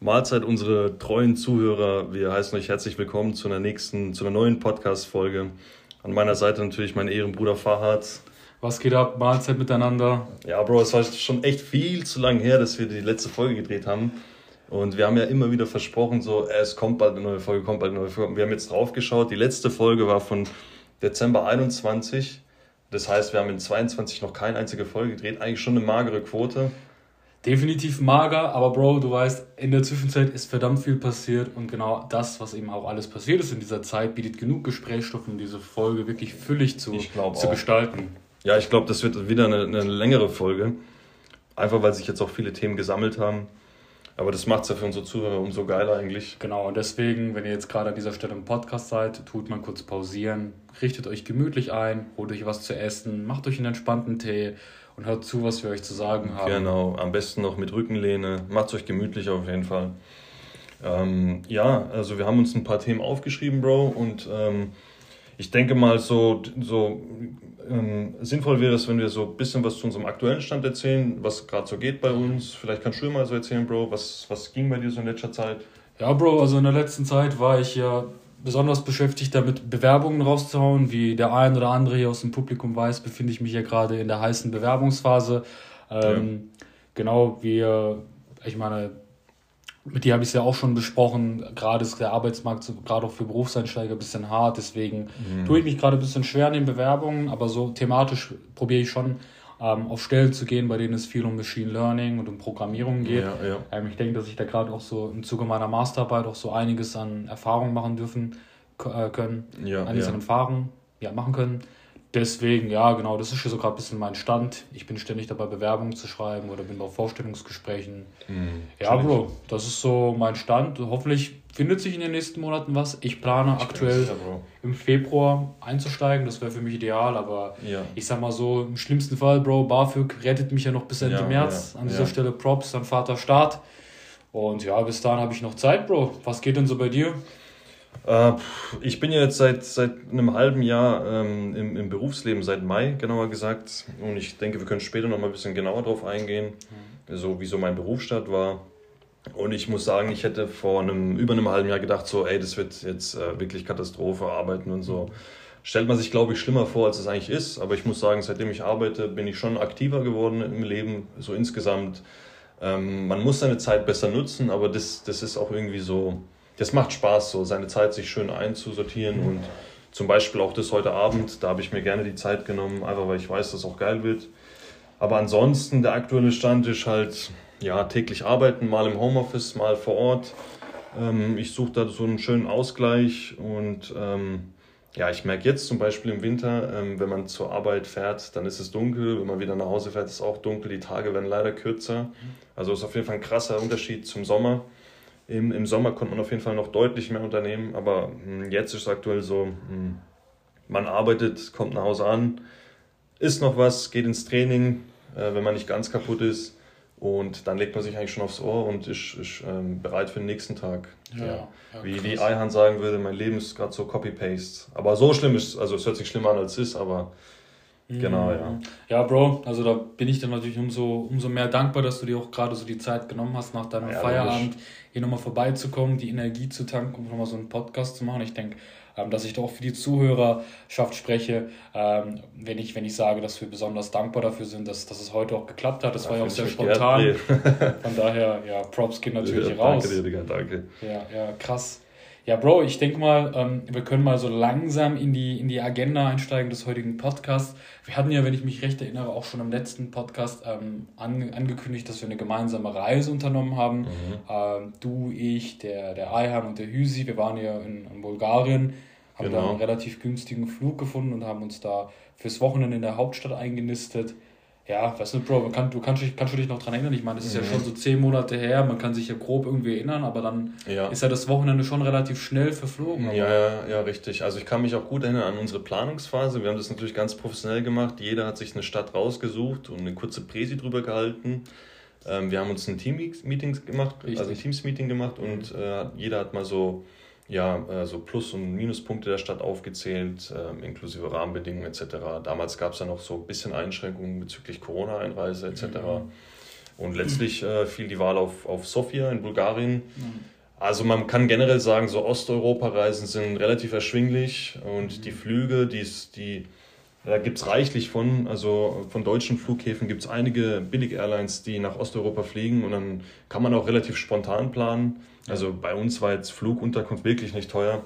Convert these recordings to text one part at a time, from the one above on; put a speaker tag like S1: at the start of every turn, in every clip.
S1: Mahlzeit, unsere treuen Zuhörer. Wir heißen euch herzlich willkommen zu einer nächsten, zu einer neuen Podcast-Folge. An meiner Seite natürlich mein Ehrenbruder Fahad.
S2: Was geht ab? Mahlzeit miteinander.
S1: Ja, Bro, es war schon echt viel zu lang her, dass wir die letzte Folge gedreht haben. Und wir haben ja immer wieder versprochen, so, es kommt bald eine neue Folge, kommt bald eine neue Folge. Wir haben jetzt drauf geschaut. Die letzte Folge war von Dezember 21. Das heißt, wir haben in 22 noch keine einzige Folge gedreht. Eigentlich schon eine magere Quote
S2: definitiv mager, aber Bro, du weißt, in der Zwischenzeit ist verdammt viel passiert und genau das, was eben auch alles passiert ist in dieser Zeit, bietet genug Gesprächsstoff, um diese Folge wirklich füllig zu, zu
S1: gestalten. Ja, ich glaube, das wird wieder eine, eine, längere Folge. Einfach weil sich jetzt auch viele Themen gesammelt haben. Aber das macht es ja für unsere Zuhörer umso geiler eigentlich.
S2: Genau, und deswegen, wenn ihr jetzt gerade an dieser Stelle im Podcast seid, tut mal kurz pausieren, richtet euch gemütlich ein, holt euch was zu essen, macht euch einen entspannten Tee und hört zu, was wir euch zu sagen haben.
S1: Genau, am besten noch mit Rückenlehne. Macht es euch gemütlich auf jeden Fall. Ähm, ja, also wir haben uns ein paar Themen aufgeschrieben, Bro, und ähm, ich denke mal, so, so ähm, sinnvoll wäre es, wenn wir so ein bisschen was zu unserem aktuellen Stand erzählen, was gerade so geht bei uns. Vielleicht kannst du mal so erzählen, Bro, was, was ging bei dir so in letzter Zeit?
S2: Ja, Bro, also in der letzten Zeit war ich ja besonders beschäftigt damit, Bewerbungen rauszuhauen. Wie der ein oder andere hier aus dem Publikum weiß, befinde ich mich ja gerade in der heißen Bewerbungsphase. Ähm, ja. Genau, wir, ich meine, mit dir habe ich es ja auch schon besprochen. Gerade ist der Arbeitsmarkt, gerade auch für Berufseinsteiger, ein bisschen hart. Deswegen mhm. tue ich mich gerade ein bisschen schwer in den Bewerbungen, aber so thematisch probiere ich schon ähm, auf Stellen zu gehen, bei denen es viel um Machine Learning und um Programmierung geht. Ja, ja. Ähm, ich denke, dass ich da gerade auch so im Zuge meiner Masterarbeit auch so einiges an Erfahrung machen dürfen äh, können, ja, einiges an Erfahrung ja, machen können. Deswegen, ja, genau, das ist schon so gerade ein bisschen mein Stand. Ich bin ständig dabei, Bewerbungen zu schreiben oder bin bei Vorstellungsgesprächen. Mhm, ja, Bro, das ist so mein Stand. Hoffentlich findet sich in den nächsten Monaten was. Ich plane ich aktuell sicher, im Februar einzusteigen. Das wäre für mich ideal, aber ja. ich sag mal so, im schlimmsten Fall, Bro, BAföG rettet mich ja noch bis Ende ja, März. Ja, An dieser Stelle Props an Vater Start. Und ja, bis dahin habe ich noch Zeit, Bro. Was geht denn so bei dir?
S1: Äh, ich bin ja jetzt seit, seit einem halben Jahr ähm, im, im Berufsleben, seit Mai genauer gesagt. Und ich denke, wir können später noch mal ein bisschen genauer drauf eingehen, mhm. so wie so mein Berufsstart war. Und ich muss sagen, ich hätte vor einem, über einem halben Jahr gedacht, so, ey, das wird jetzt äh, wirklich Katastrophe, arbeiten und so. Stellt man sich, glaube ich, schlimmer vor, als es eigentlich ist. Aber ich muss sagen, seitdem ich arbeite, bin ich schon aktiver geworden im Leben, so insgesamt. Ähm, man muss seine Zeit besser nutzen, aber das, das ist auch irgendwie so, das macht Spaß, so seine Zeit sich schön einzusortieren und zum Beispiel auch das heute Abend, da habe ich mir gerne die Zeit genommen, einfach weil ich weiß, dass es auch geil wird. Aber ansonsten, der aktuelle Stand ist halt, ja, täglich arbeiten, mal im Homeoffice, mal vor Ort. Ähm, ich suche da so einen schönen Ausgleich und ähm, ja, ich merke jetzt zum Beispiel im Winter, ähm, wenn man zur Arbeit fährt, dann ist es dunkel, wenn man wieder nach Hause fährt, ist es auch dunkel, die Tage werden leider kürzer. Also ist auf jeden Fall ein krasser Unterschied zum Sommer. Im, Im Sommer konnte man auf jeden Fall noch deutlich mehr unternehmen, aber hm, jetzt ist es aktuell so, hm, man arbeitet, kommt nach Hause an, isst noch was, geht ins Training, äh, wenn man nicht ganz kaputt ist. Und dann legt man sich eigentlich schon aufs Ohr und ist, ist ähm, bereit für den nächsten Tag. Ja, ja. wie, wie Eihan sagen würde, mein Leben ist gerade so Copy-Paste. Aber so schlimm ist, also es hört sich schlimmer an als es ist, aber Genau,
S2: ja. Ja, Bro, also da bin ich dann natürlich umso, umso mehr dankbar, dass du dir auch gerade so die Zeit genommen hast, nach deinem ja, Feierabend hier nochmal vorbeizukommen, die Energie zu tanken und nochmal so einen Podcast zu machen. Ich denke, ähm, dass ich da auch für die Zuhörerschaft spreche, ähm, wenn, ich, wenn ich sage, dass wir besonders dankbar dafür sind, dass, dass es heute auch geklappt hat. Das ja, war ja auch sehr spontan. Von daher, ja, Props gehen natürlich ja, raus. Danke dir, Digga, danke. Ja, ja, krass. Ja, Bro, ich denke mal, ähm, wir können mal so langsam in die, in die Agenda einsteigen des heutigen Podcasts. Wir hatten ja, wenn ich mich recht erinnere, auch schon im letzten Podcast ähm, an, angekündigt, dass wir eine gemeinsame Reise unternommen haben. Mhm. Ähm, du, ich, der, der Ayhan und der Hüsi, wir waren ja in, in Bulgarien, haben genau. da einen relativ günstigen Flug gefunden und haben uns da fürs Wochenende in der Hauptstadt eingenistet ja, weißt du, Bro, kann, du kannst, kannst du dich noch daran erinnern? Ich meine, das ist mhm. ja schon so zehn Monate her, man kann sich ja grob irgendwie erinnern, aber dann ja. ist ja das Wochenende schon relativ schnell verflogen.
S1: Ja, ja, ja, richtig. Also ich kann mich auch gut erinnern an unsere Planungsphase. Wir haben das natürlich ganz professionell gemacht. Jeder hat sich eine Stadt rausgesucht und eine kurze Präsi drüber gehalten. Ähm, wir haben uns ein Team-Meeting gemacht, richtig. also ein Teams-Meeting gemacht und äh, jeder hat mal so ja, äh, so Plus- und Minuspunkte der Stadt aufgezählt, äh, inklusive Rahmenbedingungen etc. Damals gab es ja noch so ein bisschen Einschränkungen bezüglich Corona-Einreise etc. Mhm. Und letztlich äh, fiel die Wahl auf, auf Sofia in Bulgarien. Mhm. Also man kann generell sagen, so Osteuropa-Reisen sind relativ erschwinglich und mhm. die Flüge, die's, die, da gibt es reichlich von. Also von deutschen Flughäfen gibt es einige Billig-Airlines, die nach Osteuropa fliegen und dann kann man auch relativ spontan planen. Also bei uns war jetzt Flugunterkunft wirklich nicht teuer.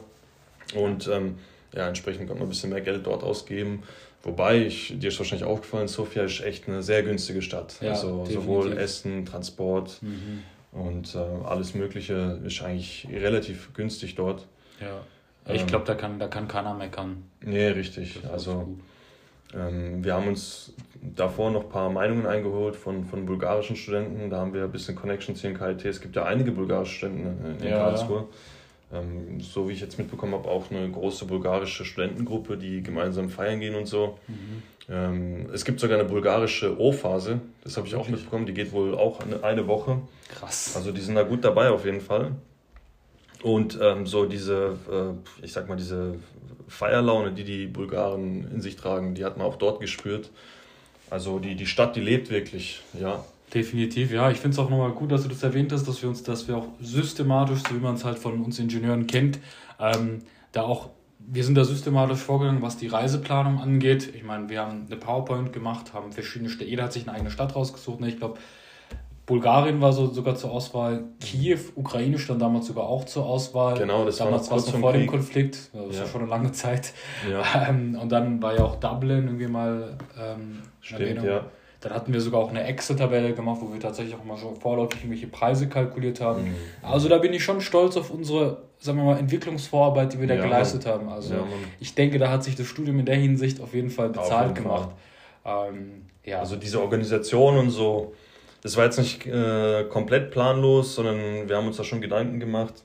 S1: Und ähm, ja, entsprechend kann man ein bisschen mehr Geld dort ausgeben. Wobei, ich, dir ist wahrscheinlich aufgefallen, Sofia ist echt eine sehr günstige Stadt. Ja, also definitiv. sowohl Essen, Transport mhm. und äh, alles Mögliche ist eigentlich relativ günstig dort.
S2: Ja, ich ähm, glaube, da kann, da kann keiner meckern.
S1: Nee, richtig. Also ähm, wir haben uns davor noch ein paar Meinungen eingeholt von, von bulgarischen Studenten. Da haben wir ein bisschen Connections hier in KIT. Es gibt ja einige bulgarische Studenten in ja, Karlsruhe. Ja. Ähm, so wie ich jetzt mitbekommen habe, auch eine große bulgarische Studentengruppe, die gemeinsam feiern gehen und so. Mhm. Ähm, es gibt sogar eine bulgarische O-Phase, das habe ich auch mitbekommen, die geht wohl auch eine, eine Woche. Krass. Also die sind da gut dabei auf jeden Fall. Und ähm, so diese, äh, ich sag mal, diese Feierlaune, die die Bulgaren in sich tragen, die hat man auch dort gespürt. Also die, die Stadt, die lebt wirklich, ja.
S2: Definitiv, ja. Ich finde es auch nochmal gut, dass du das erwähnt hast, dass wir uns, dass wir auch systematisch, so wie man es halt von uns Ingenieuren kennt, ähm, da auch, wir sind da systematisch vorgegangen, was die Reiseplanung angeht. Ich meine, wir haben eine PowerPoint gemacht, haben verschiedene Städte, jeder hat sich eine eigene Stadt rausgesucht. Ne? Ich glaube, Bulgarien war so sogar zur Auswahl, Kiew, Ukraine stand damals sogar auch zur Auswahl. Genau, das damals war es noch vor Krieg. dem Konflikt, das ja. war schon eine lange Zeit. Ja. Ähm, und dann war ja auch Dublin irgendwie mal ähm, Stimmt, ja. Dann hatten wir sogar auch eine Excel-Tabelle gemacht, wo wir tatsächlich auch mal schon vorläufig irgendwelche Preise kalkuliert haben. Mhm. Also da bin ich schon stolz auf unsere, sagen wir mal, Entwicklungsvorarbeit, die wir da ja, geleistet haben. Also ich denke, da hat sich das Studium in der Hinsicht auf jeden Fall bezahlt jeden gemacht.
S1: Fall. Ähm, ja. Also diese Organisation und so das war jetzt nicht äh, komplett planlos, sondern wir haben uns da schon Gedanken gemacht.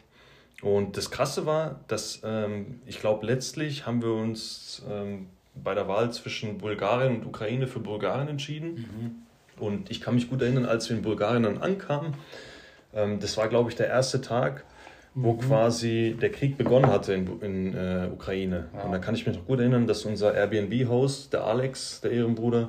S1: Und das Krasse war, dass ähm, ich glaube, letztlich haben wir uns ähm, bei der Wahl zwischen Bulgarien und Ukraine für Bulgarien entschieden. Mhm. Und ich kann mich gut erinnern, als wir in Bulgarien dann ankamen, ähm, das war, glaube ich, der erste Tag, wo mhm. quasi der Krieg begonnen hatte in, in äh, Ukraine. Ja. Und da kann ich mich noch gut erinnern, dass unser Airbnb-Host, der Alex, der Ehrenbruder,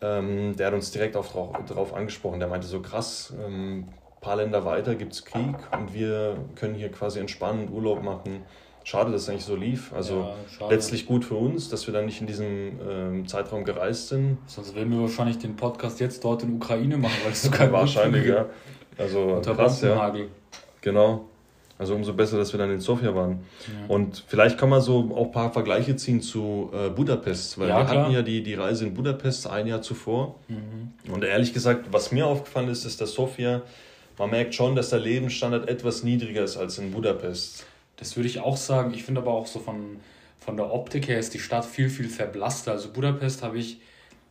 S1: ähm, der hat uns direkt auf, darauf angesprochen. Der meinte so krass, ähm, paar Länder weiter gibt es Krieg und wir können hier quasi entspannen, Urlaub machen. Schade, dass es eigentlich so lief. Also ja, letztlich gut für uns, dass wir dann nicht in diesem ähm, Zeitraum gereist sind.
S2: Sonst werden wir wahrscheinlich den Podcast jetzt dort in Ukraine machen, weil es so kein
S1: Wahrscheinlich, ja. Also krass, ja. Genau. Also umso besser, dass wir dann in Sofia waren. Ja. Und vielleicht kann man so auch ein paar Vergleiche ziehen zu äh, Budapest, weil ja, wir klar. hatten ja die, die Reise in Budapest ein Jahr zuvor. Mhm. Und ehrlich gesagt, was mir aufgefallen ist, ist, dass Sofia, man merkt schon, dass der Lebensstandard etwas niedriger ist als in Budapest.
S2: Das würde ich auch sagen. Ich finde aber auch so von, von der Optik her ist die Stadt viel, viel verblasster. Also Budapest habe ich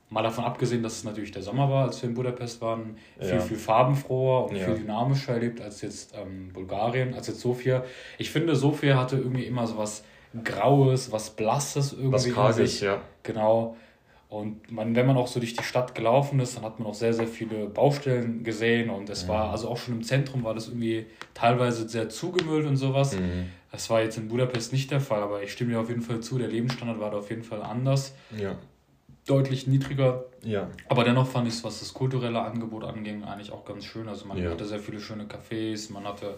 S2: Mal davon abgesehen, dass es natürlich der Sommer war, als wir in Budapest waren, viel, ja. viel farbenfroher und ja. viel dynamischer erlebt als jetzt ähm, Bulgarien, als jetzt Sofia. Ich finde, Sofia hatte irgendwie immer so was Graues, was Blasses irgendwie. Was Karges, ja. Genau. Und man, wenn man auch so durch die Stadt gelaufen ist, dann hat man auch sehr, sehr viele Baustellen gesehen und es ja. war, also auch schon im Zentrum war das irgendwie teilweise sehr zugemüllt und sowas. Mhm. Das war jetzt in Budapest nicht der Fall, aber ich stimme dir auf jeden Fall zu, der Lebensstandard war da auf jeden Fall anders. Ja deutlich niedriger. Ja. Aber dennoch fand ich es, was das kulturelle Angebot anging, eigentlich auch ganz schön. Also man ja. hatte sehr viele schöne Cafés, man hatte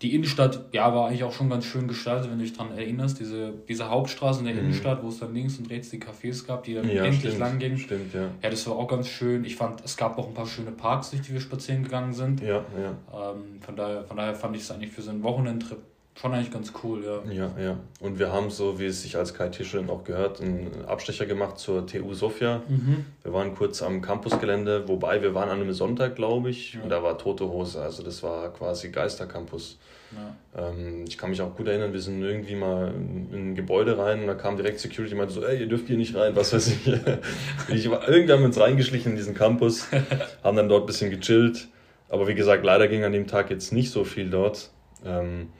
S2: die Innenstadt, ja, war eigentlich auch schon ganz schön gestaltet, wenn du dich daran erinnerst. Diese, diese Hauptstraße in der mhm. Innenstadt, wo es dann links und rechts die Cafés gab, die dann ja, endlich lang gingen. Stimmt, ja. Ja, das war auch ganz schön. Ich fand, es gab auch ein paar schöne Parks, durch die wir spazieren gegangen sind. Ja, ja. Ähm, von, daher, von daher fand ich es eigentlich für so einen Wochenendtrip Schon eigentlich ganz cool, ja.
S1: Ja, ja. Und wir haben so, wie es sich als KIT-Student auch gehört, einen Abstecher gemacht zur TU Sofia. Mhm. Wir waren kurz am Campusgelände, wobei wir waren an einem Sonntag, glaube ich, ja. und da war tote Hose. Also das war quasi Geistercampus. Ja. Ähm, ich kann mich auch gut erinnern, wir sind irgendwie mal in ein Gebäude rein und da kam direkt Security und meinte so, ey, ihr dürft hier nicht rein, was weiß ich. ich war, irgendwie haben wir uns reingeschlichen in diesen Campus, haben dann dort ein bisschen gechillt. Aber wie gesagt, leider ging an dem Tag jetzt nicht so viel dort. Ähm,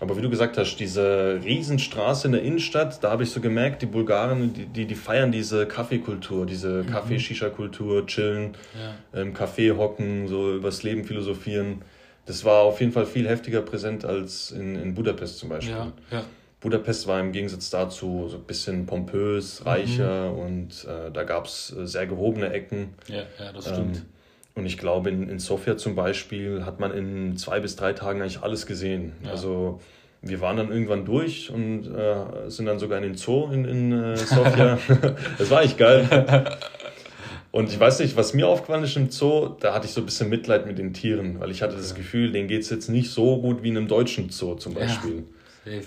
S1: aber wie du gesagt hast, diese Riesenstraße in der Innenstadt, da habe ich so gemerkt, die Bulgaren, die, die, die feiern diese Kaffeekultur, diese mhm. Kaffee-Shisha-Kultur, chillen, ja. im Café hocken, so übers Leben philosophieren. das war auf jeden Fall viel heftiger präsent als in, in Budapest zum Beispiel. Ja, ja. Budapest war im Gegensatz dazu so ein bisschen pompös, reicher mhm. und äh, da gab es äh, sehr gehobene Ecken.
S2: Ja, ja das stimmt. Ähm,
S1: und ich glaube, in, in Sofia zum Beispiel hat man in zwei bis drei Tagen eigentlich alles gesehen. Ja. Also wir waren dann irgendwann durch und äh, sind dann sogar in den Zoo in, in äh, Sofia. das war eigentlich geil. Und ich weiß nicht, was mir aufgefallen ist im Zoo, da hatte ich so ein bisschen Mitleid mit den Tieren, weil ich hatte das Gefühl, denen geht es jetzt nicht so gut wie in einem deutschen Zoo zum Beispiel. Ja, safe.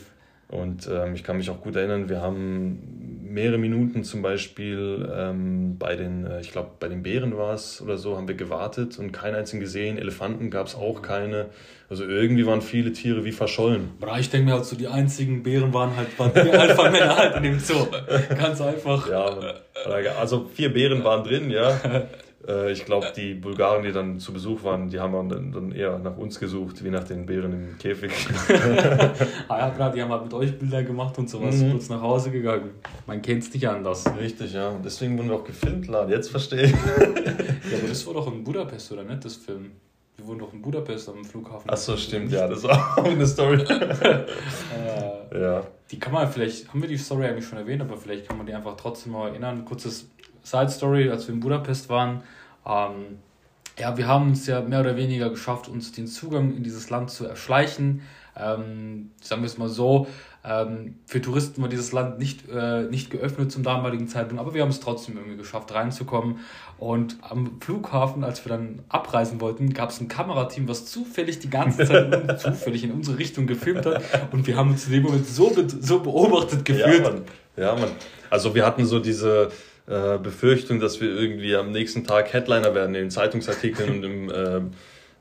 S1: Und ähm, ich kann mich auch gut erinnern, wir haben mehrere Minuten zum Beispiel ähm, bei den, äh, ich glaube, bei den Bären war es oder so, haben wir gewartet und keinen einzigen gesehen. Elefanten gab es auch keine. Also irgendwie waren viele Tiere wie verschollen.
S2: Bra, ich denke mir halt so, die einzigen Bären waren halt, waren die Alpha-Männer halt in dem Zoo. Ganz einfach.
S1: Ja, also vier Bären waren drin, ja. Äh, ich glaube, die Bulgaren, die dann zu Besuch waren, die haben dann, dann eher nach uns gesucht, wie nach den Bären im Käfig.
S2: ah ja, klar, die haben halt mit euch Bilder gemacht und sowas, mhm. kurz nach Hause gegangen. Man kennt es nicht anders.
S1: Richtig, ja. Deswegen wurden wir auch gefilmt, klar. Jetzt verstehe ich.
S2: ja, aber das war doch in Budapest, oder nicht, das Film? Wir wurden doch in Budapest am Flughafen.
S1: Ach so, stimmt, ja, das war auch eine Story.
S2: äh, ja. Die kann man vielleicht, haben wir die Story eigentlich schon erwähnt, aber vielleicht kann man die einfach trotzdem mal erinnern. Kurzes Side Story, als wir in Budapest waren. Ähm, ja, wir haben uns ja mehr oder weniger geschafft, uns den Zugang in dieses Land zu erschleichen. Ähm, sagen wir es mal so, ähm, für Touristen war dieses Land nicht, äh, nicht geöffnet zum damaligen Zeitpunkt, aber wir haben es trotzdem irgendwie geschafft, reinzukommen. Und am Flughafen, als wir dann abreisen wollten, gab es ein Kamerateam, was zufällig die ganze Zeit zufällig in unsere Richtung gefilmt hat. Und wir haben uns in dem Moment so, be so beobachtet gefühlt.
S1: Ja, Mann. Ja, Mann. Also wir hatten so diese äh, Befürchtung, dass wir irgendwie am nächsten Tag Headliner werden in den Zeitungsartikeln und im äh,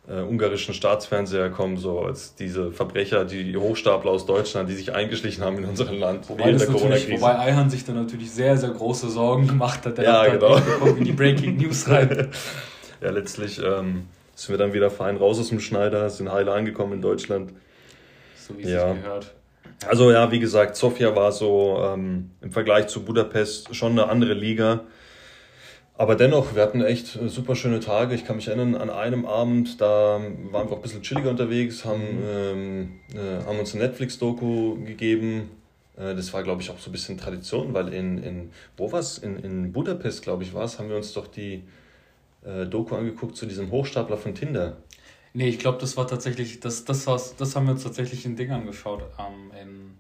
S1: äh, ungarischen Staatsfernseher kommen, so als diese Verbrecher, die Hochstapler aus Deutschland, die sich eingeschlichen haben in unserem Land
S2: wobei während der Corona-Krise. Wobei Eihan sich dann natürlich sehr, sehr große Sorgen gemacht hat. Der ja, hat genau. Halt in die Breaking News rein.
S1: ja, letztlich ähm, sind wir dann wieder fein raus aus dem Schneider, sind heile angekommen in Deutschland. So wie es ja. sich gehört. Also ja, wie gesagt, Sofia war so ähm, im Vergleich zu Budapest schon eine andere Liga. Aber dennoch, wir hatten echt super schöne Tage. Ich kann mich erinnern, an einem Abend, da waren wir auch ein bisschen chilliger unterwegs, haben, ähm, äh, haben uns eine Netflix-Doku gegeben. Äh, das war, glaube ich, auch so ein bisschen Tradition, weil in, in wo war's? In, in Budapest, glaube ich, war es, haben wir uns doch die äh, Doku angeguckt zu diesem Hochstapler von Tinder.
S2: Nee, ich glaube, das war tatsächlich, das, das, was, das haben wir uns tatsächlich in Ding angeschaut, ähm, in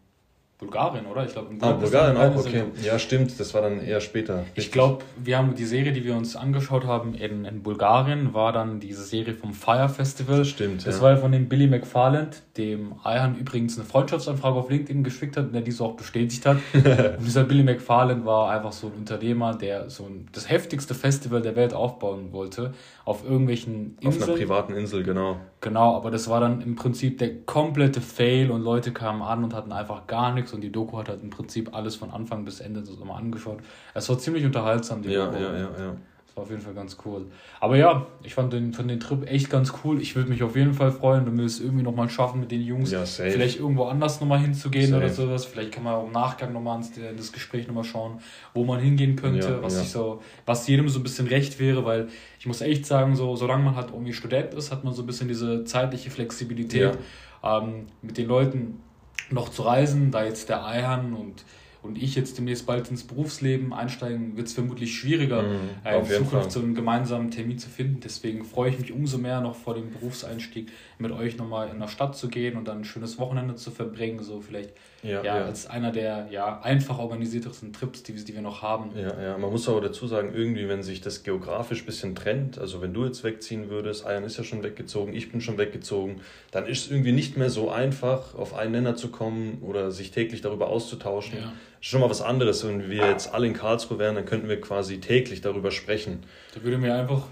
S2: Bulgarien, oder? Ich glaube, in ah, Bulgarien
S1: auch, okay. Ja, stimmt, das war dann eher später.
S2: Ich glaube, wir haben die Serie, die wir uns angeschaut haben in, in Bulgarien, war dann diese Serie vom Fire Festival. Stimmt, Das ja. war von dem Billy McFarland, dem Ayhan übrigens eine Freundschaftsanfrage auf LinkedIn geschickt hat und der diese auch bestätigt hat. und dieser Billy McFarland war einfach so ein Unternehmer, der so ein, das heftigste Festival der Welt aufbauen wollte, auf irgendwelchen
S1: Inseln. Auf einer privaten Insel, genau.
S2: Genau, aber das war dann im Prinzip der komplette Fail und Leute kamen an und hatten einfach gar nichts und die Doku hat halt im Prinzip alles von Anfang bis Ende so mal angeschaut. Es war ziemlich unterhaltsam, die ja, Doku. Ja, ja, ja. Das war auf jeden Fall ganz cool. Aber ja, ich fand den, fand den Trip echt ganz cool. Ich würde mich auf jeden Fall freuen, wenn wir es irgendwie nochmal schaffen, mit den Jungs ja, vielleicht irgendwo anders nochmal hinzugehen safe. oder sowas. Vielleicht kann man auch im Nachgang nochmal ins das Gespräch nochmal schauen, wo man hingehen könnte, ja, was, ja. Ich so, was jedem so ein bisschen recht wäre, weil ich muss echt sagen, so, solange man halt irgendwie Student ist, hat man so ein bisschen diese zeitliche Flexibilität, ähm, mit den Leuten noch zu reisen, da jetzt der Eihan und und ich jetzt demnächst bald ins Berufsleben einsteigen, wird es vermutlich schwieriger, mhm, äh, in Zukunft Fall. so einen gemeinsamen Termin zu finden. Deswegen freue ich mich umso mehr noch vor dem Berufseinstieg mit euch nochmal in der Stadt zu gehen und dann ein schönes Wochenende zu verbringen. So vielleicht ja, ja, ja. als einer der ja, einfach organisiertesten Trips, die, die wir noch haben.
S1: Ja, ja, man muss aber dazu sagen, irgendwie, wenn sich das geografisch ein bisschen trennt, also wenn du jetzt wegziehen würdest, Ayan ist ja schon weggezogen, ich bin schon weggezogen, dann ist es irgendwie nicht mehr so einfach, auf einen Nenner zu kommen oder sich täglich darüber auszutauschen. Ja schon mal was anderes. Wenn wir jetzt alle in Karlsruhe wären, dann könnten wir quasi täglich darüber sprechen.
S2: Da würde mir einfach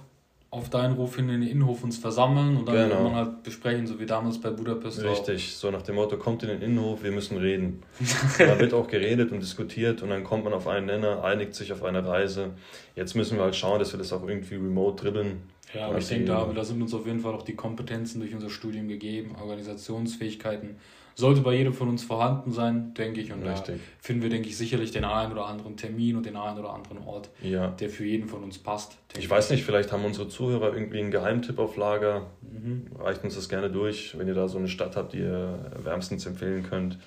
S2: auf deinen Ruf hin in den Innenhof uns versammeln und dann genau. kann man halt besprechen, so wie damals bei Budapest.
S1: Richtig, so nach dem Motto, kommt in den Innenhof, wir müssen reden. da wird auch geredet und diskutiert und dann kommt man auf einen Nenner, einigt sich auf eine Reise. Jetzt müssen wir halt schauen, dass wir das auch irgendwie remote dribbeln.
S2: Ja, aber ich denke, da, da sind uns auf jeden Fall auch die Kompetenzen durch unser Studium gegeben, Organisationsfähigkeiten sollte bei jedem von uns vorhanden sein, denke ich. Und Richtig. da finden wir, denke ich, sicherlich den einen oder anderen Termin und den einen oder anderen Ort, ja. der für jeden von uns passt.
S1: Ich weiß nicht, vielleicht haben unsere Zuhörer irgendwie einen Geheimtipp auf Lager. Mhm. Reicht uns das gerne durch, wenn ihr da so eine Stadt habt, die ihr wärmstens empfehlen könnt.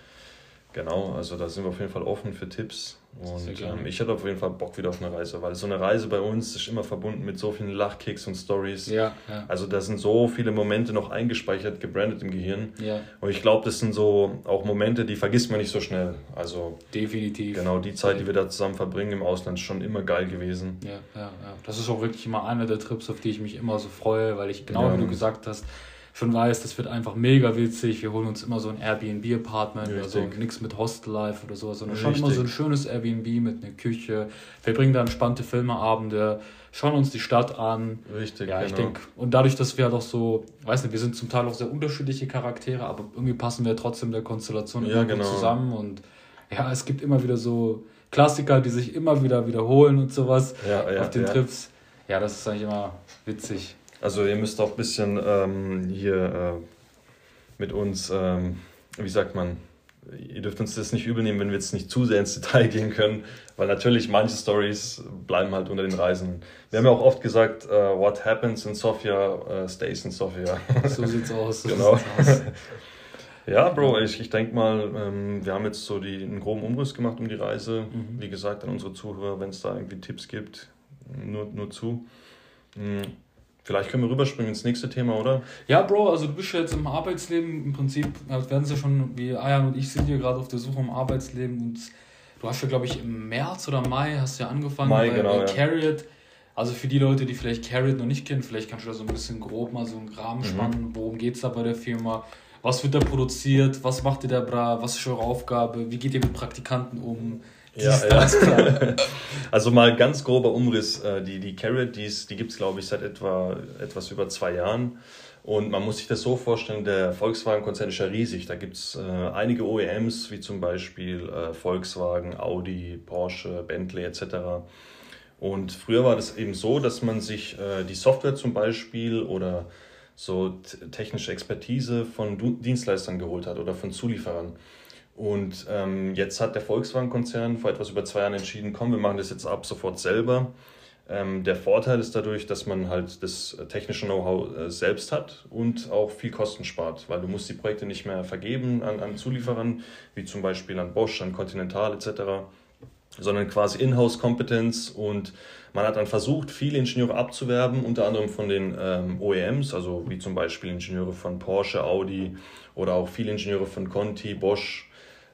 S1: Genau, also da sind wir auf jeden Fall offen für Tipps. Und ähm, ich hätte auf jeden Fall Bock wieder auf eine Reise, weil so eine Reise bei uns ist immer verbunden mit so vielen Lachkicks und Stories. Ja, ja. Also da sind so viele Momente noch eingespeichert, gebrandet im Gehirn. Ja. Und ich glaube, das sind so auch Momente, die vergisst man nicht so schnell. Also definitiv. Genau, die Zeit, die wir da zusammen verbringen im Ausland, ist schon immer geil gewesen.
S2: Ja, ja, ja. Das ist auch wirklich immer einer der Trips, auf die ich mich immer so freue, weil ich genau wie du gesagt hast, schon weiß, das wird einfach mega witzig. Wir holen uns immer so ein Airbnb-Apartment oder so, nichts mit Hostel-Life oder so, sondern schon immer so ein schönes Airbnb mit einer Küche. Wir bringen da entspannte Filmeabende, schauen uns die Stadt an. Richtig, ja, ich genau. denke, und dadurch, dass wir halt auch so, weiß nicht, wir sind zum Teil auch sehr unterschiedliche Charaktere, aber irgendwie passen wir trotzdem der Konstellation ja, genau. zusammen und ja, es gibt immer wieder so Klassiker, die sich immer wieder wiederholen und sowas ja, ja, auf den ja. Trips. Ja, das ist eigentlich immer witzig.
S1: Also ihr müsst auch ein bisschen ähm, hier äh, mit uns, ähm, wie sagt man, ihr dürft uns das nicht übel nehmen, wenn wir jetzt nicht zu sehr ins Detail gehen können, weil natürlich manche Stories bleiben halt unter den Reisen. Wir haben ja auch oft gesagt, uh, what happens in Sofia uh, stays in Sofia. So sieht's aus. So genau. Sieht's aus. ja, Bro, ich, ich denke mal, ähm, wir haben jetzt so die, einen groben Umriss gemacht um die Reise. Mhm. Wie gesagt, an unsere Zuhörer, wenn es da irgendwie Tipps gibt, nur, nur zu. Mhm. Vielleicht können wir rüberspringen ins nächste Thema, oder?
S2: Ja, Bro, also du bist ja jetzt im Arbeitsleben, im Prinzip, also werden sie ja schon, wie Ayan und ich sind hier gerade auf der Suche im Arbeitsleben und du hast ja, glaube ich, im März oder Mai hast ja angefangen Mai, bei, genau, bei Carriot. Ja. Also für die Leute, die vielleicht Carriot noch nicht kennen, vielleicht kannst du da so ein bisschen grob mal so einen Rahmen mhm. spannen, worum geht es da bei der Firma, was wird da produziert, was macht ihr da bra, was ist eure Aufgabe, wie geht ihr mit Praktikanten um, ja,
S1: ja. also mal ganz grober Umriss. Äh, die, die Carrot, die, die gibt es, glaube ich, seit etwa etwas über zwei Jahren. Und man muss sich das so vorstellen, der Volkswagen-Konzern ist ja riesig. Da gibt es äh, einige OEMs, wie zum Beispiel äh, Volkswagen, Audi, Porsche, Bentley etc. Und früher war das eben so, dass man sich äh, die Software zum Beispiel oder so technische Expertise von Dienstleistern geholt hat oder von Zulieferern. Und ähm, jetzt hat der Volkswagen-Konzern vor etwas über zwei Jahren entschieden, komm, wir machen das jetzt ab sofort selber. Ähm, der Vorteil ist dadurch, dass man halt das technische Know-how äh, selbst hat und auch viel Kosten spart, weil du musst die Projekte nicht mehr vergeben an, an Zulieferern, wie zum Beispiel an Bosch, an Continental etc., sondern quasi Inhouse-Kompetenz und man hat dann versucht, viele Ingenieure abzuwerben, unter anderem von den ähm, OEMs, also wie zum Beispiel Ingenieure von Porsche, Audi oder auch viele Ingenieure von Conti, Bosch,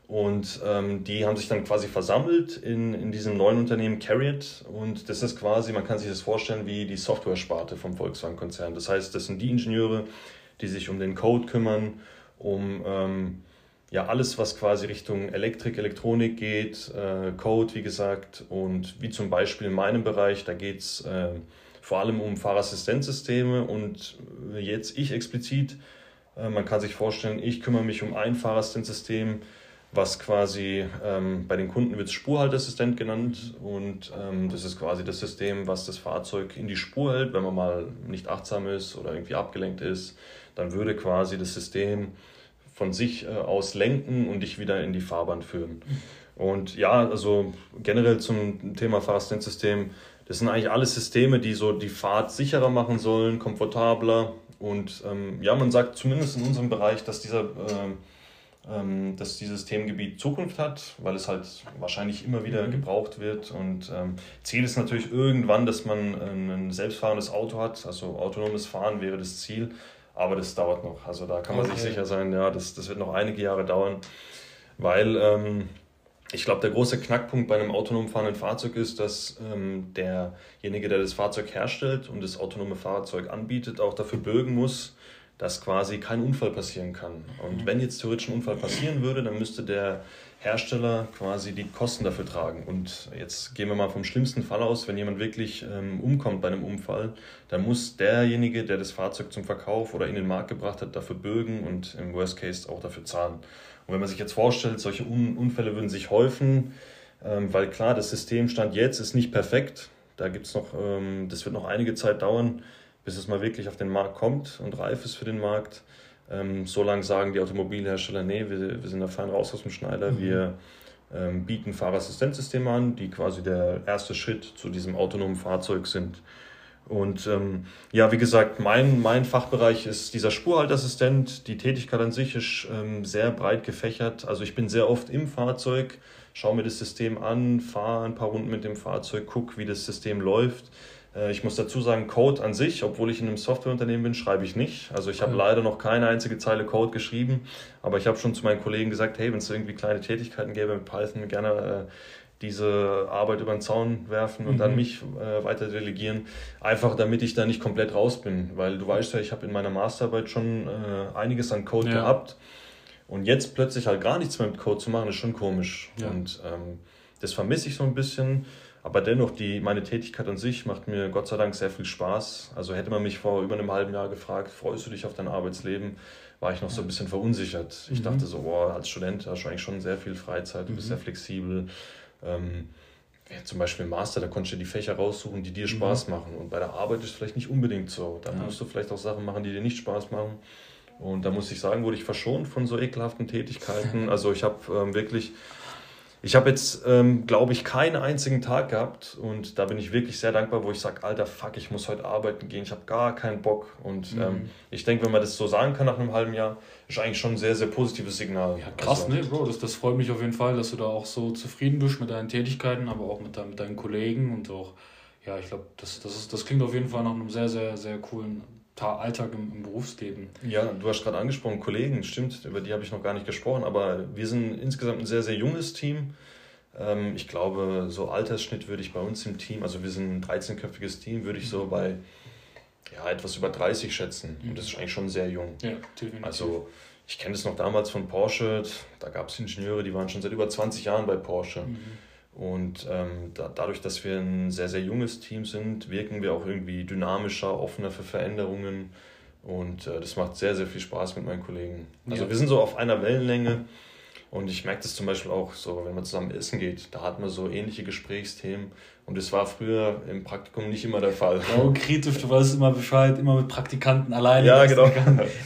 S1: und ähm, die haben sich dann quasi versammelt in, in diesem neuen Unternehmen Carriot. Und das ist quasi, man kann sich das vorstellen, wie die Software-Sparte vom Volkswagen-Konzern. Das heißt, das sind die Ingenieure, die sich um den Code kümmern, um ähm, ja alles, was quasi Richtung Elektrik, Elektronik geht, äh, Code, wie gesagt. Und wie zum Beispiel in meinem Bereich, da geht es äh, vor allem um Fahrassistenzsysteme. Und jetzt ich explizit, äh, man kann sich vorstellen, ich kümmere mich um ein Fahrassistenzsystem was quasi ähm, bei den Kunden wird Spurhaltassistent genannt und ähm, das ist quasi das System, was das Fahrzeug in die Spur hält, wenn man mal nicht achtsam ist oder irgendwie abgelenkt ist, dann würde quasi das System von sich äh, aus lenken und dich wieder in die Fahrbahn führen. Und ja, also generell zum Thema Fahrassistenzsystem, das sind eigentlich alles Systeme, die so die Fahrt sicherer machen sollen, komfortabler und ähm, ja, man sagt zumindest in unserem Bereich, dass dieser äh, ähm, dass dieses Themengebiet Zukunft hat, weil es halt wahrscheinlich immer wieder mhm. gebraucht wird. Und ähm, Ziel ist natürlich irgendwann, dass man ein selbstfahrendes Auto hat. Also autonomes Fahren wäre das Ziel, aber das dauert noch. Also da kann man okay. sich sicher sein, ja, das, das wird noch einige Jahre dauern, weil ähm, ich glaube, der große Knackpunkt bei einem autonom fahrenden Fahrzeug ist, dass ähm, derjenige, der das Fahrzeug herstellt und das autonome Fahrzeug anbietet, auch dafür bürgen muss, dass quasi kein Unfall passieren kann. Und mhm. wenn jetzt theoretisch ein Unfall passieren würde, dann müsste der Hersteller quasi die Kosten dafür tragen. Und jetzt gehen wir mal vom schlimmsten Fall aus, wenn jemand wirklich ähm, umkommt bei einem Unfall, dann muss derjenige, der das Fahrzeug zum Verkauf oder in den Markt gebracht hat, dafür bürgen und im Worst Case auch dafür zahlen. Und wenn man sich jetzt vorstellt, solche Un Unfälle würden sich häufen, ähm, weil klar, das System stand jetzt ist nicht perfekt. Da gibt's noch, ähm, das wird noch einige Zeit dauern bis es mal wirklich auf den Markt kommt und reif ist für den Markt. Ähm, so lange sagen die Automobilhersteller, nee, wir, wir sind da fein raus aus dem Schneider. Mhm. Wir ähm, bieten Fahrerassistenzsysteme an, die quasi der erste Schritt zu diesem autonomen Fahrzeug sind. Und ähm, ja, wie gesagt, mein, mein Fachbereich ist dieser Spurhaltassistent. Die Tätigkeit an sich ist ähm, sehr breit gefächert. Also ich bin sehr oft im Fahrzeug, schaue mir das System an, fahre ein paar Runden mit dem Fahrzeug, gucke, wie das System läuft. Äh, ich muss dazu sagen, Code an sich, obwohl ich in einem Softwareunternehmen bin, schreibe ich nicht. Also ich habe ja. leider noch keine einzige Zeile Code geschrieben, aber ich habe schon zu meinen Kollegen gesagt, hey, wenn es irgendwie kleine Tätigkeiten gäbe mit Python, gerne äh, diese Arbeit über den Zaun werfen und mhm. dann mich äh, weiter delegieren, einfach damit ich da nicht komplett raus bin, weil du weißt ja, ich habe in meiner Masterarbeit schon äh, einiges an Code ja. gehabt und jetzt plötzlich halt gar nichts mehr mit Code zu machen, ist schon komisch ja. und ähm, das vermisse ich so ein bisschen, aber dennoch die meine Tätigkeit an sich macht mir Gott sei Dank sehr viel Spaß. Also hätte man mich vor über einem halben Jahr gefragt, freust du dich auf dein Arbeitsleben? war ich noch so ein bisschen verunsichert. Ich mhm. dachte so, boah, als Student hast du eigentlich schon sehr viel Freizeit, du bist mhm. sehr flexibel, ähm, ja, zum Beispiel Master, da konntest du die Fächer raussuchen, die dir mhm. Spaß mhm. machen. Und bei der Arbeit ist es vielleicht nicht unbedingt so. Da ja. musst du vielleicht auch Sachen machen, die dir nicht Spaß machen. Und da muss ich sagen, wurde ich verschont von so ekelhaften Tätigkeiten. Also ich habe ähm, wirklich ich habe jetzt, ähm, glaube ich, keinen einzigen Tag gehabt und da bin ich wirklich sehr dankbar, wo ich sage, alter Fuck, ich muss heute arbeiten gehen, ich habe gar keinen Bock. Und mhm. ähm, ich denke, wenn man das so sagen kann nach einem halben Jahr, ist eigentlich schon ein sehr, sehr positives Signal.
S2: Ja, krass, also, ne, Bro, das, das freut mich auf jeden Fall, dass du da auch so zufrieden bist mit deinen Tätigkeiten, aber auch mit, dein, mit deinen Kollegen und auch, ja, ich glaube, das, das, das klingt auf jeden Fall nach einem sehr, sehr, sehr coolen Alltag im, im, Berufsleben.
S1: Ja, du hast gerade angesprochen, Kollegen, stimmt, über die habe ich noch gar nicht gesprochen, aber wir sind insgesamt ein sehr, sehr junges Team. Ähm, ich glaube, so Altersschnitt würde ich bei uns im Team, also wir sind ein 13-köpfiges Team, würde ich so bei ja, etwas über 30 schätzen. Und das ist eigentlich schon sehr jung. Ja, definitiv. Also ich kenne das noch damals von Porsche, da gab es Ingenieure, die waren schon seit über 20 Jahren bei Porsche. Mhm. Und ähm, da, dadurch, dass wir ein sehr, sehr junges Team sind, wirken wir auch irgendwie dynamischer, offener für Veränderungen. Und äh, das macht sehr, sehr viel Spaß mit meinen Kollegen. Also ja. wir sind so auf einer Wellenlänge. Und ich merke das zum Beispiel auch so, wenn man zusammen essen geht, da hat man so ähnliche Gesprächsthemen. Und das war früher im Praktikum nicht immer der Fall.
S2: Oh, kritisch, du weißt immer Bescheid, immer mit Praktikanten alleine. Ja, genau.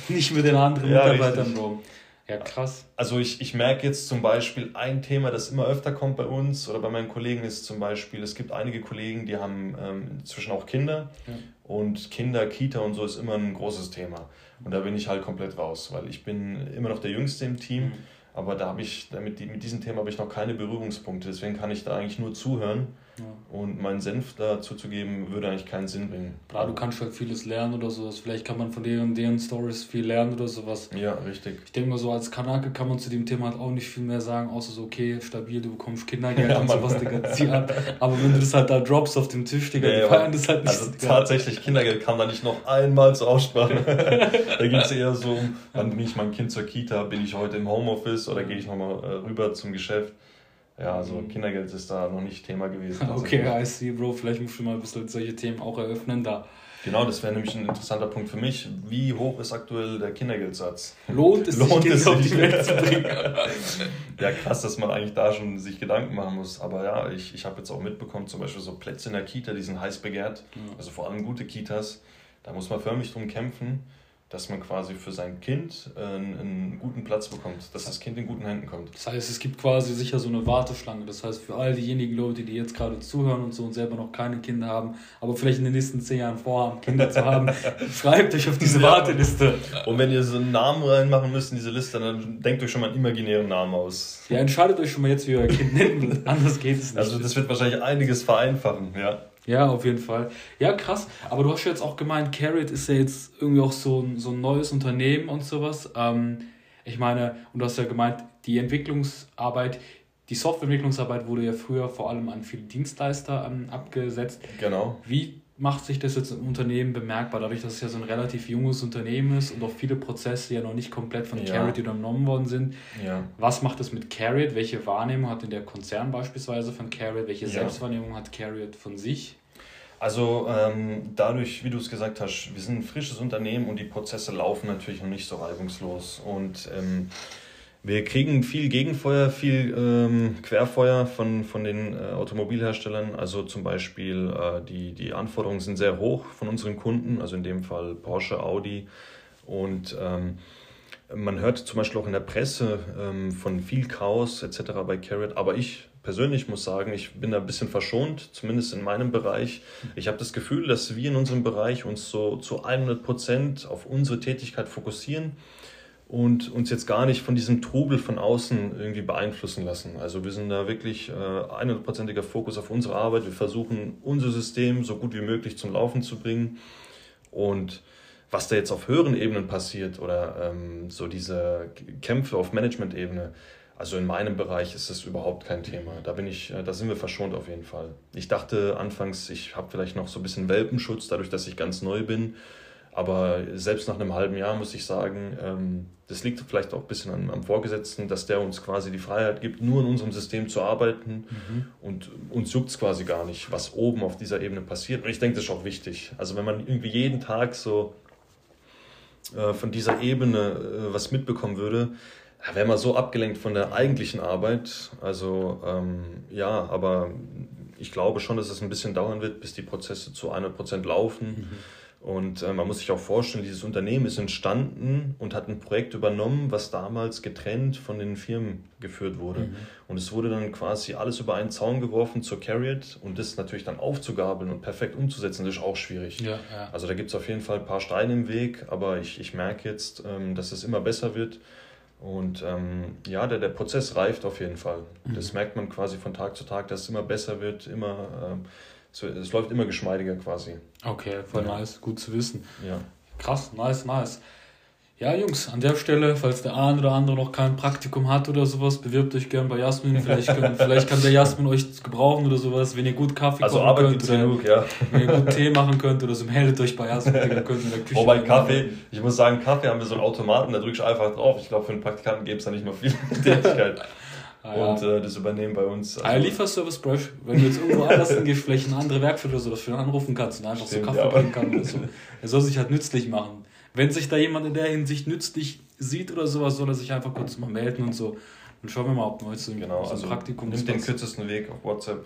S2: Nicht mit den anderen ja, Mitarbeitern, Bro. Ja, krass.
S1: Also ich, ich merke jetzt zum Beispiel ein Thema, das immer öfter kommt bei uns oder bei meinen Kollegen ist zum Beispiel, es gibt einige Kollegen, die haben ähm, inzwischen auch Kinder ja. und Kinder, Kita und so ist immer ein großes Thema. Und da bin ich halt komplett raus, weil ich bin immer noch der Jüngste im Team, mhm. aber da habe ich, mit, mit diesem Thema habe ich noch keine Berührungspunkte, deswegen kann ich da eigentlich nur zuhören ja. Und meinen Senf dazu zu geben, würde eigentlich keinen Sinn bringen.
S2: Klar, du kannst halt vieles lernen oder sowas. Vielleicht kann man von deren, deren Stories viel lernen oder sowas.
S1: Ja, richtig.
S2: Ich denke mal so, als Kanake kann man zu dem Thema halt auch nicht viel mehr sagen, außer so, okay, stabil, du bekommst Kindergeld ja, und sowas, Digga, zieh ab. Aber wenn du das halt da droppst auf dem Tisch, Digga, ja, die feiern das
S1: halt nicht. Also Digga. tatsächlich, Kindergeld kam da nicht noch einmal zur Aussprache. da ging es eher so, wann bringe ich mein Kind zur Kita, bin ich heute im Homeoffice oder gehe ich nochmal äh, rüber zum Geschäft. Ja, also mhm. Kindergeld ist da noch nicht Thema gewesen.
S2: Okay, I see, Bro. Vielleicht musst du mal ein bisschen solche Themen auch eröffnen da.
S1: Genau, das wäre nämlich ein interessanter Punkt für mich. Wie hoch ist aktuell der Kindergeldsatz? Lohnt es Lohnt sich, es auf die Welt zu bringen? ja, krass, dass man eigentlich da schon sich Gedanken machen muss. Aber ja, ich, ich habe jetzt auch mitbekommen, zum Beispiel so Plätze in der Kita, die sind heiß begehrt. Mhm. Also vor allem gute Kitas. Da muss man förmlich drum kämpfen dass man quasi für sein Kind äh, einen, einen, guten Platz bekommt, dass das Kind in guten Händen kommt.
S2: Das heißt, es gibt quasi sicher so eine Warteschlange. Das heißt, für all diejenigen Leute, die jetzt gerade zuhören und so und selber noch keine Kinder haben, aber vielleicht in den nächsten zehn Jahren vorhaben, Kinder zu haben, schreibt euch auf diese ja. Warteliste.
S1: Und wenn ihr so einen Namen reinmachen müsst in diese Liste, dann denkt euch schon mal einen imaginären Namen aus.
S2: Ja, entscheidet euch schon mal jetzt, wie ihr euer Kind nennt. Anders geht es
S1: nicht. Also das wird wahrscheinlich einiges vereinfachen, ja.
S2: Ja, auf jeden Fall. Ja, krass. Aber du hast ja jetzt auch gemeint, Carrot ist ja jetzt irgendwie auch so ein, so ein neues Unternehmen und sowas. Ähm, ich meine, und du hast ja gemeint, die Entwicklungsarbeit, die Softwareentwicklungsarbeit wurde ja früher vor allem an viele Dienstleister ähm, abgesetzt. Genau. Wie macht sich das jetzt im Unternehmen bemerkbar, dadurch, dass es ja so ein relativ junges Unternehmen ist und auch viele Prozesse ja noch nicht komplett von ja. Carrot übernommen worden sind. Ja. Was macht es mit Carrot? Welche Wahrnehmung hat denn der Konzern beispielsweise von Carrot? Welche ja. Selbstwahrnehmung hat Carrot von sich?
S1: Also ähm, dadurch, wie du es gesagt hast, wir sind ein frisches Unternehmen und die Prozesse laufen natürlich noch nicht so reibungslos. Und ähm, wir kriegen viel Gegenfeuer, viel ähm, Querfeuer von, von den äh, Automobilherstellern. Also zum Beispiel äh, die, die Anforderungen sind sehr hoch von unseren Kunden, also in dem Fall Porsche, Audi. Und ähm, man hört zum Beispiel auch in der Presse ähm, von viel Chaos etc. bei Carrot, aber ich persönlich muss sagen, ich bin da ein bisschen verschont, zumindest in meinem Bereich. Ich habe das Gefühl, dass wir in unserem Bereich uns so zu 100 Prozent auf unsere Tätigkeit fokussieren und uns jetzt gar nicht von diesem Trubel von außen irgendwie beeinflussen lassen. Also wir sind da wirklich äh, 100%iger Fokus auf unsere Arbeit. Wir versuchen, unser System so gut wie möglich zum Laufen zu bringen und was da jetzt auf höheren Ebenen passiert oder ähm, so diese Kämpfe auf Management-Ebene, also in meinem Bereich ist das überhaupt kein Thema. Da bin ich, äh, da sind wir verschont auf jeden Fall. Ich dachte anfangs, ich habe vielleicht noch so ein bisschen Welpenschutz, dadurch, dass ich ganz neu bin. Aber selbst nach einem halben Jahr muss ich sagen, ähm, das liegt vielleicht auch ein bisschen am, am, Vorgesetzten, dass der uns quasi die Freiheit gibt, nur in unserem System zu arbeiten. Mhm. Und uns juckt es quasi gar nicht, was oben auf dieser Ebene passiert. Und ich denke, das ist auch wichtig. Also wenn man irgendwie jeden Tag so äh, von dieser Ebene äh, was mitbekommen würde, wäre man so abgelenkt von der eigentlichen Arbeit. Also ähm, ja, aber ich glaube schon, dass es ein bisschen dauern wird, bis die Prozesse zu 100% laufen. Mhm. Und äh, man muss sich auch vorstellen, dieses Unternehmen ist entstanden und hat ein Projekt übernommen, was damals getrennt von den Firmen geführt wurde. Mhm. Und es wurde dann quasi alles über einen Zaun geworfen zur Carriot und das natürlich dann aufzugabeln und perfekt umzusetzen, das ist auch schwierig. Ja, ja. Also da gibt es auf jeden Fall ein paar Steine im Weg, aber ich, ich merke jetzt, ähm, dass es immer besser wird. Und ähm, ja, der, der Prozess reift auf jeden Fall. Mhm. Das merkt man quasi von Tag zu Tag, dass es immer besser wird, immer, ähm, es läuft immer geschmeidiger quasi.
S2: Okay, voll ja. nice, gut zu wissen. Ja. Krass, nice, nice. Ja, Jungs, an der Stelle, falls der eine oder andere noch kein Praktikum hat oder sowas, bewirbt euch gern bei Jasmin. Vielleicht, können, vielleicht kann der Jasmin euch gebrauchen oder sowas, wenn ihr gut Kaffee also kochen könnt. Oder genug, ja. Wenn ihr gut Tee machen könnt oder so, meldet euch bei Jasmin. Dann könnt in der
S1: Küche Wobei Kaffee, ich muss sagen, Kaffee haben wir so einen Automaten, da drückst du einfach drauf. Ich glaube, für einen Praktikanten gäbe es da nicht mehr viel Tätigkeit. Ah, ja. Und äh, das übernehmen bei uns.
S2: Also ah, Lieferservice Brush, wenn du jetzt irgendwo anders hingehst, vielleicht eine andere Werkstatt oder so, du ihn anrufen kannst und einfach Stimmt, so Kaffee ja, bringen kannst oder so. Er soll sich halt nützlich machen wenn sich da jemand in der Hinsicht nützlich sieht oder sowas, soll er sich einfach kurz mal melden und so. Dann schauen wir mal, ob wir so genau,
S1: also Praktikum Nimm den kürzesten Weg auf WhatsApp.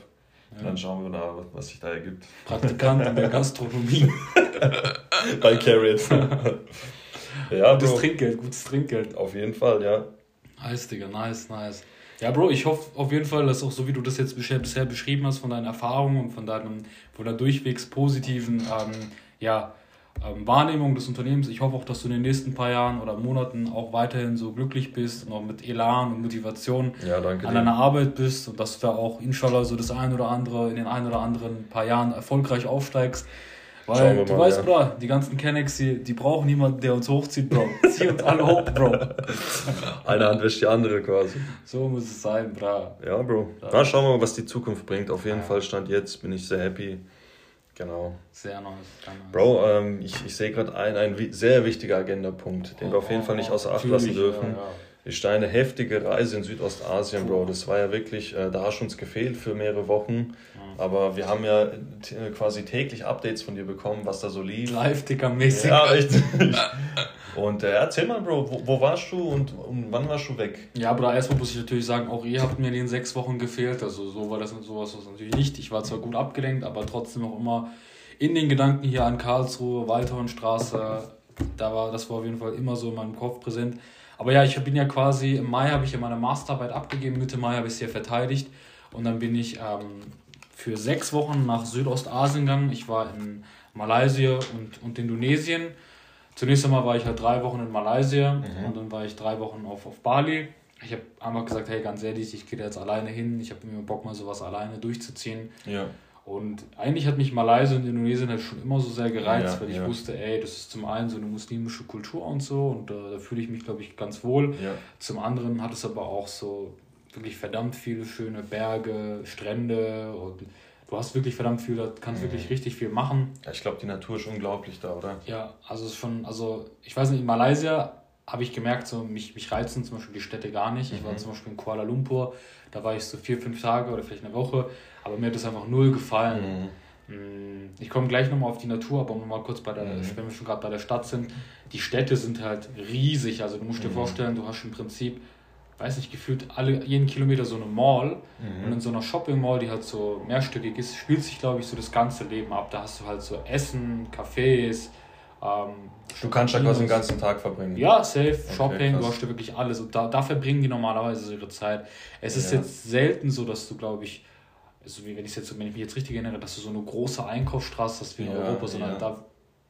S1: Ja. Dann schauen wir da, was sich da ergibt.
S2: Praktikant in der Gastronomie. Bei Carrot. ja, gutes Bro. Trinkgeld, gutes Trinkgeld.
S1: Auf jeden Fall, ja.
S2: Nice, Digga, nice, nice. Ja, Bro, ich hoffe auf jeden Fall, dass auch so wie du das jetzt bisher, beschrieben hast, von deinen Erfahrungen und von deinem, von der durchwegs positiven, ähm, ja, ähm, Wahrnehmung des Unternehmens. Ich hoffe auch, dass du in den nächsten paar Jahren oder Monaten auch weiterhin so glücklich bist und auch mit Elan und Motivation ja, an dir. deiner Arbeit bist und dass du da auch inshallah so das ein oder andere in den ein oder anderen paar Jahren erfolgreich aufsteigst. Weil du mal, weißt, ja. Bro, die ganzen Kennex, die, die brauchen niemanden, der uns hochzieht, Bro. Zieh uns alle hoch, Bro.
S1: Eine Hand wäscht die andere quasi.
S2: So muss es sein, bra.
S1: Ja, Bro. Na, schauen wir mal, was die Zukunft bringt. Auf jeden ja. Fall stand jetzt, bin ich sehr happy. Genau. Sehr nice. Bro, ähm, ich, ich sehe gerade einen, ein sehr wichtiger Agendapunkt, den oh, wir auf jeden Fall nicht außer Acht lassen dürfen. Ja. Ist deine heftige Reise in Südostasien, Bro. Das war ja wirklich, äh, da hast du uns gefehlt für mehrere Wochen. Aber wir haben ja quasi täglich Updates von dir bekommen, was da so lief. Live-Ticker-mäßig. Ja, richtig. und äh, erzähl mal, Bro, wo, wo warst du und, und, wann warst du weg?
S2: Ja, aber erstmal muss ich natürlich sagen, auch ihr habt mir in den sechs Wochen gefehlt. Also so war das und sowas was natürlich nicht. Ich war zwar gut abgelenkt, aber trotzdem auch immer in den Gedanken hier an Karlsruhe, Waldhornstraße. Da war, das war auf jeden Fall immer so in meinem Kopf präsent. Aber ja, ich bin ja quasi, im Mai habe ich ja meine Masterarbeit abgegeben, Mitte Mai habe ich sie ja verteidigt. Und dann bin ich ähm, für sechs Wochen nach Südostasien gegangen. Ich war in Malaysia und, und Indonesien. Zunächst einmal war ich halt drei Wochen in Malaysia mhm. und dann war ich drei Wochen auf, auf Bali. Ich habe einfach gesagt, hey, ganz ehrlich, ich gehe jetzt alleine hin. Ich habe mir Bock, mal sowas alleine durchzuziehen. Ja. Und eigentlich hat mich Malaysia und Indonesien halt schon immer so sehr gereizt, ja, weil ich ja. wusste, ey, das ist zum einen so eine muslimische Kultur und so und äh, da fühle ich mich, glaube ich, ganz wohl. Ja. Zum anderen hat es aber auch so wirklich verdammt viele schöne Berge, Strände und du hast wirklich verdammt viel, da kannst mhm. wirklich richtig viel machen.
S1: Ja, ich glaube, die Natur ist unglaublich da, oder?
S2: Ja, also es ist schon, also ich weiß nicht, in Malaysia habe ich gemerkt, so mich, mich reizen zum Beispiel die Städte gar nicht. Mhm. Ich war mhm. zum Beispiel in Kuala Lumpur, da war ich so vier, fünf Tage oder vielleicht eine Woche, aber mir hat das einfach null gefallen. Mhm. Mm, ich komme gleich nochmal auf die Natur, aber nochmal kurz bei der, mhm. wenn wir schon gerade bei der Stadt sind, die Städte sind halt riesig. Also du musst dir mhm. vorstellen, du hast im Prinzip weiß nicht, gefühlt alle, jeden Kilometer so eine Mall. Mhm. Und in so einer Shopping Mall, die halt so mehrstöckig ist, spielt sich, glaube ich, so das ganze Leben ab. Da hast du halt so Essen, Cafés Ähm,
S1: du kannst ja quasi den ganzen Tag verbringen.
S2: Ja, safe, okay, Shopping, krass. du hast ja wirklich alles. Und da, da verbringen die normalerweise so ihre Zeit. Es ist ja. jetzt selten so, dass du, glaube ich, so wie wenn ich jetzt, wenn ich mich jetzt richtig erinnere, dass du so eine große Einkaufsstraße hast wie in ja, Europa, sondern ja. da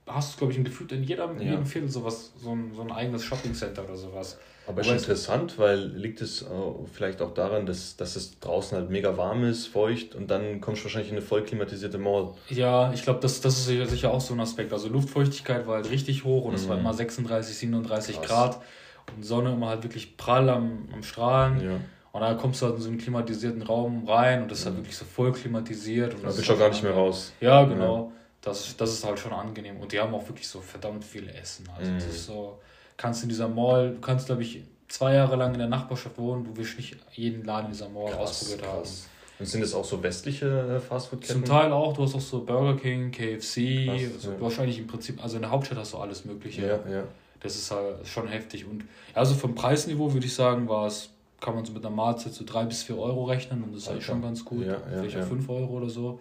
S2: hast du, glaube ich, ein Gefühl in jedem, in jedem Viertel sowas, so ein, so ein eigenes Shoppingcenter oder sowas.
S1: Aber ist interessant, weil liegt es vielleicht auch daran, dass, dass es draußen halt mega warm ist, feucht und dann kommst du wahrscheinlich in eine voll klimatisierte Mall.
S2: Ja, ich glaube, das, das ist sicher auch so ein Aspekt. Also Luftfeuchtigkeit war halt richtig hoch und mhm. es war immer 36, 37 Krass. Grad und Sonne immer halt wirklich prall am, am Strahlen. Ja. Und dann kommst du halt in so einen klimatisierten Raum rein und das ist halt mhm. wirklich so voll klimatisiert. Und da bist du auch gar nicht mehr raus. Ja, genau. Ja. Das, das ist halt schon angenehm. Und die haben auch wirklich so verdammt viel Essen. Also mhm. das ist so kannst in dieser Mall, du kannst, glaube ich, zwei Jahre lang in der Nachbarschaft wohnen, du wirst nicht jeden Laden in dieser Mall krass, ausprobiert krass. haben.
S1: Und sind das auch so westliche äh, Fastfood-Ketten?
S2: Zum Teil auch, du hast auch so Burger King, KFC, krass, also ja. wahrscheinlich im Prinzip, also in der Hauptstadt hast du alles Mögliche. Ja, ja. Das ist halt schon heftig. Und also vom Preisniveau würde ich sagen, war es, kann man so mit einer Mahlzeit so drei bis vier Euro rechnen und das ist eigentlich schon ganz gut. Ja, ja, Vielleicht ja. auch fünf Euro oder so.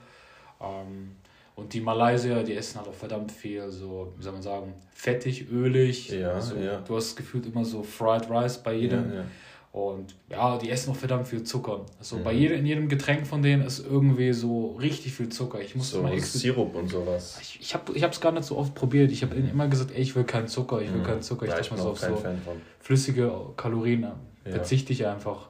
S2: Ähm, und die Malaysier, die essen halt auch verdammt viel, so, wie soll man sagen, fettig, ölig. Ja, also, ja. Du hast gefühlt immer so Fried Rice bei jedem. Ja, ja. Und ja, die essen auch verdammt viel Zucker. Also mhm. bei jedem, in jedem Getränk von denen ist irgendwie so richtig viel Zucker. Ich muss so mal Sirup und sowas. Ich, ich habe es gar nicht so oft probiert. Ich habe immer gesagt, ey, ich will keinen Zucker, ich will mhm. keinen Zucker. Ich ja, dachte mal so auf so flüssige Kalorien verzichte ich einfach.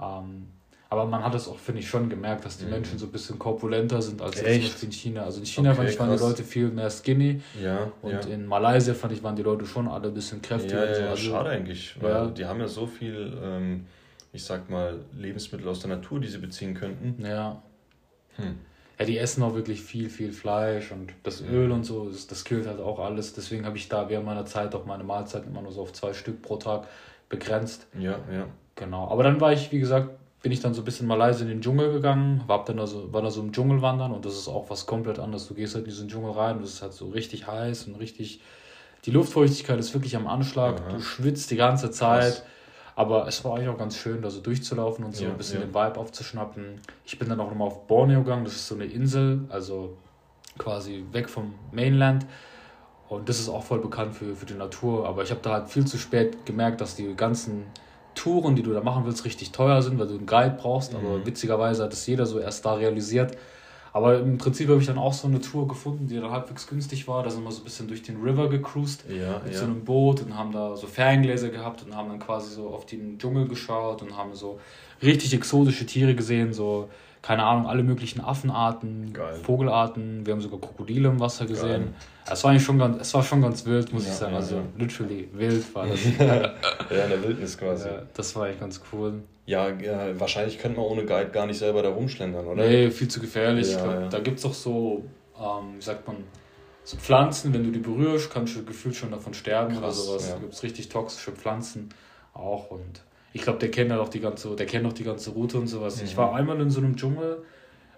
S2: Ähm, aber man hat es auch, finde ich, schon gemerkt, dass die mhm. Menschen so ein bisschen korpulenter sind als jetzt in China. Also in China okay, fand ich, waren die Leute viel mehr skinny. Ja, und ja. in Malaysia fand ich, waren die Leute schon alle ein bisschen kräftiger. Ja, ja,
S1: also, schade eigentlich. Weil ja. die haben ja so viel, ähm, ich sag mal, Lebensmittel aus der Natur, die sie beziehen könnten. Ja.
S2: Hm. Ja, die essen auch wirklich viel, viel Fleisch und das Öl und so, das, das killt halt auch alles. Deswegen habe ich da während meiner Zeit auch meine Mahlzeiten immer nur so auf zwei Stück pro Tag begrenzt. Ja, ja. Genau. Aber dann war ich, wie gesagt, bin ich dann so ein bisschen Malaysia in den Dschungel gegangen, war dann also, war da so im Dschungel wandern und das ist auch was komplett anderes. Du gehst halt in diesen Dschungel rein und es ist halt so richtig heiß und richtig. Die Luftfeuchtigkeit ist wirklich am Anschlag, Aha. du schwitzt die ganze Zeit. Krass. Aber es war eigentlich auch ganz schön, da so durchzulaufen und so ja, ein bisschen ja. den Vibe aufzuschnappen. Ich bin dann auch nochmal auf Borneo gegangen, das ist so eine Insel, also quasi weg vom Mainland. Und das ist auch voll bekannt für, für die Natur. Aber ich habe da halt viel zu spät gemerkt, dass die ganzen Touren, die du da machen willst, richtig teuer sind, weil du einen Guide brauchst. Mhm. Aber witzigerweise hat das jeder so erst da realisiert. Aber im Prinzip habe ich dann auch so eine Tour gefunden, die dann halbwegs günstig war. Da sind wir so ein bisschen durch den River gecruised ja, mit ja. so einem Boot und haben da so Ferngläser gehabt und haben dann quasi so auf den Dschungel geschaut und haben so richtig exotische Tiere gesehen, so keine Ahnung, alle möglichen Affenarten, Geil. Vogelarten, wir haben sogar Krokodile im Wasser gesehen. Es war eigentlich schon ganz, es war schon ganz wild, muss ja, ich sagen. Ja, also ja. literally wild war das. ja, in der Wildnis quasi. das war eigentlich ganz cool.
S1: Ja, wahrscheinlich könnte man ohne Guide gar nicht selber da rumschlendern, oder?
S2: Nee, viel zu gefährlich. Glaub, da gibt es auch so, ähm, wie sagt man, so Pflanzen, wenn du die berührst, kannst du gefühlt schon davon sterben Krass, oder sowas. Da gibt es richtig toxische Pflanzen auch und ich glaube, der kennt halt auch die ganze, der kennt auch die ganze Route und sowas. Mhm. Ich war einmal in so einem Dschungel,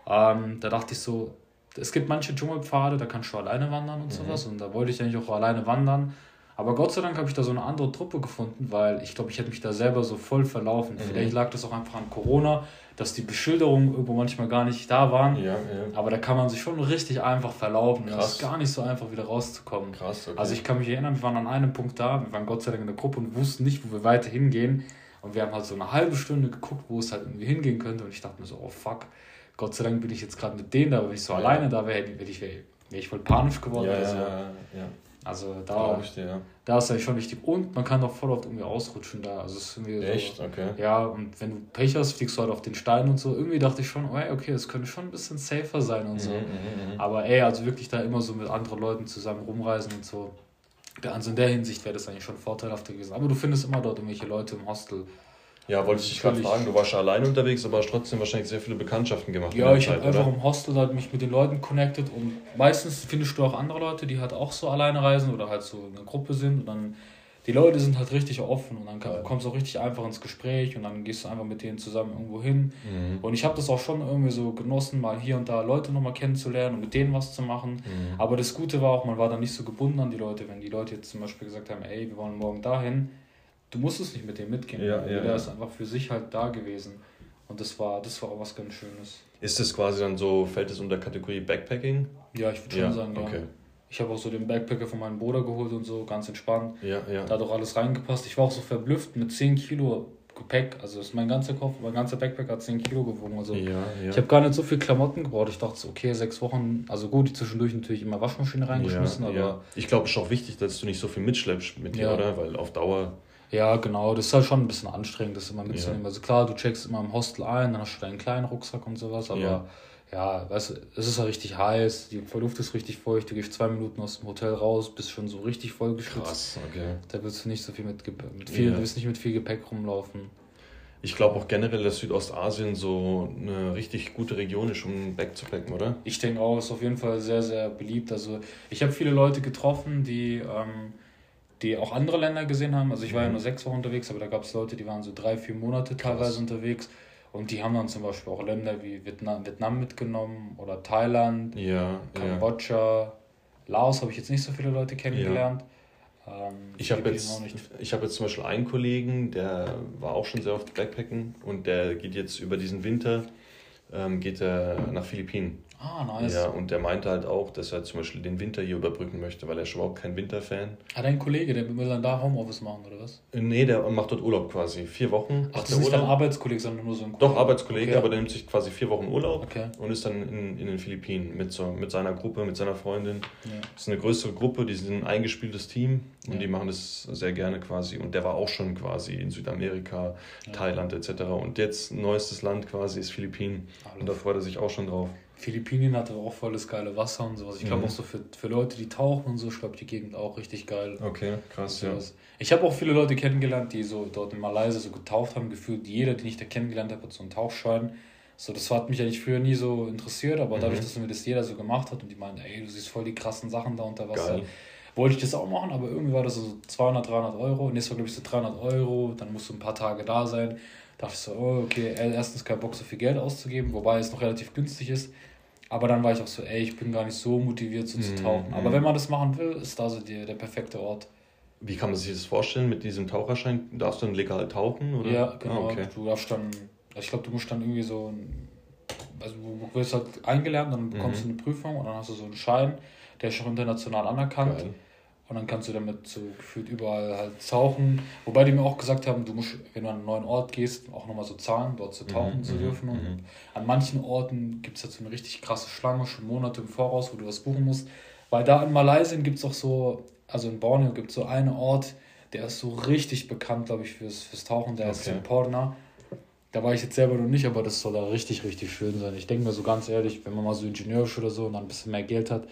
S2: ähm, da dachte ich so, es gibt manche Dschungelpfade, da kannst du alleine wandern und mhm. sowas. Und da wollte ich eigentlich auch alleine wandern. Aber Gott sei Dank habe ich da so eine andere Truppe gefunden, weil ich glaube, ich hätte mich da selber so voll verlaufen. Mhm. Vielleicht lag das auch einfach an Corona, dass die Beschilderungen irgendwo manchmal gar nicht da waren. Ja, ja. Aber da kann man sich schon richtig einfach verlaufen. Krass. Das ist gar nicht so einfach, wieder rauszukommen. Krass, okay. Also ich kann mich erinnern, wir waren an einem Punkt da, wir waren Gott sei Dank in der Gruppe und wussten nicht, wo wir weiter hingehen. Und wir haben halt so eine halbe Stunde geguckt, wo es halt irgendwie hingehen könnte. Und ich dachte mir so, oh fuck, Gott sei Dank bin ich jetzt gerade mit denen da, wenn ich so ja. alleine da wäre, wäre ich, wär, wär ich voll panisch geworden. Ja, also, ja, ja. Also da, dir, ja. da ist eigentlich schon wichtig. Und man kann doch voll oft irgendwie ausrutschen da. Also ist irgendwie Echt? So, okay. Ja, und wenn du Pech hast, fliegst du halt auf den Stein und so. Irgendwie dachte ich schon, oh, ey, okay, es könnte schon ein bisschen safer sein und so. Mhm, mhm, mhm. Aber ey, also wirklich da immer so mit anderen Leuten zusammen rumreisen und so also in der Hinsicht wäre das eigentlich schon vorteilhafter gewesen. Aber du findest immer dort irgendwelche Leute im Hostel.
S1: Ja, wollte ich dich gerade fragen, du warst ja alleine unterwegs, aber hast trotzdem wahrscheinlich sehr viele Bekanntschaften gemacht.
S2: Ja, ich habe einfach im Hostel halt mich mit den Leuten connected und meistens findest du auch andere Leute, die halt auch so alleine reisen oder halt so in einer Gruppe sind und dann die Leute sind halt richtig offen und dann kann, kommst du auch richtig einfach ins Gespräch und dann gehst du einfach mit denen zusammen irgendwo hin. Mhm. Und ich habe das auch schon irgendwie so genossen, mal hier und da Leute nochmal kennenzulernen und mit denen was zu machen. Mhm. Aber das Gute war auch, man war dann nicht so gebunden an die Leute. Wenn die Leute jetzt zum Beispiel gesagt haben, ey, wir wollen morgen dahin, du musstest nicht mit denen mitgehen. Ja, ja, ja. ist einfach für sich halt da gewesen. Und das war, das war auch was ganz Schönes.
S1: Ist das quasi dann so, fällt es unter Kategorie Backpacking? Ja, ich würde schon sagen,
S2: ja. Okay. Ich habe auch so den Backpacker von meinem Bruder geholt und so, ganz entspannt. Ja, ja. Da hat auch alles reingepasst. Ich war auch so verblüfft mit 10 Kilo Gepäck. Also ist mein ganzer Kopf, mein ganzer Backpack hat 10 Kilo gewogen. Also ja, ja. ich habe gar nicht so viel Klamotten gebraucht. Ich dachte, okay, sechs Wochen, also gut, zwischendurch natürlich immer Waschmaschine reingeschmissen,
S1: ja, aber. Ich glaube, es ist auch wichtig, dass du nicht so viel mitschleppst mit dir, oder? Weil auf Dauer.
S2: Ja, genau. Das ist halt schon ein bisschen anstrengend, das immer mitzunehmen. Also klar, du checkst immer im Hostel ein, dann hast du deinen kleinen Rucksack und sowas, aber ja, weißt du, es ist ja richtig heiß, die Luft ist richtig feucht, du gehst zwei Minuten aus dem Hotel raus, bist schon so richtig vollgeschützt. Krass, okay. Da willst du nicht so viel mit, mit viel, ja. du willst nicht mit viel Gepäck rumlaufen.
S1: Ich glaube auch generell, dass Südostasien so eine richtig gute Region ist, um backzupacken, oder?
S2: Ich denke auch, ist auf jeden Fall sehr, sehr beliebt. Also ich habe viele Leute getroffen, die, ähm, die auch andere Länder gesehen haben. Also ich war mhm. ja nur sechs Wochen unterwegs, aber da gab es Leute, die waren so drei, vier Monate teilweise Krass. unterwegs. Und die haben dann zum Beispiel auch Länder wie Vietnam, Vietnam mitgenommen oder Thailand, ja, Kambodscha, ja. Laos habe ich jetzt nicht so viele Leute kennengelernt. Ja.
S1: Ähm, ich habe jetzt, hab jetzt zum Beispiel einen Kollegen, der war auch schon sehr oft Backpacken und der geht jetzt über diesen Winter ähm, geht er nach Philippinen. Ah, nice. Ja, und der meinte halt auch, dass er zum Beispiel den Winter hier überbrücken möchte, weil er ist überhaupt kein Winterfan.
S2: Hat ein Kollege, der will dann da Homeoffice machen, oder was?
S1: Äh, nee, der macht dort Urlaub quasi. Vier Wochen. Ach, das ist nicht dein Arbeitskollege, sondern nur so ein Kollege? Doch, Arbeitskollege, okay. aber der nimmt sich quasi vier Wochen Urlaub okay. und ist dann in, in den Philippinen mit, so, mit seiner Gruppe, mit seiner Freundin. Ja. Das ist eine größere Gruppe, die sind ein eingespieltes Team und ja. die machen das sehr gerne quasi. Und der war auch schon quasi in Südamerika, ja. Thailand etc. Und jetzt neuestes Land quasi ist Philippinen. Alles. Und da freut er sich auch schon drauf.
S2: Philippinen hatte auch volles geile Wasser und sowas. Ich glaube mhm. auch so für, für Leute, die tauchen und so, ich glaube die Gegend auch richtig geil. Okay, krass, ja. Ich habe auch viele Leute kennengelernt, die so dort in Malaysia so getaucht haben, gefühlt jeder, den ich da kennengelernt habe, hat so einen Tauchschein. So, das hat mich eigentlich früher nie so interessiert, aber mhm. dadurch, dass mir das jeder so gemacht hat und die meinten, ey, du siehst voll die krassen Sachen da unter Wasser, geil. wollte ich das auch machen, aber irgendwie war das so 200, 300 Euro. Nächstes Mal, glaube ich, so 300 Euro, dann musst du ein paar Tage da sein. Da dachte ich so, oh, okay, erstens kein Bock, so viel Geld auszugeben, wobei es noch relativ günstig ist. Aber dann war ich auch so, ey, ich bin gar nicht so motiviert, so zu mhm, tauchen. Aber wenn man das machen will, ist da so die, der perfekte Ort.
S1: Wie kann man sich das vorstellen? Mit diesem Taucherschein darfst du dann legal tauchen? Oder? Ja,
S2: genau. Ah, okay. Du darfst dann, ich glaube, du musst dann irgendwie so, also du wirst halt eingelernt, dann bekommst mhm. du eine Prüfung und dann hast du so einen Schein, der ist auch international anerkannt. Geil. Und dann kannst du damit so gefühlt überall halt tauchen. Wobei die mir auch gesagt haben, du musst, wenn du an einen neuen Ort gehst, auch nochmal so zahlen, dort zu tauchen mhm, zu dürfen. Und mhm. an manchen Orten gibt es halt so eine richtig krasse Schlange, schon Monate im Voraus, wo du was buchen musst. Weil da in Malaysia gibt es auch so, also in Borneo gibt es so einen Ort, der ist so richtig bekannt, glaube ich, fürs, fürs Tauchen, der okay. ist in Porna. Da war ich jetzt selber noch nicht, aber das soll da richtig, richtig schön sein. Ich denke mir so ganz ehrlich, wenn man mal so ingenieurisch oder so und dann ein bisschen mehr Geld hat,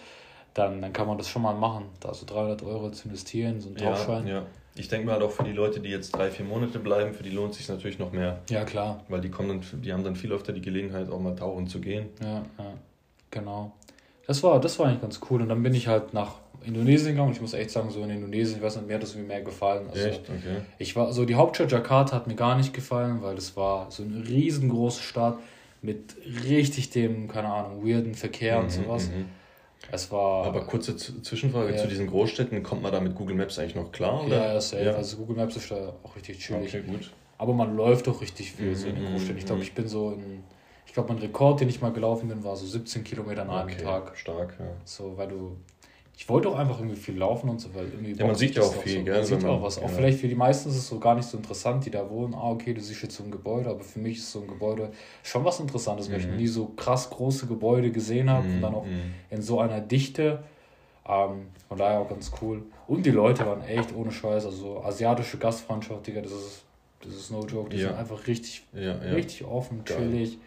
S2: dann, dann kann man das schon mal machen, da so 300 Euro zu investieren, so ein
S1: Tauchschein. Ja, ja. Ich denke mal halt auch für die Leute, die jetzt drei, vier Monate bleiben, für die lohnt es sich natürlich noch mehr.
S2: Ja, klar.
S1: Weil die kommen dann, die haben dann viel öfter die Gelegenheit, auch mal tauchen zu gehen.
S2: Ja, ja, genau. Das war, das war eigentlich ganz cool. Und dann bin ich halt nach Indonesien gegangen und ich muss echt sagen, so in Indonesien, ich weiß nicht, mir hat das irgendwie mehr gefallen. Also echt? Okay. Ich war, so die Hauptstadt Jakarta hat mir gar nicht gefallen, weil das war so eine riesengroße Stadt mit richtig dem, keine Ahnung, weirden Verkehr mhm, und sowas. Mhm.
S1: Es war. Aber kurze Zwischenfrage ja. zu diesen Großstädten, kommt man da mit Google Maps eigentlich noch klar? Oder? Ja,
S2: safe. Ja. Also Google Maps ist da auch richtig chillig. Okay, gut. Aber man läuft doch richtig viel mhm, so in den mhm, Großstädten. Ich glaube, mhm. ich bin so in. Ich glaube, mein Rekord, den ich mal gelaufen bin, war so 17 Kilometer an einem okay, Tag. Stark, ja. So, weil du ich wollte auch einfach irgendwie viel laufen und so, weil irgendwie. Ja, man sieht ja auch viel, so. gell? Man sieht man, auch was. Auch vielleicht für die meisten ist es so gar nicht so interessant, die da wohnen. Ah, okay, du siehst jetzt so ein Gebäude, aber für mich ist so ein Gebäude schon was Interessantes, mhm. weil ich mhm. nie so krass große Gebäude gesehen habe mhm. und dann auch mhm. in so einer Dichte. Ähm, von daher auch ganz cool. Und die Leute waren echt ohne Scheiß, also so asiatische Gastfreundschaft, Digga, das ist, das ist no joke. Die ja. sind einfach richtig, ja, ja. richtig offen, chillig.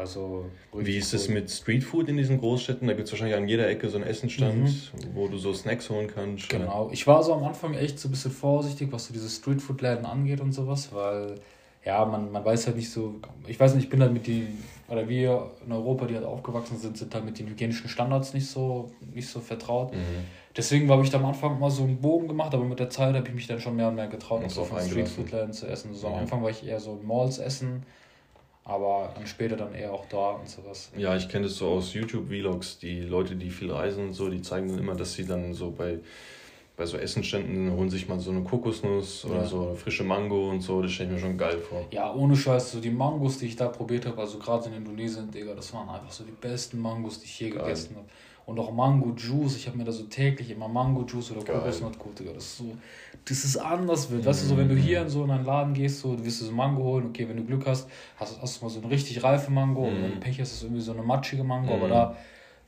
S1: Also Wie ist es mit Streetfood in diesen Großstädten? Da gibt es wahrscheinlich an jeder Ecke so einen Essenstand, mhm. wo du so Snacks holen kannst.
S2: Genau. Ich war so am Anfang echt so ein bisschen vorsichtig, was so diese Streetfood-Läden angeht und sowas, weil ja, man, man weiß halt nicht so, ich weiß nicht, ich bin halt mit den, oder wir in Europa, die halt aufgewachsen sind, sind halt mit den hygienischen Standards nicht so, nicht so vertraut. Mhm. Deswegen habe ich da am Anfang mal so einen Bogen gemacht, aber mit der Zeit habe ich mich dann schon mehr und mehr getraut, noch so von Streetfood-Läden zu essen. So, am Anfang war ich eher so Malls essen aber dann später dann eher auch da und sowas.
S1: Ja, ich kenne das so aus YouTube-Vlogs, die Leute, die viel reisen und so, die zeigen dann immer, dass sie dann so bei, bei so Essenständen holen sich mal so eine Kokosnuss oder so eine frische Mango und so, das stelle ich mir schon geil vor.
S2: Ja, ohne Scheiß, so die Mangos, die ich da probiert habe, also gerade in Indonesien, Digga, das waren einfach so die besten Mangos, die ich je geil. gegessen habe. Und auch Mango Juice, ich habe mir da so täglich immer Mango Juice oder Kokosnussgut, Digga, das ist so, das ist anders wird. Weißt du, so wenn du hier in so einen Laden gehst, so, du wirst so Mango holen, okay, wenn du Glück hast, hast, hast du mal so eine richtig reife Mango, mm. und wenn du Pech hast, ist es irgendwie so eine matschige Mango, mm. aber da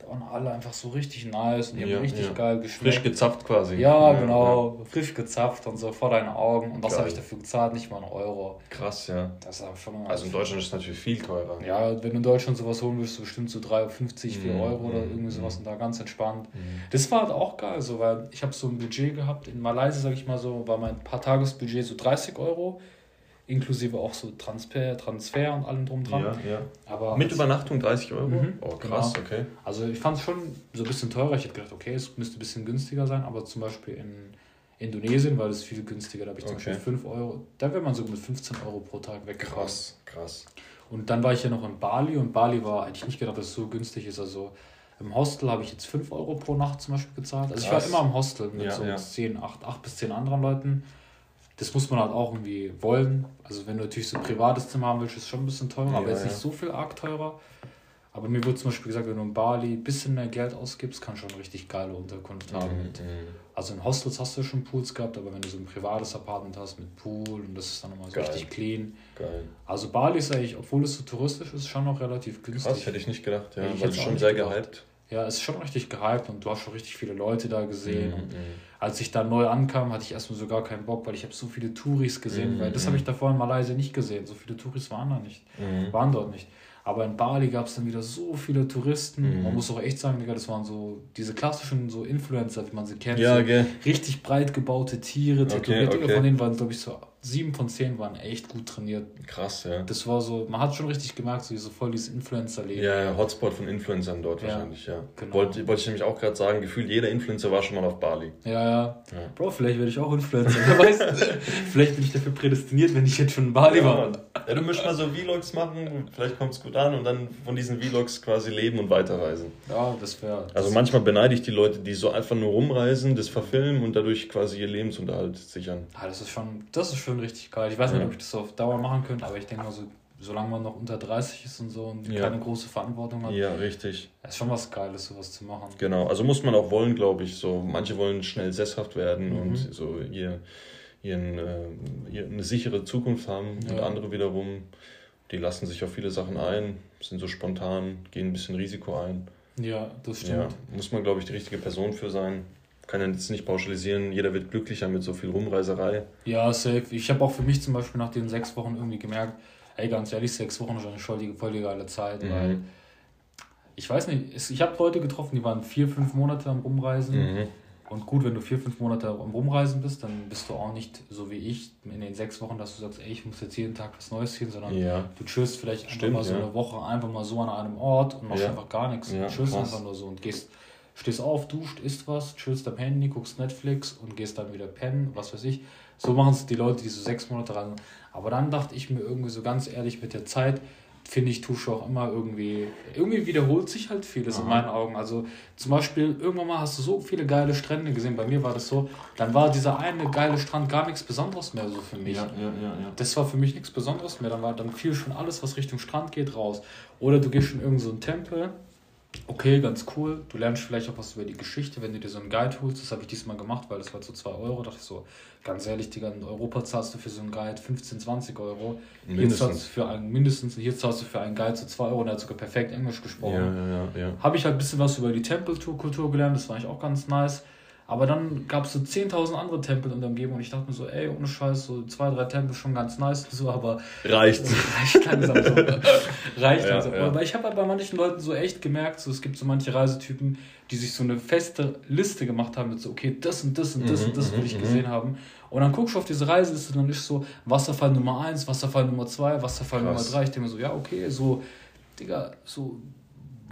S2: waren alle einfach so richtig nice und die ja, haben richtig ja. geil
S1: geschmeckt. Frisch gezapft quasi.
S2: Ja, ja genau. Frisch gezapft und so vor deinen Augen. Und was habe ich dafür gezahlt? Nicht mal einen Euro.
S1: Krass, ja. Das ist schon also in Deutschland ist es natürlich viel teurer.
S2: Ja, wenn du in Deutschland sowas holen willst, so bestimmt so 3,50, 4 mhm. Euro oder irgendwie sowas mhm. und da ganz entspannt. Mhm. Das war halt auch geil, so, weil ich habe so ein Budget gehabt. In Malaysia, sag ich mal so, war mein paar Tagesbudget so 30 Euro inklusive auch so Transfer, Transfer und allem drum dran. Ja,
S1: ja. Aber Mit Übernachtung 30 Euro? Mhm, oh, krass,
S2: genau. okay. Also ich fand es schon so ein bisschen teurer. Ich hätte gedacht, okay, es müsste ein bisschen günstiger sein, aber zum Beispiel in Indonesien war das viel günstiger. Da habe ich zum okay. Beispiel 5 Euro, da wäre man so mit 15 Euro pro Tag weg.
S1: Krass, krass.
S2: Und dann war ich ja noch in Bali und Bali war eigentlich nicht gedacht, dass es so günstig ist. Also im Hostel habe ich jetzt 5 Euro pro Nacht zum Beispiel gezahlt. Also krass. ich war immer im Hostel mit ja, so ja. 10, 8, 8 bis 10 anderen Leuten das muss man halt auch irgendwie wollen. Also wenn du natürlich so ein privates Zimmer haben willst, ist es schon ein bisschen teurer, ja, aber jetzt ja. nicht so viel arg teurer. Aber mir wurde zum Beispiel gesagt, wenn du in Bali ein bisschen mehr Geld ausgibst, kannst du schon richtig geile Unterkunft haben. Mhm. Also in Hostels hast du schon Pools gehabt, aber wenn du so ein privates Apartment hast mit Pool und das ist dann nochmal so Geil. richtig clean. Geil. Also Bali ist eigentlich, obwohl es so touristisch ist, schon noch relativ günstig.
S1: Das hätte ich nicht gedacht, ja. Weil es schon sehr gehypt.
S2: Ja, es ist schon richtig gehypt und du hast schon richtig viele Leute da gesehen. Mhm. Und mhm. als ich da neu ankam, hatte ich erstmal so gar keinen Bock, weil ich habe so viele Touris gesehen, mhm. weil das habe ich davor in Malaysia nicht gesehen. So viele Touris waren da nicht, mhm. waren dort nicht. Aber in Bali gab es dann wieder so viele Touristen. Mhm. Man muss auch echt sagen, Digga, das waren so diese klassischen so Influencer, wie man sie kennt. Ja, so okay. Richtig breit gebaute Tiere, tätowiert. Okay, okay. Von denen waren, glaube ich, so sieben von zehn waren echt gut trainiert.
S1: Krass, ja.
S2: Das war so, man hat schon richtig gemerkt, so, so voll dieses Influencer-Leben.
S1: Ja, ja, Hotspot von Influencern dort ja, wahrscheinlich, ja. Genau. Wollte, wollte ich nämlich auch gerade sagen, gefühlt jeder Influencer war schon mal auf Bali.
S2: Ja, ja. ja. Bro, vielleicht werde ich auch Influencer. Wer weiß, vielleicht bin ich dafür prädestiniert, wenn ich jetzt schon in Bali ja, war.
S1: Ja, du musst mal so Vlogs machen, vielleicht kommt es gut an und dann von diesen Vlogs quasi leben und weiterreisen.
S2: Ja, das wäre.
S1: Also manchmal beneide ich die Leute, die so einfach nur rumreisen, das verfilmen und dadurch quasi ihr Lebensunterhalt sichern.
S2: Ah, das ist schon, das ist schon richtig geil. Ich weiß nicht, ob ich das auf Dauer machen könnte, aber ich denke mal so, solange man noch unter 30 ist und so und ja. keine große Verantwortung hat.
S1: Ja, richtig.
S2: ist schon was Geiles, sowas zu machen.
S1: Genau, also muss man auch wollen, glaube ich. So, manche wollen schnell sesshaft werden mhm. und so ihr, ihren, äh, ihr eine sichere Zukunft haben ja. und andere wiederum, die lassen sich auf viele Sachen ein, sind so spontan, gehen ein bisschen Risiko ein.
S2: Ja, das stimmt. Ja,
S1: muss man, glaube ich, die richtige Person für sein kann ja jetzt nicht pauschalisieren, jeder wird glücklicher mit so viel Rumreiserei.
S2: Ja, safe. Ich habe auch für mich zum Beispiel nach den sechs Wochen irgendwie gemerkt, ey, ganz ehrlich, sechs Wochen ist schon eine voll die geile Zeit, mhm. weil ich weiß nicht, ich habe Leute getroffen, die waren vier, fünf Monate am Rumreisen. Mhm. Und gut, wenn du vier, fünf Monate am Rumreisen bist, dann bist du auch nicht so wie ich in den sechs Wochen, dass du sagst, ey, ich muss jetzt jeden Tag was Neues sehen, sondern ja. du chillst vielleicht Stimmt, einfach mal so ja. eine Woche einfach mal so an einem Ort und machst ja. einfach gar nichts. Ja, du chillst krass. einfach nur so und gehst stehst auf, duscht, isst was, chillst am Handy, guckst Netflix und gehst dann wieder pennen, was weiß ich. So machen es die Leute, die so sechs Monate rein. Aber dann dachte ich mir irgendwie so ganz ehrlich mit der Zeit, finde ich, Tusche auch immer irgendwie, irgendwie wiederholt sich halt vieles Aha. in meinen Augen. Also zum Beispiel, irgendwann mal hast du so viele geile Strände gesehen, bei mir war das so, dann war dieser eine geile Strand gar nichts Besonderes mehr so für mich. Ja, ja, ja, ja. Das war für mich nichts Besonderes mehr, dann war dann fiel schon alles, was Richtung Strand geht, raus. Oder du gehst in irgendeinen so Tempel okay, ganz cool. Du lernst vielleicht auch was über die Geschichte, wenn du dir so einen Guide holst. Das habe ich diesmal gemacht, weil das war so 2 Euro. Da dachte ich so, ganz ehrlich, Digga, in Europa zahlst du für so einen Guide 15, 20 Euro. Mindestens. Hier zahlst du für einen, mindestens, hier zahlst du für einen Guide so 2 Euro und er hat sogar perfekt Englisch gesprochen. Ja, ja, ja. Habe ich halt ein bisschen was über die Tempelkultur gelernt, das war eigentlich auch ganz nice. Aber dann gab es so 10.000 andere Tempel in der Umgebung und ich dachte mir so, ey, ohne Scheiß, so zwei, drei Tempel schon ganz nice, so, aber. Reicht. Reicht langsam so. reicht ja, langsam. Ja. Aber ich habe halt bei manchen Leuten so echt gemerkt, so, es gibt so manche Reisetypen, die sich so eine feste Liste gemacht haben mit so, okay, das und das und das mhm, und das will ich mhm, gesehen mhm. haben. Und dann guckst du auf diese Reiseliste und dann ist so Wasserfall Nummer 1, Wasserfall Nummer 2, Wasserfall. Nummer 3. Ich denke mir so, ja, okay, so, Digga, so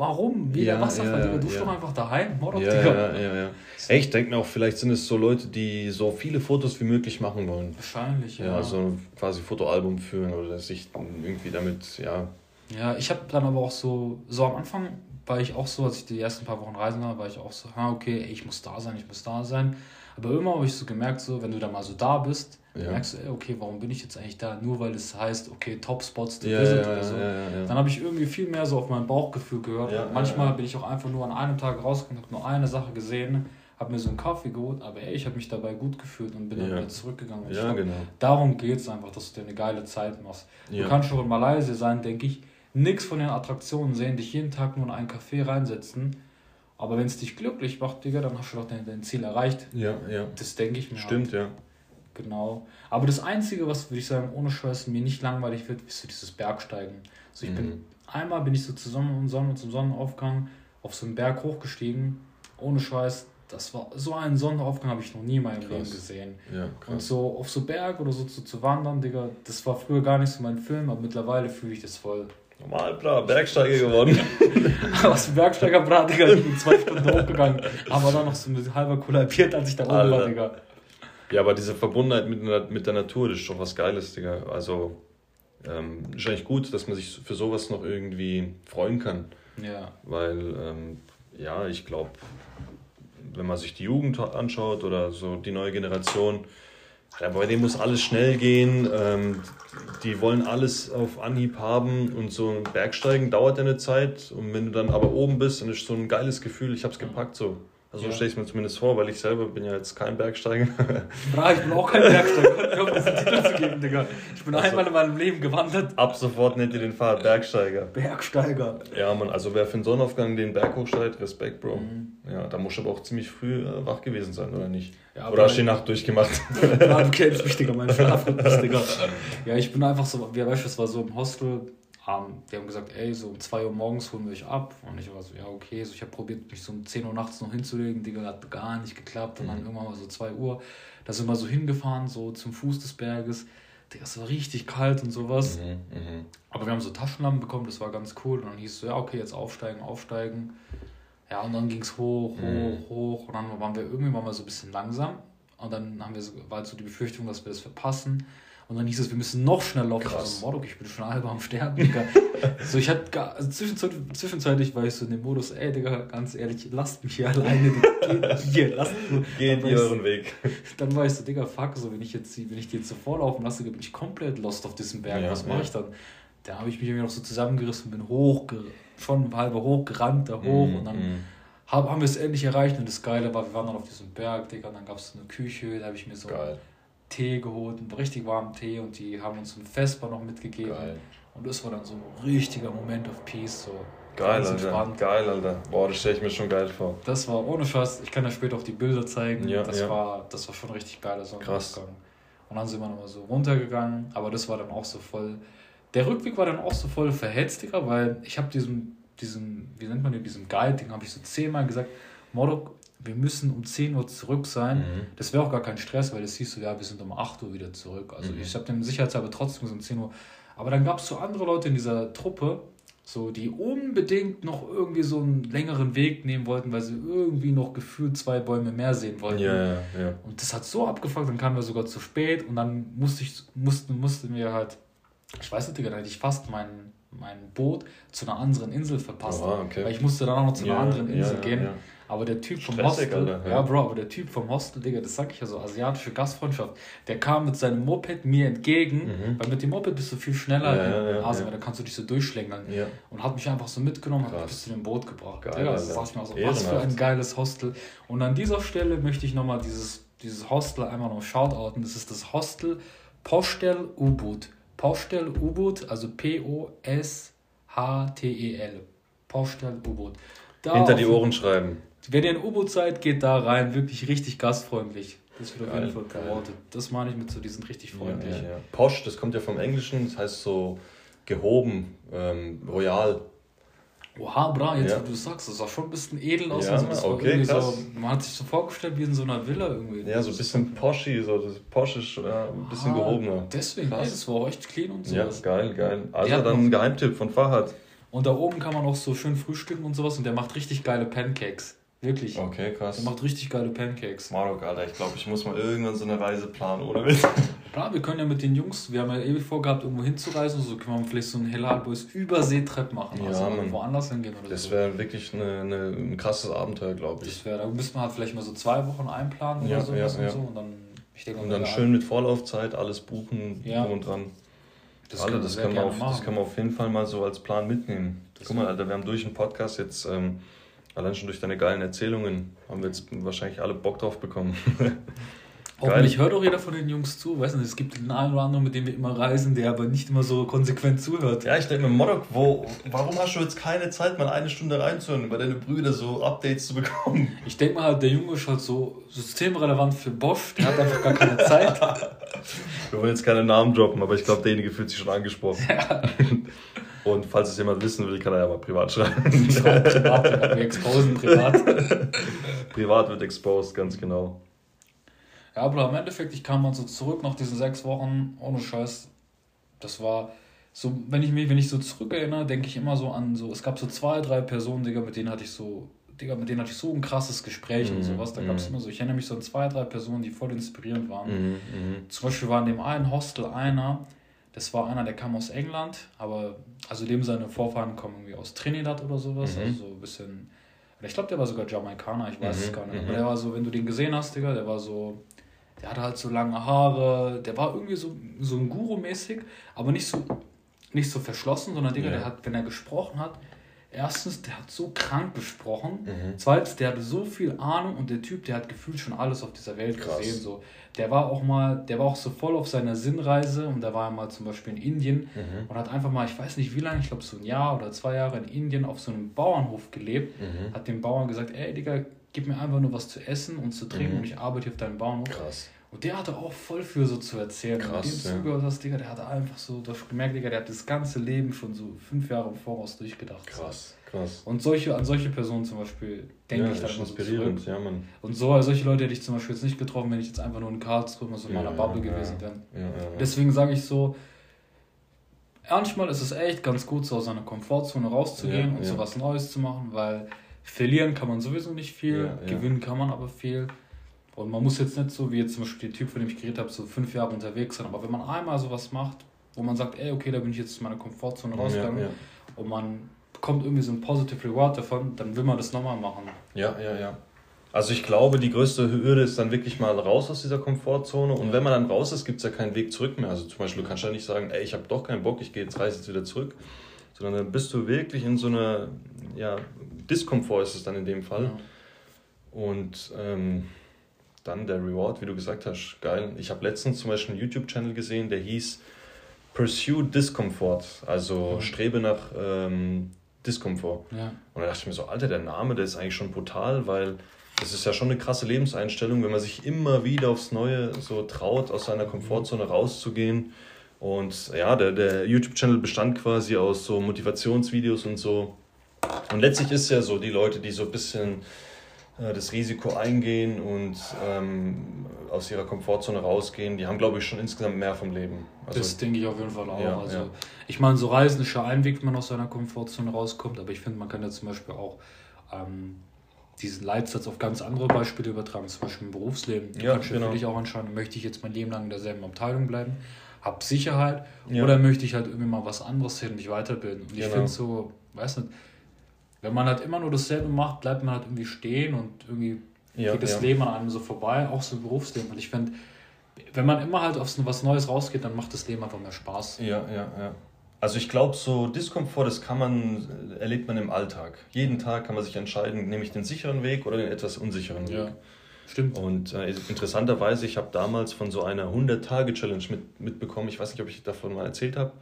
S2: Warum? Wie ja, der Wasserfall, ja, Digga. Dusch ja. doch einfach daheim. Mord
S1: ja, ja, ja, ja. Ey, ich denke mir auch, vielleicht sind es so Leute, die so viele Fotos wie möglich machen wollen.
S2: Wahrscheinlich, ja.
S1: Ja, also quasi Fotoalbum führen oder sich irgendwie damit, ja.
S2: Ja, ich habe dann aber auch so, so am Anfang war ich auch so, als ich die ersten paar Wochen reisen war, war ich auch so, ha, okay, ey, ich muss da sein, ich muss da sein. Aber immer habe ich so gemerkt, so, wenn du da mal so da bist, ja. merkst du, okay, warum bin ich jetzt eigentlich da? Nur weil es heißt, okay, Top-Spots to ja, visit ja, oder so. Dann habe ich irgendwie viel mehr so auf mein Bauchgefühl gehört. manchmal bin ich auch einfach nur an einem Tag rausgekommen, habe nur eine Sache gesehen, habe mir so einen Kaffee geholt, aber ey, ich habe mich dabei gut gefühlt und bin dann wieder zurückgegangen. Und ja, glaub, genau. Darum geht es einfach, dass du dir eine geile Zeit machst. Du kannst schon in Malaysia sein, denke ich, nichts von den Attraktionen sehen, dich jeden Tag nur in einen Café reinsetzen. Aber wenn es dich glücklich macht, Digga, dann hast du doch dein, dein Ziel erreicht. Ja, ja. Das denke ich mir.
S1: Stimmt, halt. ja.
S2: Genau. Aber das Einzige, was, würde ich sagen, ohne Scheiß mir nicht langweilig wird, ist so dieses Bergsteigen. Also ich mhm. bin, einmal bin ich so zusammen und Sonne, zum Sonnenaufgang auf so einen Berg hochgestiegen, ohne Scheiß. Das war so einen Sonnenaufgang habe ich noch nie in meinem krass. Leben gesehen. Ja, und so auf so Berg oder so zu, zu wandern, Digga, das war früher gar nicht so mein Film, aber mittlerweile fühle ich das voll.
S1: Normal, bla, Bergsteiger geworden.
S2: Aus dem Bergsteiger, bra, Digga, ich bin zwei Stunden hochgegangen. Aber dann noch so halber kollabiert, als ich da oben war, Digga.
S1: Ja, aber diese Verbundenheit mit, mit der Natur, das ist doch was Geiles, Digga. Also, ähm, ist eigentlich gut, dass man sich für sowas noch irgendwie freuen kann. Ja. Weil, ähm, ja, ich glaube, wenn man sich die Jugend anschaut oder so die neue Generation, ja, bei denen muss alles schnell gehen. Ähm, die wollen alles auf Anhieb haben und so ein Bergsteigen dauert ja eine Zeit. Und wenn du dann aber oben bist, dann ist so ein geiles Gefühl, ich hab's gepackt so. Also ja. stelle ich mir zumindest vor, weil ich selber bin ja jetzt kein Bergsteiger.
S2: Bra, ich bin auch kein Bergsteiger. Auf, diesen Titel zu geben, Digga. Ich bin also, einmal in meinem Leben gewandert.
S1: Ab sofort nennt ihr den Fahrer Bergsteiger.
S2: Bergsteiger.
S1: Ja, man, also wer für einen Sonnenaufgang den Berg hochsteigt, Respekt, Bro. Mhm. Ja, da musst du aber auch ziemlich früh äh, wach gewesen sein, oder nicht? Ja, oder hast du die Nacht durchgemacht?
S2: ja, du kennst mich, Digga, mein Digga. Ja, ich bin einfach so, wie weißt du, es war so im Hostel, haben, die haben gesagt, ey, so um 2 Uhr morgens holen wir euch ab. Und ich war so, ja, okay. So, ich habe probiert, mich so um 10 Uhr nachts noch hinzulegen. Digga, hat gar nicht geklappt. Und dann mhm. irgendwann mal so 2 Uhr. Da sind wir so hingefahren, so zum Fuß des Berges. Digga, es war richtig kalt und sowas. Mhm, mh. Aber wir haben so Taschenlampen bekommen, das war ganz cool. Und dann hieß es so, ja, okay, jetzt aufsteigen, aufsteigen. Ja, und dann ging es hoch, hoch, mhm. hoch. Und dann waren wir irgendwie mal so ein bisschen langsam. Und dann haben wir war halt so die Befürchtung, dass wir das verpassen. Und dann hieß es, wir müssen noch schneller laufen. Krass. Ich so, Mordok, ich bin schon halb am Sterben, Digga. so, ich hatte gar, also zwischenzeitlich, zwischenzeitlich war ich so in dem Modus, ey, Digga, ganz ehrlich, lasst mich hier alleine. Geht hier, lasst mich. Geht ihr euren Weg. Dann war ich so, Digga, fuck, so, wenn ich jetzt, wenn ich die jetzt so vorlaufen lasse, bin ich komplett lost auf diesem Berg. Ja, Was mache ja. ich dann? Da habe ich mich irgendwie noch so zusammengerissen, bin hoch, schon halber hoch gerannt, da hoch mm, und dann mm. haben wir es endlich erreicht und das Geile war, wir waren dann auf diesem Berg, Digga, und dann gab es eine Küche, da habe ich mir so Geil. Tee geholt, einen richtig warmen Tee und die haben uns ein Vesper noch mitgegeben. Geil. Und das war dann so ein richtiger Moment of Peace. So
S1: geil, Alter. Geil, Alter. Boah, das stelle ich mir schon geil vor.
S2: Das war ohne Scheiß, ich kann dir später auch die Bilder zeigen. Ja, das, ja. War, das war schon richtig geiler Sonnenaufgang. Krass. Und dann sind wir nochmal so runtergegangen, aber das war dann auch so voll. Der Rückweg war dann auch so voll verhetztiger, weil ich habe diesen, diesen, wie nennt man den, diesen Guide, den habe ich so zehnmal gesagt, Modok, wir müssen um 10 Uhr zurück sein. Mhm. Das wäre auch gar kein Stress, weil das siehst du, ja, wir sind um 8 Uhr wieder zurück. Also mhm. ich habe den sicherheitshalber trotzdem um 10 Uhr. Aber dann gab es so andere Leute in dieser Truppe, so die unbedingt noch irgendwie so einen längeren Weg nehmen wollten, weil sie irgendwie noch gefühlt zwei Bäume mehr sehen wollten. Ja, ja, ja. Und das hat so abgefuckt, dann kamen wir sogar zu spät und dann musste ich, mussten, mussten wir halt, ich weiß nicht, dann hätte ich fast mein, mein Boot zu einer anderen Insel verpasst. Oh, okay. Weil ich musste dann auch noch zu einer anderen Insel gehen. Aber der Typ vom Stressig, Hostel, Alter, ja. ja. Bro, aber der Typ vom Hostel, Digga, das sag ich ja so, asiatische Gastfreundschaft, der kam mit seinem Moped mir entgegen, mhm. weil mit dem Moped bist du viel schneller ja, in ja, Asien, weil da kannst du dich so durchschlängeln. Ja. Und hat mich einfach so mitgenommen, und hat mich bis zu dem Boot gebracht. Geil, Digga, das sag ich mir so, was für ein geiles Hostel. Und an dieser Stelle möchte ich nochmal dieses, dieses Hostel einmal noch shoutouten. Das ist das Hostel Postel U-Boot. Postel U-Boot, also P-O-S-H-T-E-L. Postel U-Boot.
S1: Hinter die Ohren schreiben.
S2: Wenn ihr in U-Boot seid, geht da rein, wirklich richtig gastfreundlich. Das wird auf jeden Fall. Das meine ich mit so, die sind richtig freundlich. Ja,
S1: ja, ja. Posch, das kommt ja vom Englischen, das heißt so gehoben, ähm, royal.
S2: Oha, bra, jetzt ja. wo du sagst, das sah schon ein bisschen edel aus. Ja, also das okay, krass. So, man hat sich so vorgestellt wie in so einer Villa irgendwie.
S1: Ja, so ein bisschen poshy, so das poschisch, ja, ein bisschen Aha, gehobener.
S2: Deswegen, ey, das war echt clean und so.
S1: Ja, geil, geil. Also dann ein Geheimtipp von Fahad.
S2: Und da oben kann man auch so schön frühstücken und sowas und der macht richtig geile Pancakes. Wirklich.
S1: Okay, krass.
S2: Der macht richtig geile Pancakes.
S1: Marok, Alter, ich glaube, ich muss mal irgendwann so eine Reise planen, oder?
S2: Klar, wir können ja mit den Jungs, wir haben ja ewig vorgehabt, irgendwo hinzureisen, so können wir vielleicht so einen Hellhard Boys Überseetrip machen. Ja, also man,
S1: woanders hingehen oder das so. Das wäre wirklich eine, eine, ein krasses Abenteuer, glaube ich.
S2: Das wäre, da müsste man halt vielleicht mal so zwei Wochen einplanen ja, oder sowas ja, ja. und so. Und dann,
S1: ich denke, und dann schön mit Vorlaufzeit alles buchen ja. und dran. Das, Alle, das, kann man auf, das kann man auf jeden Fall mal so als Plan mitnehmen. Das Guck mal, Alter, wir haben durch den Podcast jetzt, ähm, allein schon durch deine geilen Erzählungen, haben wir jetzt wahrscheinlich alle Bock drauf bekommen.
S2: Hoffentlich hört auch jeder von den Jungs zu. Weißt du, es gibt den einen oder anderen, mit dem wir immer reisen, der aber nicht immer so konsequent zuhört.
S1: Ja, ich denke mir, Modok, wo, warum hast du jetzt keine Zeit, mal eine Stunde reinzuhören, bei deine Brüder so Updates zu bekommen?
S2: Ich denke mal, der Junge ist halt so systemrelevant für Bosch, der hat einfach gar keine Zeit.
S1: wir wollen jetzt keine Namen droppen, aber ich glaube, derjenige fühlt sich schon angesprochen. Ja. Und falls es jemand wissen will, kann er ja mal privat schreiben. privat, wir exposen privat. privat wird exposed, ganz genau.
S2: Ja, aber im Endeffekt, ich kam mal so zurück nach diesen sechs Wochen, ohne Scheiß. Das war so, wenn ich mich, wenn ich so zurückerinnere, denke ich immer so an so, es gab so zwei, drei Personen, Digga, mit denen hatte ich so, Digga, mit denen hatte ich so ein krasses Gespräch mm, und mhm, sowas. Da mm. gab es immer so, ich erinnere mich so an zwei, drei Personen, die voll inspirierend waren. Mm, Zum Beispiel war in dem einen Hostel einer, das war einer, der kam aus England, aber also dem seine Vorfahren kommen irgendwie aus Trinidad oder sowas, -hmm. also so ein bisschen. Ich glaube, der war sogar Jamaikaner, ich weiß -hmm, es gar nicht. Aber mhm. der war so, wenn du den gesehen hast, Digga, der war so der hatte halt so lange Haare, der war irgendwie so, so ein Guru-mäßig, aber nicht so, nicht so verschlossen, sondern Digga, ja. der hat, wenn er gesprochen hat, erstens, der hat so krank gesprochen, mhm. zweitens, der hatte so viel Ahnung und der Typ, der hat gefühlt schon alles auf dieser Welt Krass. gesehen. So. Der war auch mal, der war auch so voll auf seiner Sinnreise und da war er mal zum Beispiel in Indien mhm. und hat einfach mal, ich weiß nicht wie lange, ich glaube so ein Jahr oder zwei Jahre in Indien auf so einem Bauernhof gelebt, mhm. hat dem Bauern gesagt, ey Digga, gib mir einfach nur was zu essen und zu trinken mhm. und ich arbeite hier auf deinem Bauernhof. Krass. Und der hatte auch voll viel so zu erzählen. Krass, und dem ja. zugehört hast, Digga, der hatte einfach so, du hast gemerkt, Digga, der hat das ganze Leben schon so fünf Jahre im Voraus durchgedacht. Krass, krass. Und solche, an solche Personen zum Beispiel denke ja, ich dann immer so zurück. Ja, Mann. Und so, solche Leute hätte ich zum Beispiel jetzt nicht getroffen, wenn ich jetzt einfach nur in Karlsruhe mal so in meiner ja, Bubble gewesen wäre. Deswegen sage ich so, manchmal ist es echt ganz gut, so aus seiner Komfortzone rauszugehen und so was Neues zu machen, weil Verlieren kann man sowieso nicht viel, ja, gewinnen kann man aber viel. Und man muss jetzt nicht so, wie jetzt zum Beispiel der Typ, von dem ich geredet habe, so fünf Jahre unterwegs sein. Aber wenn man einmal sowas macht, wo man sagt, ey, okay, da bin ich jetzt aus meiner Komfortzone rausgegangen und man bekommt irgendwie so ein Positive Reward davon, dann will man das nochmal machen.
S1: Ja, ja, ja. Also ich glaube, die größte Hürde ist dann wirklich mal raus aus dieser Komfortzone. Und wenn man dann raus ist, gibt es ja keinen Weg zurück mehr. Also zum Beispiel, du kannst ja nicht sagen, ey, ich habe doch keinen Bock, ich gehe jetzt reise jetzt wieder zurück. Sondern dann bist du wirklich in so einer ja, Diskomfort ist es dann in dem Fall. Ja. Und ähm, dann der Reward, wie du gesagt hast, geil. Ich habe letztens zum Beispiel einen YouTube-Channel gesehen, der hieß Pursue Discomfort, also mhm. strebe nach ähm, Diskomfort. Ja. Und da dachte ich mir so, Alter, der Name, der ist eigentlich schon brutal, weil das ist ja schon eine krasse Lebenseinstellung, wenn man sich immer wieder aufs Neue so traut, aus seiner Komfortzone rauszugehen. Und ja, der, der YouTube-Channel bestand quasi aus so Motivationsvideos und so und letztlich ist es ja so, die Leute, die so ein bisschen äh, das Risiko eingehen und ähm, aus ihrer Komfortzone rausgehen, die haben, glaube ich, schon insgesamt mehr vom Leben.
S2: Also, das denke ich auf jeden Fall auch. Ja, also, ja. Ich meine, so Reisen ist schon ein Weg, wenn man aus seiner Komfortzone rauskommt, aber ich finde, man kann ja zum Beispiel auch ähm, diesen Leitsatz auf ganz andere Beispiele übertragen, zum Beispiel im Berufsleben. Du ja, kannst genau. für dich auch entscheiden, möchte ich jetzt mein Leben lang in derselben Abteilung bleiben, habe Sicherheit ja. oder möchte ich halt irgendwie mal was anderes hin, mich weiterbilden. Und ich genau. finde so, weiß nicht, wenn man halt immer nur dasselbe macht, bleibt man halt irgendwie stehen und irgendwie ja, geht das ja. Leben an einem so vorbei, auch so im Berufsleben. Und ich finde, wenn man immer halt auf so was Neues rausgeht, dann macht das Leben einfach mehr Spaß.
S1: Ja, ja, ja. Also ich glaube, so Diskomfort, das kann man, erlebt man im Alltag. Jeden Tag kann man sich entscheiden, nehme ich den sicheren Weg oder den etwas unsicheren Weg. Ja, stimmt. Und äh, interessanterweise, ich habe damals von so einer 100-Tage-Challenge mit, mitbekommen, ich weiß nicht, ob ich davon mal erzählt habe,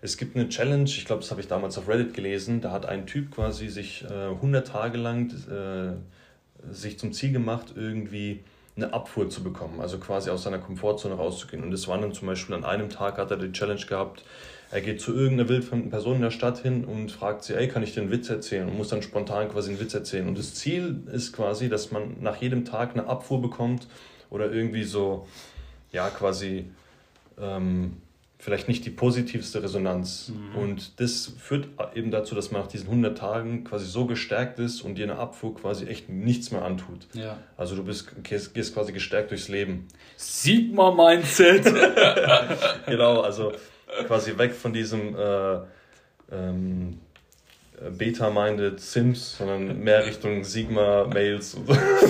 S1: es gibt eine Challenge, ich glaube, das habe ich damals auf Reddit gelesen, da hat ein Typ quasi sich äh, 100 Tage lang äh, sich zum Ziel gemacht, irgendwie eine Abfuhr zu bekommen, also quasi aus seiner Komfortzone rauszugehen. Und das war dann zum Beispiel an einem Tag hat er die Challenge gehabt, er geht zu irgendeiner wildfremden Person in der Stadt hin und fragt sie, ey, kann ich dir einen Witz erzählen? Und muss dann spontan quasi einen Witz erzählen. Und das Ziel ist quasi, dass man nach jedem Tag eine Abfuhr bekommt oder irgendwie so, ja, quasi ähm, vielleicht nicht die positivste Resonanz. Mhm. Und das führt eben dazu, dass man nach diesen 100 Tagen quasi so gestärkt ist und dir eine Abfuhr quasi echt nichts mehr antut. Ja. Also du bist, gehst, gehst quasi gestärkt durchs Leben. Sigma-Mindset! genau, also quasi weg von diesem äh, ähm, Beta-minded Sims, sondern mehr Richtung Sigma-Mails.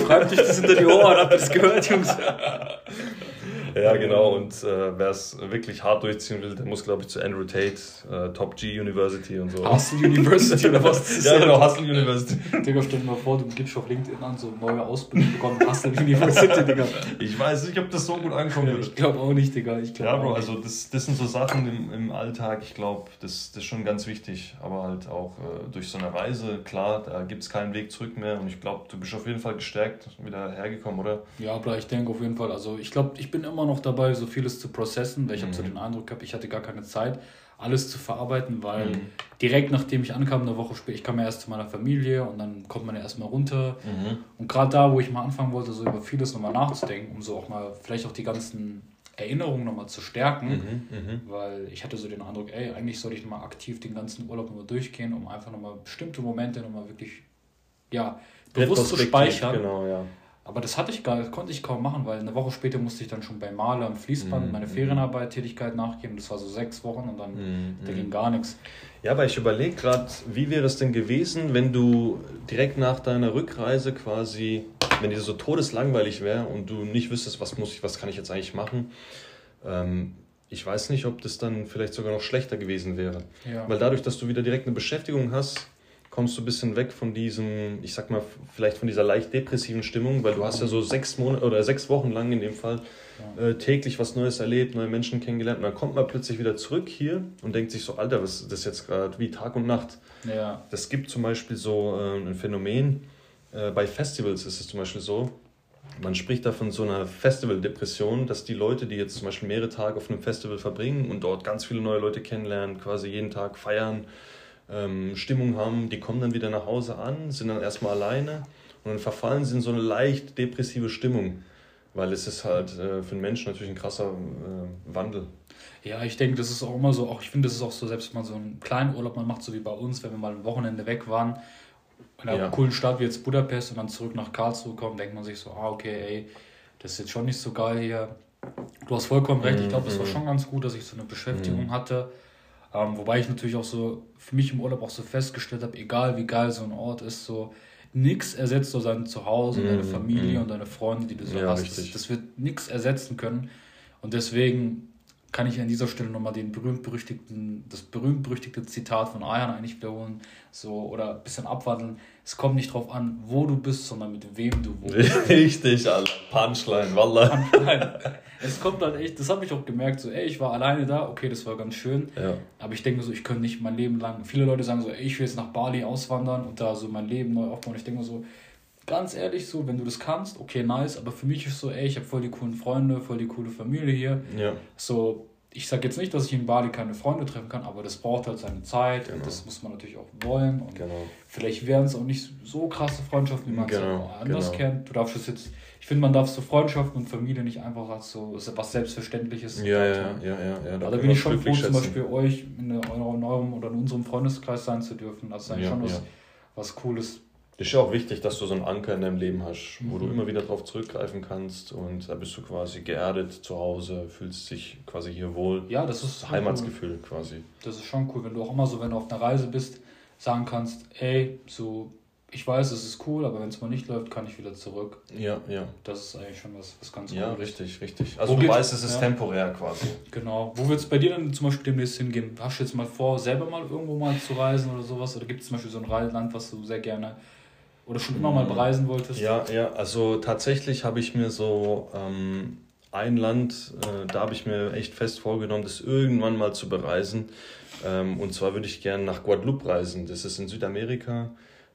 S1: Schreibt euch das hinter die Ohren, habt ihr das gehört, Jungs? Ja, genau. Und äh, wer es wirklich hart durchziehen will, der muss, glaube ich, zu Andrew Tate, äh, Top G University und so. Hustle University oder
S2: was? ja, genau, Hustle University. Digga, stell dir mal vor, du gibst auf LinkedIn an, so neue Ausbildung bekommen, Hustle University, Digga.
S1: Ich weiß nicht, ob das so gut ankommen
S2: wird. Ich glaube auch nicht, Digga. Ich
S1: ja, Bro, also das, das sind so Sachen im, im Alltag, ich glaube, das, das ist schon ganz wichtig. Aber halt auch äh, durch so eine Reise, klar, da gibt es keinen Weg zurück mehr. Und ich glaube, du bist auf jeden Fall gestärkt wieder hergekommen, oder?
S2: Ja, aber ich denke auf jeden Fall, also ich glaube, ich bin immer noch dabei, so vieles zu processen, weil ich mhm. habe so den Eindruck gehabt, ich hatte gar keine Zeit, alles zu verarbeiten, weil mhm. direkt nachdem ich ankam, eine Woche später, ich kam ja erst zu meiner Familie und dann kommt man ja erstmal runter. Mhm. Und gerade da, wo ich mal anfangen wollte, so über vieles nochmal nachzudenken, um so auch mal, vielleicht auch die ganzen Erinnerungen nochmal zu stärken, mhm, mhm, weil ich hatte so den Eindruck, ey, eigentlich sollte ich nochmal aktiv den ganzen Urlaub nochmal durchgehen, um einfach nochmal bestimmte Momente nochmal wirklich, ja, bewusst zu speichern. Genau, ja. Aber das hatte ich gar, das konnte ich kaum machen, weil eine Woche später musste ich dann schon bei Maler am Fließband mhm. meine Ferienarbeit-Tätigkeit nachgehen. Das war so sechs Wochen und dann mhm. da ging gar nichts.
S1: Ja, aber ich überlege gerade, wie wäre es denn gewesen, wenn du direkt nach deiner Rückreise quasi, wenn dir so todeslangweilig wäre und du nicht wüsstest, was muss ich, was kann ich jetzt eigentlich machen. Ähm, ich weiß nicht, ob das dann vielleicht sogar noch schlechter gewesen wäre. Ja. Weil dadurch, dass du wieder direkt eine Beschäftigung hast, kommst du ein bisschen weg von diesem, ich sag mal, vielleicht von dieser leicht depressiven Stimmung, weil du hast ja so sechs Monate oder sechs Wochen lang in dem Fall äh, täglich was Neues erlebt, neue Menschen kennengelernt. Und dann kommt man plötzlich wieder zurück hier und denkt sich so, Alter, was ist das jetzt gerade wie Tag und Nacht? Ja. Das gibt zum Beispiel so äh, ein Phänomen, äh, bei Festivals ist es zum Beispiel so, man spricht da von so einer Festivaldepression, dass die Leute, die jetzt zum Beispiel mehrere Tage auf einem Festival verbringen und dort ganz viele neue Leute kennenlernen, quasi jeden Tag feiern, ähm, Stimmung haben, die kommen dann wieder nach Hause an, sind dann erstmal alleine und dann verfallen sie in so eine leicht depressive Stimmung, weil es ist halt äh, für den Menschen natürlich ein krasser äh, Wandel.
S2: Ja, ich denke, das ist auch immer so, auch ich finde, das ist auch so, selbst wenn man so einen kleinen Urlaub man macht, so wie bei uns, wenn wir mal ein Wochenende weg waren, in einer ja. coolen Stadt wie jetzt Budapest und dann zurück nach Karlsruhe kommen, denkt man sich so, ah, okay, ey, das ist jetzt schon nicht so geil hier. Du hast vollkommen recht, ich glaube, es war mhm. schon ganz gut, dass ich so eine Beschäftigung mhm. hatte ähm, wobei ich natürlich auch so für mich im Urlaub auch so festgestellt habe, egal wie geil so ein Ort ist, so nichts ersetzt so sein Zuhause, mm, deine Familie mm. und deine Freunde, die du so ja, hast. Das, das, wird nichts ersetzen können. Und deswegen kann ich an dieser Stelle nochmal den berühmt-berüchtigten, das berühmt-berüchtigte Zitat von Ayan eigentlich wiederholen, so, oder ein bisschen abwandeln. Es kommt nicht drauf an, wo du bist, sondern mit wem du wohnst.
S1: Richtig, Alter. Punchline, Wallah. Punchline.
S2: Es kommt halt echt, das habe ich auch gemerkt, so, ey, ich war alleine da, okay, das war ganz schön, ja. aber ich denke so, ich könnte nicht mein Leben lang, viele Leute sagen so, ey, ich will jetzt nach Bali auswandern und da so mein Leben neu aufbauen. Ich denke so, ganz ehrlich, so, wenn du das kannst, okay, nice, aber für mich ist so, ey, ich habe voll die coolen Freunde, voll die coole Familie hier. Ja. So, ich sage jetzt nicht, dass ich in Bali keine Freunde treffen kann, aber das braucht halt seine Zeit genau. und das muss man natürlich auch wollen. Und genau. vielleicht wären es auch nicht so krasse Freundschaften, wie man es genau. anders genau. kennt. Du darfst es jetzt, ich finde, man darf so Freundschaften und Familie nicht einfach als so was Selbstverständliches. Ja, ja, ja, ja, ja. Da, da bin ich schon froh, zum Beispiel euch in eurem oder in unserem Freundeskreis sein zu dürfen. Das ist eigentlich ja, schon was, ja. was Cooles.
S1: Das ist ja auch wichtig, dass du so einen Anker in deinem Leben hast, wo mhm. du immer wieder darauf zurückgreifen kannst und da bist du quasi geerdet zu Hause, fühlst dich quasi hier wohl. Ja, das ist Heimatsgefühl
S2: cool. quasi. Das ist schon cool, wenn du auch immer so, wenn du auf einer Reise bist, sagen kannst, ey, so, ich weiß, es ist cool, aber wenn es mal nicht läuft, kann ich wieder zurück. Ja, ja. Das ist eigentlich schon was, was ganz
S1: cool. Ja, richtig, richtig. Also Wo du weißt, es ist ja. temporär quasi.
S2: Genau. Wo wird es bei dir dann zum Beispiel demnächst hingehen? Hast du jetzt mal vor, selber mal irgendwo mal zu reisen oder sowas? Oder gibt es zum Beispiel so ein Land, was du sehr gerne oder schon immer mal bereisen wolltest?
S1: Ja, ja, also tatsächlich habe ich mir so ähm, ein Land, äh, da habe ich mir echt fest vorgenommen, das irgendwann mal zu bereisen. Ähm, und zwar würde ich gerne nach Guadeloupe reisen. Das ist in Südamerika.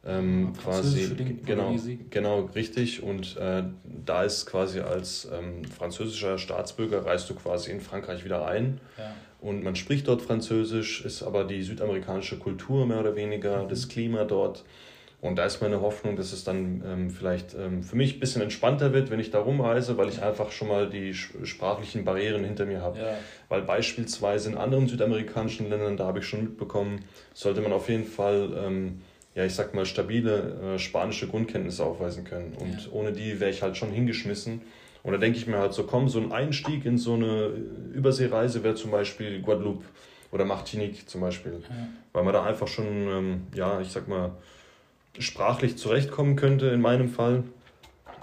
S1: Ähm, ah, quasi genau, genau richtig und äh, da ist quasi als ähm, französischer Staatsbürger reist du quasi in Frankreich wieder ein ja. und man spricht dort Französisch, ist aber die südamerikanische Kultur mehr oder weniger, mhm. das Klima dort Und da ist meine Hoffnung, dass es dann ähm, vielleicht ähm, für mich ein bisschen entspannter wird, wenn ich da rumreise, weil ich einfach schon mal die sprachlichen Barrieren hinter mir habe. Ja. Weil beispielsweise in anderen südamerikanischen Ländern, da habe ich schon mitbekommen, sollte man auf jeden Fall, ähm, ja, ich sag mal, stabile äh, spanische Grundkenntnisse aufweisen können. Und ja. ohne die wäre ich halt schon hingeschmissen. Und da denke ich mir halt so, komm, so ein Einstieg in so eine Überseereise wäre zum Beispiel Guadeloupe oder Martinique zum Beispiel. Ja. Weil man da einfach schon, ähm, ja, ich sag mal, sprachlich zurechtkommen könnte in meinem Fall.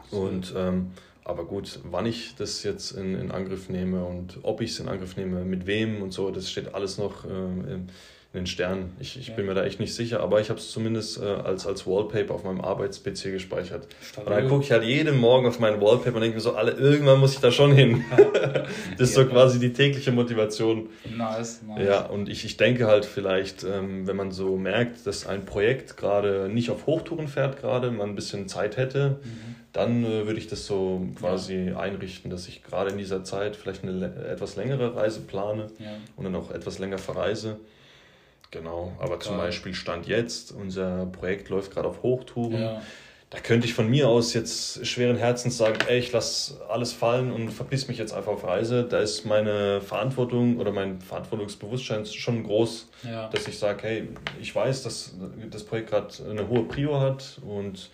S1: Und ähm, aber gut, wann ich das jetzt in, in Angriff nehme und ob ich es in Angriff nehme, mit wem und so, das steht alles noch äh, in den Sternen. Ich, ich ja. bin mir da echt nicht sicher, aber ich habe es zumindest äh, als, als Wallpaper auf meinem Arbeits-PC gespeichert. Stabil. Und dann gucke ich halt jeden Morgen auf meinen Wallpaper und denke mir so, alle, irgendwann muss ich da schon hin. das ist so quasi die tägliche Motivation. Nice, nice. Ja, und ich, ich denke halt vielleicht, ähm, wenn man so merkt, dass ein Projekt gerade nicht auf Hochtouren fährt, gerade man ein bisschen Zeit hätte, mhm. dann äh, würde ich das so quasi ja. einrichten, dass ich gerade in dieser Zeit vielleicht eine etwas längere Reise plane ja. und dann auch etwas länger verreise. Genau, aber Geil. zum Beispiel Stand jetzt, unser Projekt läuft gerade auf Hochtouren. Ja. Da könnte ich von mir aus jetzt schweren Herzens sagen, ey, ich lasse alles fallen und verpiss mich jetzt einfach auf Reise. Da ist meine Verantwortung oder mein Verantwortungsbewusstsein schon groß, ja. dass ich sage, hey, ich weiß, dass das Projekt gerade eine hohe Prio hat und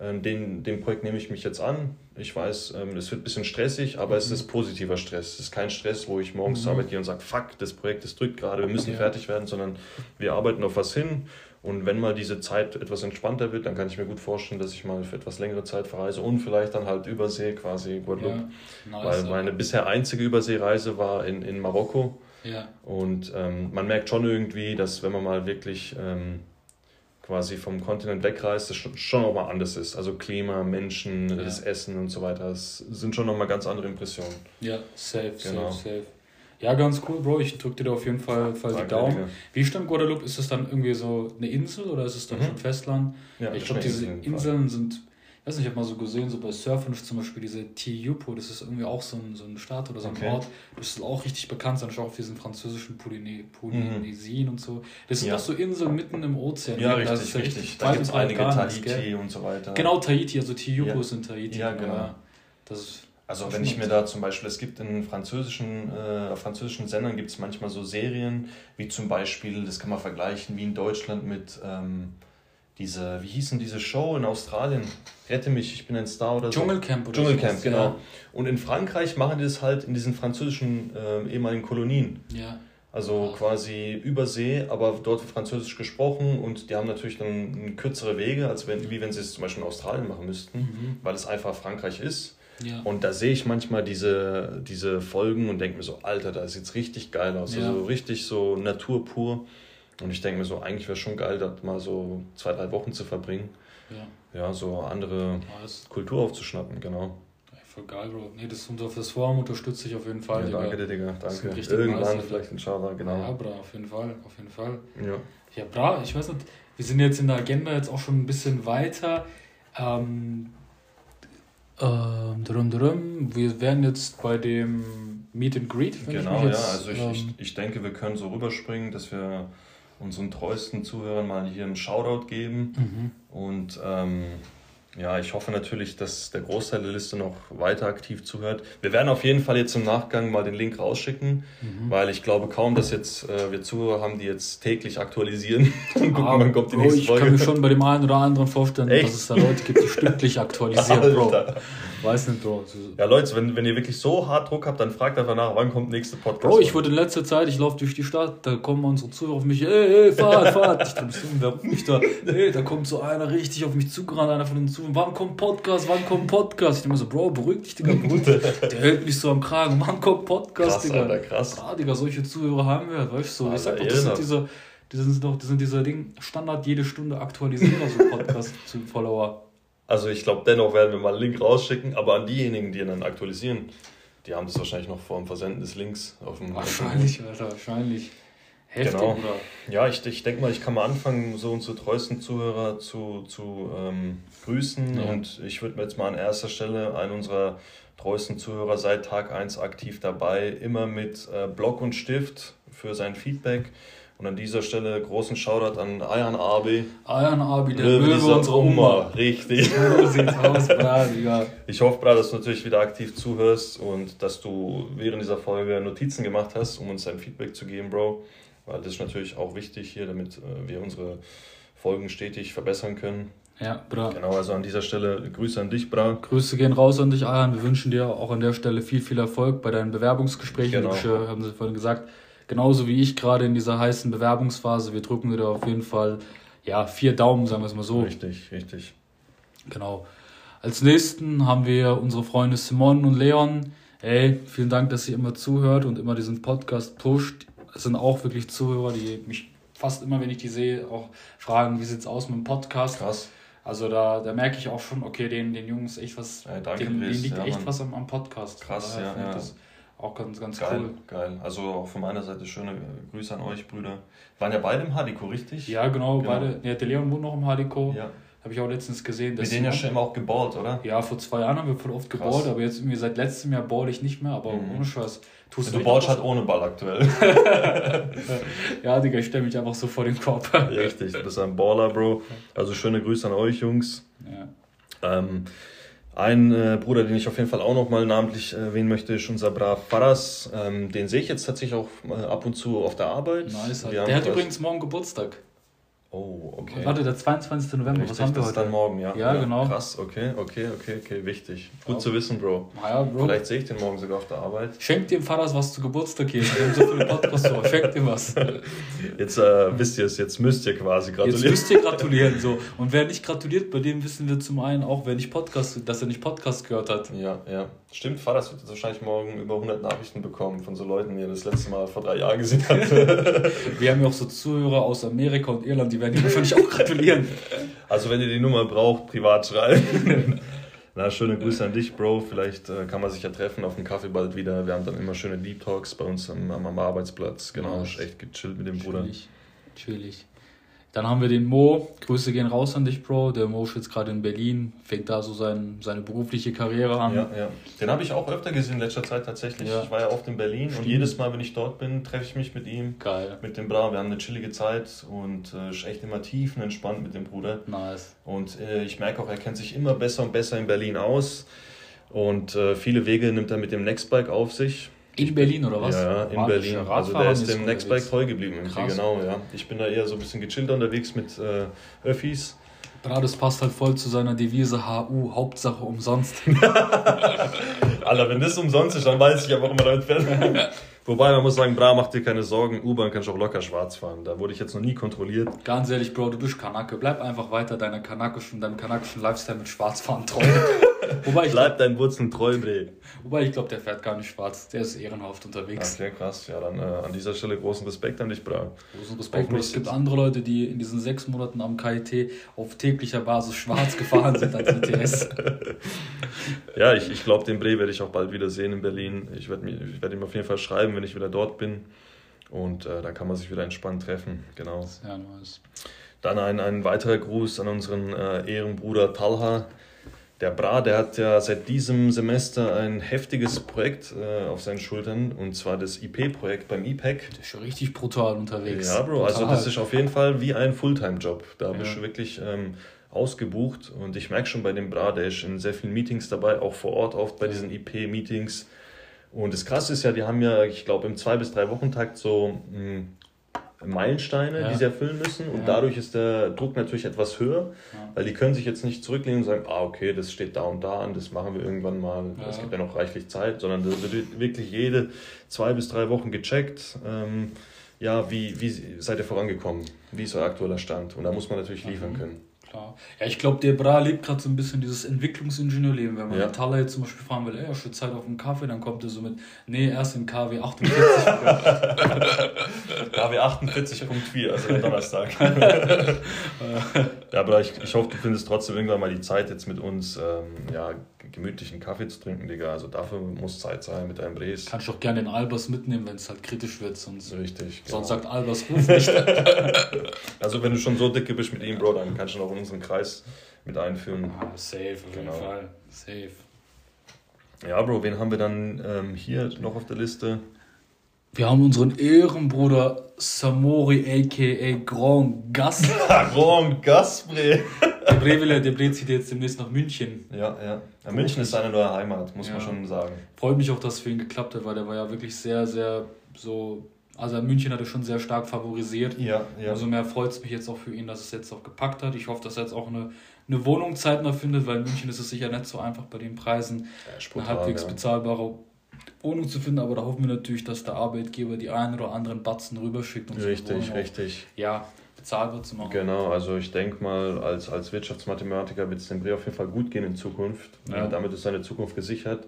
S1: den, dem Projekt nehme ich mich jetzt an. Ich weiß, ähm, es wird ein bisschen stressig, aber mhm. es ist positiver Stress. Es ist kein Stress, wo ich morgens mhm. zur Arbeit gehe und sage, fuck, das Projekt ist drückt gerade, wir müssen ja. fertig werden, sondern wir arbeiten auf was hin. Und wenn mal diese Zeit etwas entspannter wird, dann kann ich mir gut vorstellen, dass ich mal für etwas längere Zeit verreise und vielleicht dann halt Übersee, quasi Guadeloupe. Ja, nice, Weil meine bisher einzige Überseereise war in, in Marokko. Ja. Und ähm, man merkt schon irgendwie, dass wenn man mal wirklich ähm, quasi vom Kontinent wegreist, das schon nochmal anders ist. Also Klima, Menschen, ja. das Essen und so weiter. Das sind schon nochmal ganz andere Impressionen.
S2: Ja, safe, genau. safe, safe. Ja, ganz cool, Bro. Ich drücke dir da auf jeden Fall, Fall die Daumen. Digga. Wie stimmt Guadeloupe? Ist es dann irgendwie so eine Insel oder ist es dann mhm. schon Festland? Ja, ich glaube, diese Inseln sind weiß nicht, ich habe mal so gesehen, so bei Surfen zum Beispiel diese Tijupo, das ist irgendwie auch so ein, so ein Staat oder so ein okay. Ort, das ist auch richtig bekannt, dann auf diesen französischen Polyne Polynesien mhm. und so. Das sind ja. doch so Inseln mitten im Ozean. Ja, richtig, richtig. richtig. Da gibt es einige Tahiti gell? und so weiter. Genau, Tahiti, also Tijupo ja. ist in Tahiti. Ja, genau.
S1: Also wenn ich mir da zum Beispiel, es gibt in französischen, äh, französischen Sendern gibt es manchmal so Serien, wie zum Beispiel, das kann man vergleichen, wie in Deutschland mit... Ähm, diese, wie hieß denn diese Show in Australien? Rette mich, ich bin ein Star oder so. Dschungelcamp oder Dschungelcamp, genau. Ja. Und in Frankreich machen die das halt in diesen französischen äh, ehemaligen Kolonien. Ja. Also quasi übersee, aber dort wird Französisch gesprochen und die haben natürlich dann kürzere Wege, als wenn, wie wenn sie es zum Beispiel in Australien machen müssten, mhm. weil es einfach Frankreich ist. Ja. Und da sehe ich manchmal diese, diese Folgen und denke mir so, Alter, da sieht es richtig geil aus. Ja. Also richtig so Natur pur. Und ich denke mir so, eigentlich wäre es schon geil, da mal so zwei, drei Wochen zu verbringen. Ja. Ja, so andere nice. Kultur aufzuschnappen, genau.
S2: Ja, voll geil, Bro. Nee, das, das Vorhaben unterstütze ich auf jeden Fall. Ja, danke dir, Digga. Danke. Irgendwann nice, vielleicht inshallah, genau. Ja, bra, auf jeden Fall, auf jeden Fall. Ja. Ja, bra, ich weiß nicht, wir sind jetzt in der Agenda jetzt auch schon ein bisschen weiter. Ähm, ähm, drum, drum. Wir werden jetzt bei dem Meet and Greet. Genau,
S1: ich jetzt, ja. Also ich, ähm, ich, ich denke, wir können so rüberspringen, dass wir unseren treuesten Zuhörern mal hier einen Shoutout geben. Mhm. Und ähm, ja, ich hoffe natürlich, dass der Großteil der Liste noch weiter aktiv zuhört. Wir werden auf jeden Fall jetzt im Nachgang mal den Link rausschicken, mhm. weil ich glaube kaum, dass jetzt äh, wir Zuhörer haben, die jetzt täglich aktualisieren und gucken,
S2: wann kommt die Bro, nächste Folge. Ich kann mir schon bei dem einen oder anderen vorstellen, Echt? dass es da Leute gibt, die stündlich aktualisieren, Bro.
S1: Weiß nicht, Bro. Ja, Leute, wenn, wenn ihr wirklich so hart Druck habt, dann fragt einfach nach, wann kommt der nächste Podcast.
S2: Bro, ich wurde in letzter Zeit, ich laufe durch die Stadt, da kommen unsere Zuhörer auf mich, ey, ey, fahrt, fahrt. Ich dachte, wer ruft mich da? Ey, da kommt so einer richtig auf mich zugerannt, einer von den Zuhörern, wann kommt Podcast, wann kommt Podcast? Ich dachte mir so, Bro, beruhig dich, Digga, beruhig Der hält mich so am Kragen, wann kommt Podcast, krass, Digga? Alter, krass. Ah, Digga, solche Zuhörer haben wir, weißt du, so. ich sag doch, das sind diese, das sind doch, das sind diese Ding, Standard jede Stunde Aktualisierer, so Podcast-Follower.
S1: Also ich glaube, dennoch werden wir mal einen Link rausschicken, aber an diejenigen, die ihn dann aktualisieren, die haben das wahrscheinlich noch vor dem Versenden des Links auf dem
S2: Wahrscheinlich, Alter, wahrscheinlich. Heftig,
S1: genau. Oder? Ja, ich, ich denke mal, ich kann mal anfangen, so unsere treuesten Zuhörer zu, zu ähm, grüßen. Ja. Und ich würde mir jetzt mal an erster Stelle einen unserer treuesten Zuhörer seit Tag 1 aktiv dabei, immer mit äh, Block und Stift für sein Feedback Und an dieser Stelle großen Shoutout an Ayan Abi.
S2: Ayan Abi, der Löwe, unserer Oma.
S1: Richtig. So sieht's aus, Bradiger. Ich hoffe, Brad, dass du natürlich wieder aktiv zuhörst und dass du während dieser Folge Notizen gemacht hast, um uns dein Feedback zu geben, Bro. Weil das ist natürlich auch wichtig hier, damit äh, wir unsere Folgen stetig verbessern können. Ja, bra. Genau, also an dieser Stelle Grüße an dich, bra.
S2: Grüße gehen raus an dich, Ayan. Wir wünschen dir auch an der Stelle viel, viel Erfolg bei deinen Bewerbungsgesprächen. Genau. Du, haben sie vorhin gesagt, genauso wie ich gerade in dieser heißen Bewerbungsphase. Wir drücken dir auf jeden Fall ja, vier Daumen, sagen wir es mal so.
S1: Richtig, richtig.
S2: Genau. Als nächsten haben wir unsere Freunde Simon und Leon. Ey, vielen Dank, dass ihr immer zuhört und immer diesen Podcast pusht. Es sind auch wirklich Zuhörer, die mich fast immer, wenn ich die sehe, auch fragen, wie sieht es aus mit dem Podcast. Krass. Also da, da merke ich auch schon, okay, den, den Jungs echt was, ja, danke, denen, denen liegt ja, echt Mann. was am, am Podcast. Krass, ja, ja. Das
S1: auch ganz, ganz geil, cool. Geil, also auch von meiner Seite schöne Grüße an euch, Brüder. Waren ja beide im Hadiko, richtig?
S2: Ja, genau, genau. beide. Ja, der Leon wohnt noch im Hadiko. Ja. Habe ich auch letztens gesehen.
S1: Mit denen ja schon immer auch geballt, oder?
S2: Ja, vor zwei Jahren haben wir voll oft geballt, aber jetzt irgendwie seit letztem Jahr ball ich nicht mehr, aber mhm. ohne Scheiß.
S1: Tust du, du ballst halt ohne Ball aktuell.
S2: ja, Digga, ich stelle mich einfach so vor den Korb.
S1: Richtig, du bist ein Baller, Bro. Also schöne Grüße an euch, Jungs. Ja. Ähm, ein äh, Bruder, den ich auf jeden Fall auch noch mal namentlich erwähnen möchte, ist unser Brav Faras. Ähm, den sehe ich jetzt tatsächlich auch äh, ab und zu auf der Arbeit. Nice.
S2: Der hat übrigens morgen Geburtstag. Oh, okay. Warte, der 22. November, Richtig, was haben wir heute? dann morgen,
S1: ja. Ja, ja genau. Krass, okay, okay, okay, okay, wichtig. Gut ja. zu wissen, Bro. Ja, Bro. Vielleicht sehe ich den morgen sogar auf der Arbeit.
S2: Schenk dem Vater was zu Geburtstag hier. Wir haben so viele Podcasts vor. Schenk ihm was.
S1: Jetzt äh, wisst ihr es, jetzt müsst ihr quasi
S2: gratulieren. Jetzt müsst ihr gratulieren, so. Und wer nicht gratuliert, bei dem wissen wir zum einen auch, wer nicht Podcast, dass er nicht Podcast gehört hat.
S1: Ja, ja. Stimmt, Vater wird jetzt wahrscheinlich morgen über 100 Nachrichten bekommen von so Leuten, die er das letzte Mal vor drei Jahren gesehen hat.
S2: wir haben ja auch so Zuhörer aus Amerika und Irland, die werden ihm wahrscheinlich auch gratulieren.
S1: Also wenn ihr die Nummer braucht, privat schreiben. Na, schöne Grüße an dich, Bro. Vielleicht äh, kann man sich ja treffen auf dem Kaffee bald wieder. Wir haben dann immer schöne Deep Talks bei uns am, am Arbeitsplatz. Genau, ja, echt gechillt mit dem Bruder.
S2: Chillig. Chillig. Dann haben wir den Mo. Grüße gehen raus an dich, Bro. Der Mo ist jetzt gerade in Berlin, fängt da so sein, seine berufliche Karriere an.
S1: Ja, ja. Den habe ich auch öfter gesehen in letzter Zeit tatsächlich. Ja. Ich war ja oft in Berlin Stimmt. und jedes Mal, wenn ich dort bin, treffe ich mich mit ihm. Geil. Mit dem Bra. Wir haben eine chillige Zeit und äh, ist echt immer tiefenentspannt mit dem Bruder. Nice. Und äh, ich merke auch, er kennt sich immer besser und besser in Berlin aus. Und äh, viele Wege nimmt er mit dem Nextbike auf sich.
S2: In Berlin oder was?
S1: Ja, in Berlin. Also der ist dem Nextbike treu geblieben irgendwie, genau, ja. Ich bin da eher so ein bisschen gechillt unterwegs mit äh, Öffis.
S2: Bra, das passt halt voll zu seiner Devise HU, Hauptsache umsonst.
S1: Alter, wenn das umsonst ist, dann weiß ich ja, warum man damit fährt. Wobei man muss sagen, Bra, mach dir keine Sorgen, U-Bahn kannst du auch locker schwarz fahren. Da wurde ich jetzt noch nie kontrolliert.
S2: Ganz ehrlich, Bro, du bist Kanake. Bleib einfach weiter deiner kanakischen, deinem kanakischen Lifestyle mit Schwarzfahren treu.
S1: Wobei ich Bleib deinen Wurzeln treu, Bre.
S2: Wobei ich glaube, der fährt gar nicht schwarz. Der ist ehrenhaft unterwegs.
S1: Okay, krass. Ja, dann äh, an dieser Stelle großen Respekt an dich, Bra. Großen
S2: Respekt. Es gibt andere Leute, die in diesen sechs Monaten am KIT auf täglicher Basis schwarz gefahren sind als ITS.
S1: ja, ich, ich glaube, den Bre werde ich auch bald wieder sehen in Berlin. Ich werde werd ihm auf jeden Fall schreiben, wenn ich wieder dort bin. Und äh, dann kann man sich wieder entspannt treffen. Genau. Sehr nice. Dann ein, ein weiterer Gruß an unseren äh, Ehrenbruder Talha. Der Bra, der hat ja seit diesem Semester ein heftiges Projekt äh, auf seinen Schultern und zwar das IP-Projekt beim IPEC.
S2: Der ist schon richtig brutal unterwegs.
S1: Ja, Bro, also brutal. also das ist auf jeden Fall wie ein Fulltime-Job. Da ja. bist du wirklich ähm, ausgebucht und ich merke schon bei dem Bra, der ist in sehr vielen Meetings dabei, auch vor Ort oft bei diesen IP-Meetings. Und das Krasse ist ja, die haben ja, ich glaube, im zwei bis drei Wochentakt so mh, hm, Meilensteine, ja. die sie erfüllen müssen. Und ja. dadurch ist der Druck natürlich etwas höher, ja. weil die können sich jetzt nicht zurücklehnen und sagen, ah, okay, das steht da und da an, das machen wir irgendwann mal. Es gibt ja noch reichlich Zeit, sondern da wird wirklich jede zwei bis drei Wochen gecheckt. Ähm, ja, wie, wie seid ihr vorangekommen? Wie ist euer aktueller Stand? Und da muss man natürlich liefern mhm. können.
S2: Klar. Ja, ich glaube, der Bra lebt gerade so ein bisschen dieses Entwicklungsingenieurleben. Wenn man ja. Thaler jetzt zum Beispiel fragen will, ey, hast du Zeit auf einen Kaffee, dann kommt er so mit, nee, erst in KW 48.
S1: KW 48.4, also Donnerstag. ja, aber ich, ich hoffe, du findest trotzdem irgendwann mal die Zeit, jetzt mit uns ähm, ja, gemütlichen Kaffee zu trinken, Digga. Also dafür muss Zeit sein mit deinem Bres.
S2: Kannst du auch gerne den Albers mitnehmen, wenn es halt kritisch wird. Sonst, Richtig. Genau. Sonst sagt Albers, ruf nicht.
S1: also wenn du schon so dicke bist mit ihm, Bro, dann kannst du noch in unseren Kreis mit einführen.
S2: Ah, safe, auf genau. jeden Fall. Safe.
S1: Ja, Bro, wen haben wir dann ähm, hier noch auf der Liste?
S2: Wir haben unseren Ehrenbruder Samori aka Grand Gas.
S1: Grand Gas, Bre.
S2: der Bre, der Bre zieht jetzt demnächst nach München.
S1: Ja, ja. ja München ist seine neue Heimat, muss ja. man schon sagen.
S2: Freut mich auch, dass es für ihn geklappt hat, weil der war ja wirklich sehr, sehr so. Also München hat er schon sehr stark favorisiert. Ja, ja. Umso mehr freut es mich jetzt auch für ihn, dass es jetzt auch gepackt hat. Ich hoffe, dass er jetzt auch eine, eine Wohnung zeitnah findet, weil in München ist es sicher nicht so einfach bei den Preisen, ja, eine halbwegs bezahlbare Wohnung zu finden, aber da hoffen wir natürlich, dass der Arbeitgeber die einen oder anderen Batzen rüberschickt. Um richtig, richtig. Ja, bezahlbar zu machen.
S1: Genau, also ich denke mal, als, als Wirtschaftsmathematiker wird es dem Bre auf jeden Fall gut gehen in Zukunft. Ja. damit ist seine Zukunft gesichert.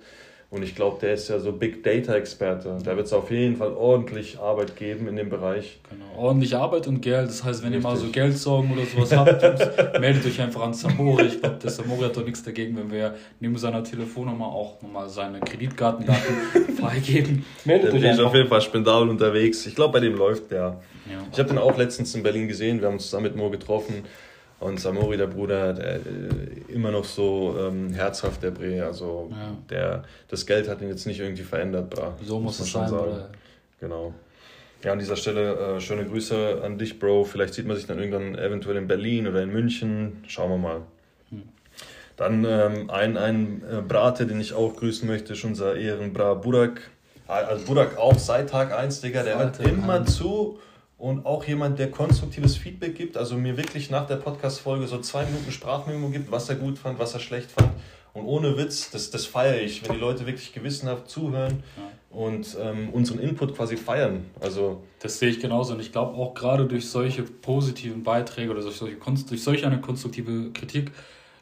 S1: Und ich glaube, der ist ja so Big Data Experte. Da wird es auf jeden Fall ordentlich Arbeit geben in dem Bereich.
S2: Genau, ordentlich Arbeit und Geld. Das heißt, wenn Richtig. ihr mal so Geldsorgen oder sowas habt, meldet euch einfach an Samori. Ich glaube, der Samori hat doch nichts dagegen, wenn wir neben seiner Telefonnummer auch nochmal seine Kreditkartendaten freigeben.
S1: Meldet der euch ist auf jeden Fall spendabel unterwegs. Ich glaube, bei dem läuft der. Ja. Ich habe den auch letztens in Berlin gesehen. Wir haben uns zusammen mit Mo getroffen. Und Samori, der Bruder, der, äh, immer noch so ähm, herzhaft, der Bre. Also ja. der, das Geld hat ihn jetzt nicht irgendwie verändert. Bra. So muss, muss es sein, sagen. Oder? Genau. Ja, an dieser Stelle äh, schöne Grüße an dich, Bro. Vielleicht sieht man sich dann irgendwann eventuell in Berlin oder in München. Schauen wir mal. Hm. Dann ähm, ein, ein äh, Brate, den ich auch grüßen möchte, ist unser Ehrenbra Burak. Also Burak auch seit Tag 1, Digga. Der hört immer zu und auch jemand, der konstruktives Feedback gibt, also mir wirklich nach der Podcast-Folge so zwei Minuten Sprachmemo gibt, was er gut fand, was er schlecht fand. Und ohne Witz, das, das feiere ich, wenn die Leute wirklich gewissenhaft zuhören und ähm, unseren Input quasi feiern. Also
S2: das sehe ich genauso. Und ich glaube auch gerade durch solche positiven Beiträge oder durch solche, durch solch eine konstruktive Kritik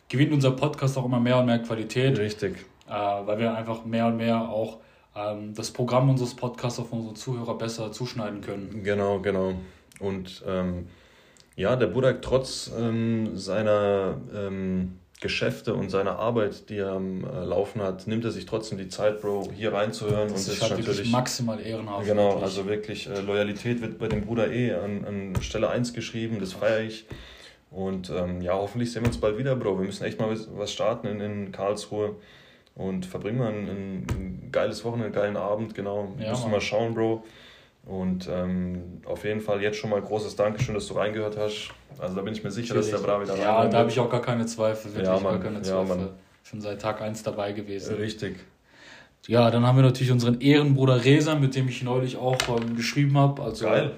S2: gewinnt unser Podcast auch immer mehr und mehr Qualität. Richtig. Äh, weil wir einfach mehr und mehr auch ähm, das Programm unseres Podcasts auf unsere Zuhörer besser zuschneiden können.
S1: Genau, genau. Und ähm, ja, der Budak trotz ähm, seiner ähm, Geschäfte und seiner Arbeit, die er am äh, Laufen hat, nimmt er sich trotzdem die Zeit, Bro, hier reinzuhören. Das und ist, ist natürlich maximal ehrenhaft. Genau, wirklich. also wirklich äh, Loyalität wird bei dem Bruder eh an, an Stelle 1 geschrieben, das feiere ich. Und ähm, ja, hoffentlich sehen wir uns bald wieder, Bro. Wir müssen echt mal was starten in, in Karlsruhe und verbringen wir ein, ein, geiles Wochenende, einen geilen Abend, genau. Ja, Müssen wir mal schauen, Bro. Und ähm, auf jeden Fall jetzt schon mal großes Dankeschön, dass du reingehört hast. Also da bin ich mir sicher, Natürlich. dass der Bra wieder
S2: Ja, da habe ich auch gar keine Zweifel, wirklich ja, gar keine Zweifel. Ja, schon seit Tag 1 dabei gewesen.
S1: Richtig.
S2: Ja, dann haben wir natürlich unseren Ehrenbruder Resa, mit dem ich neulich auch ähm, geschrieben habe. Also, Geil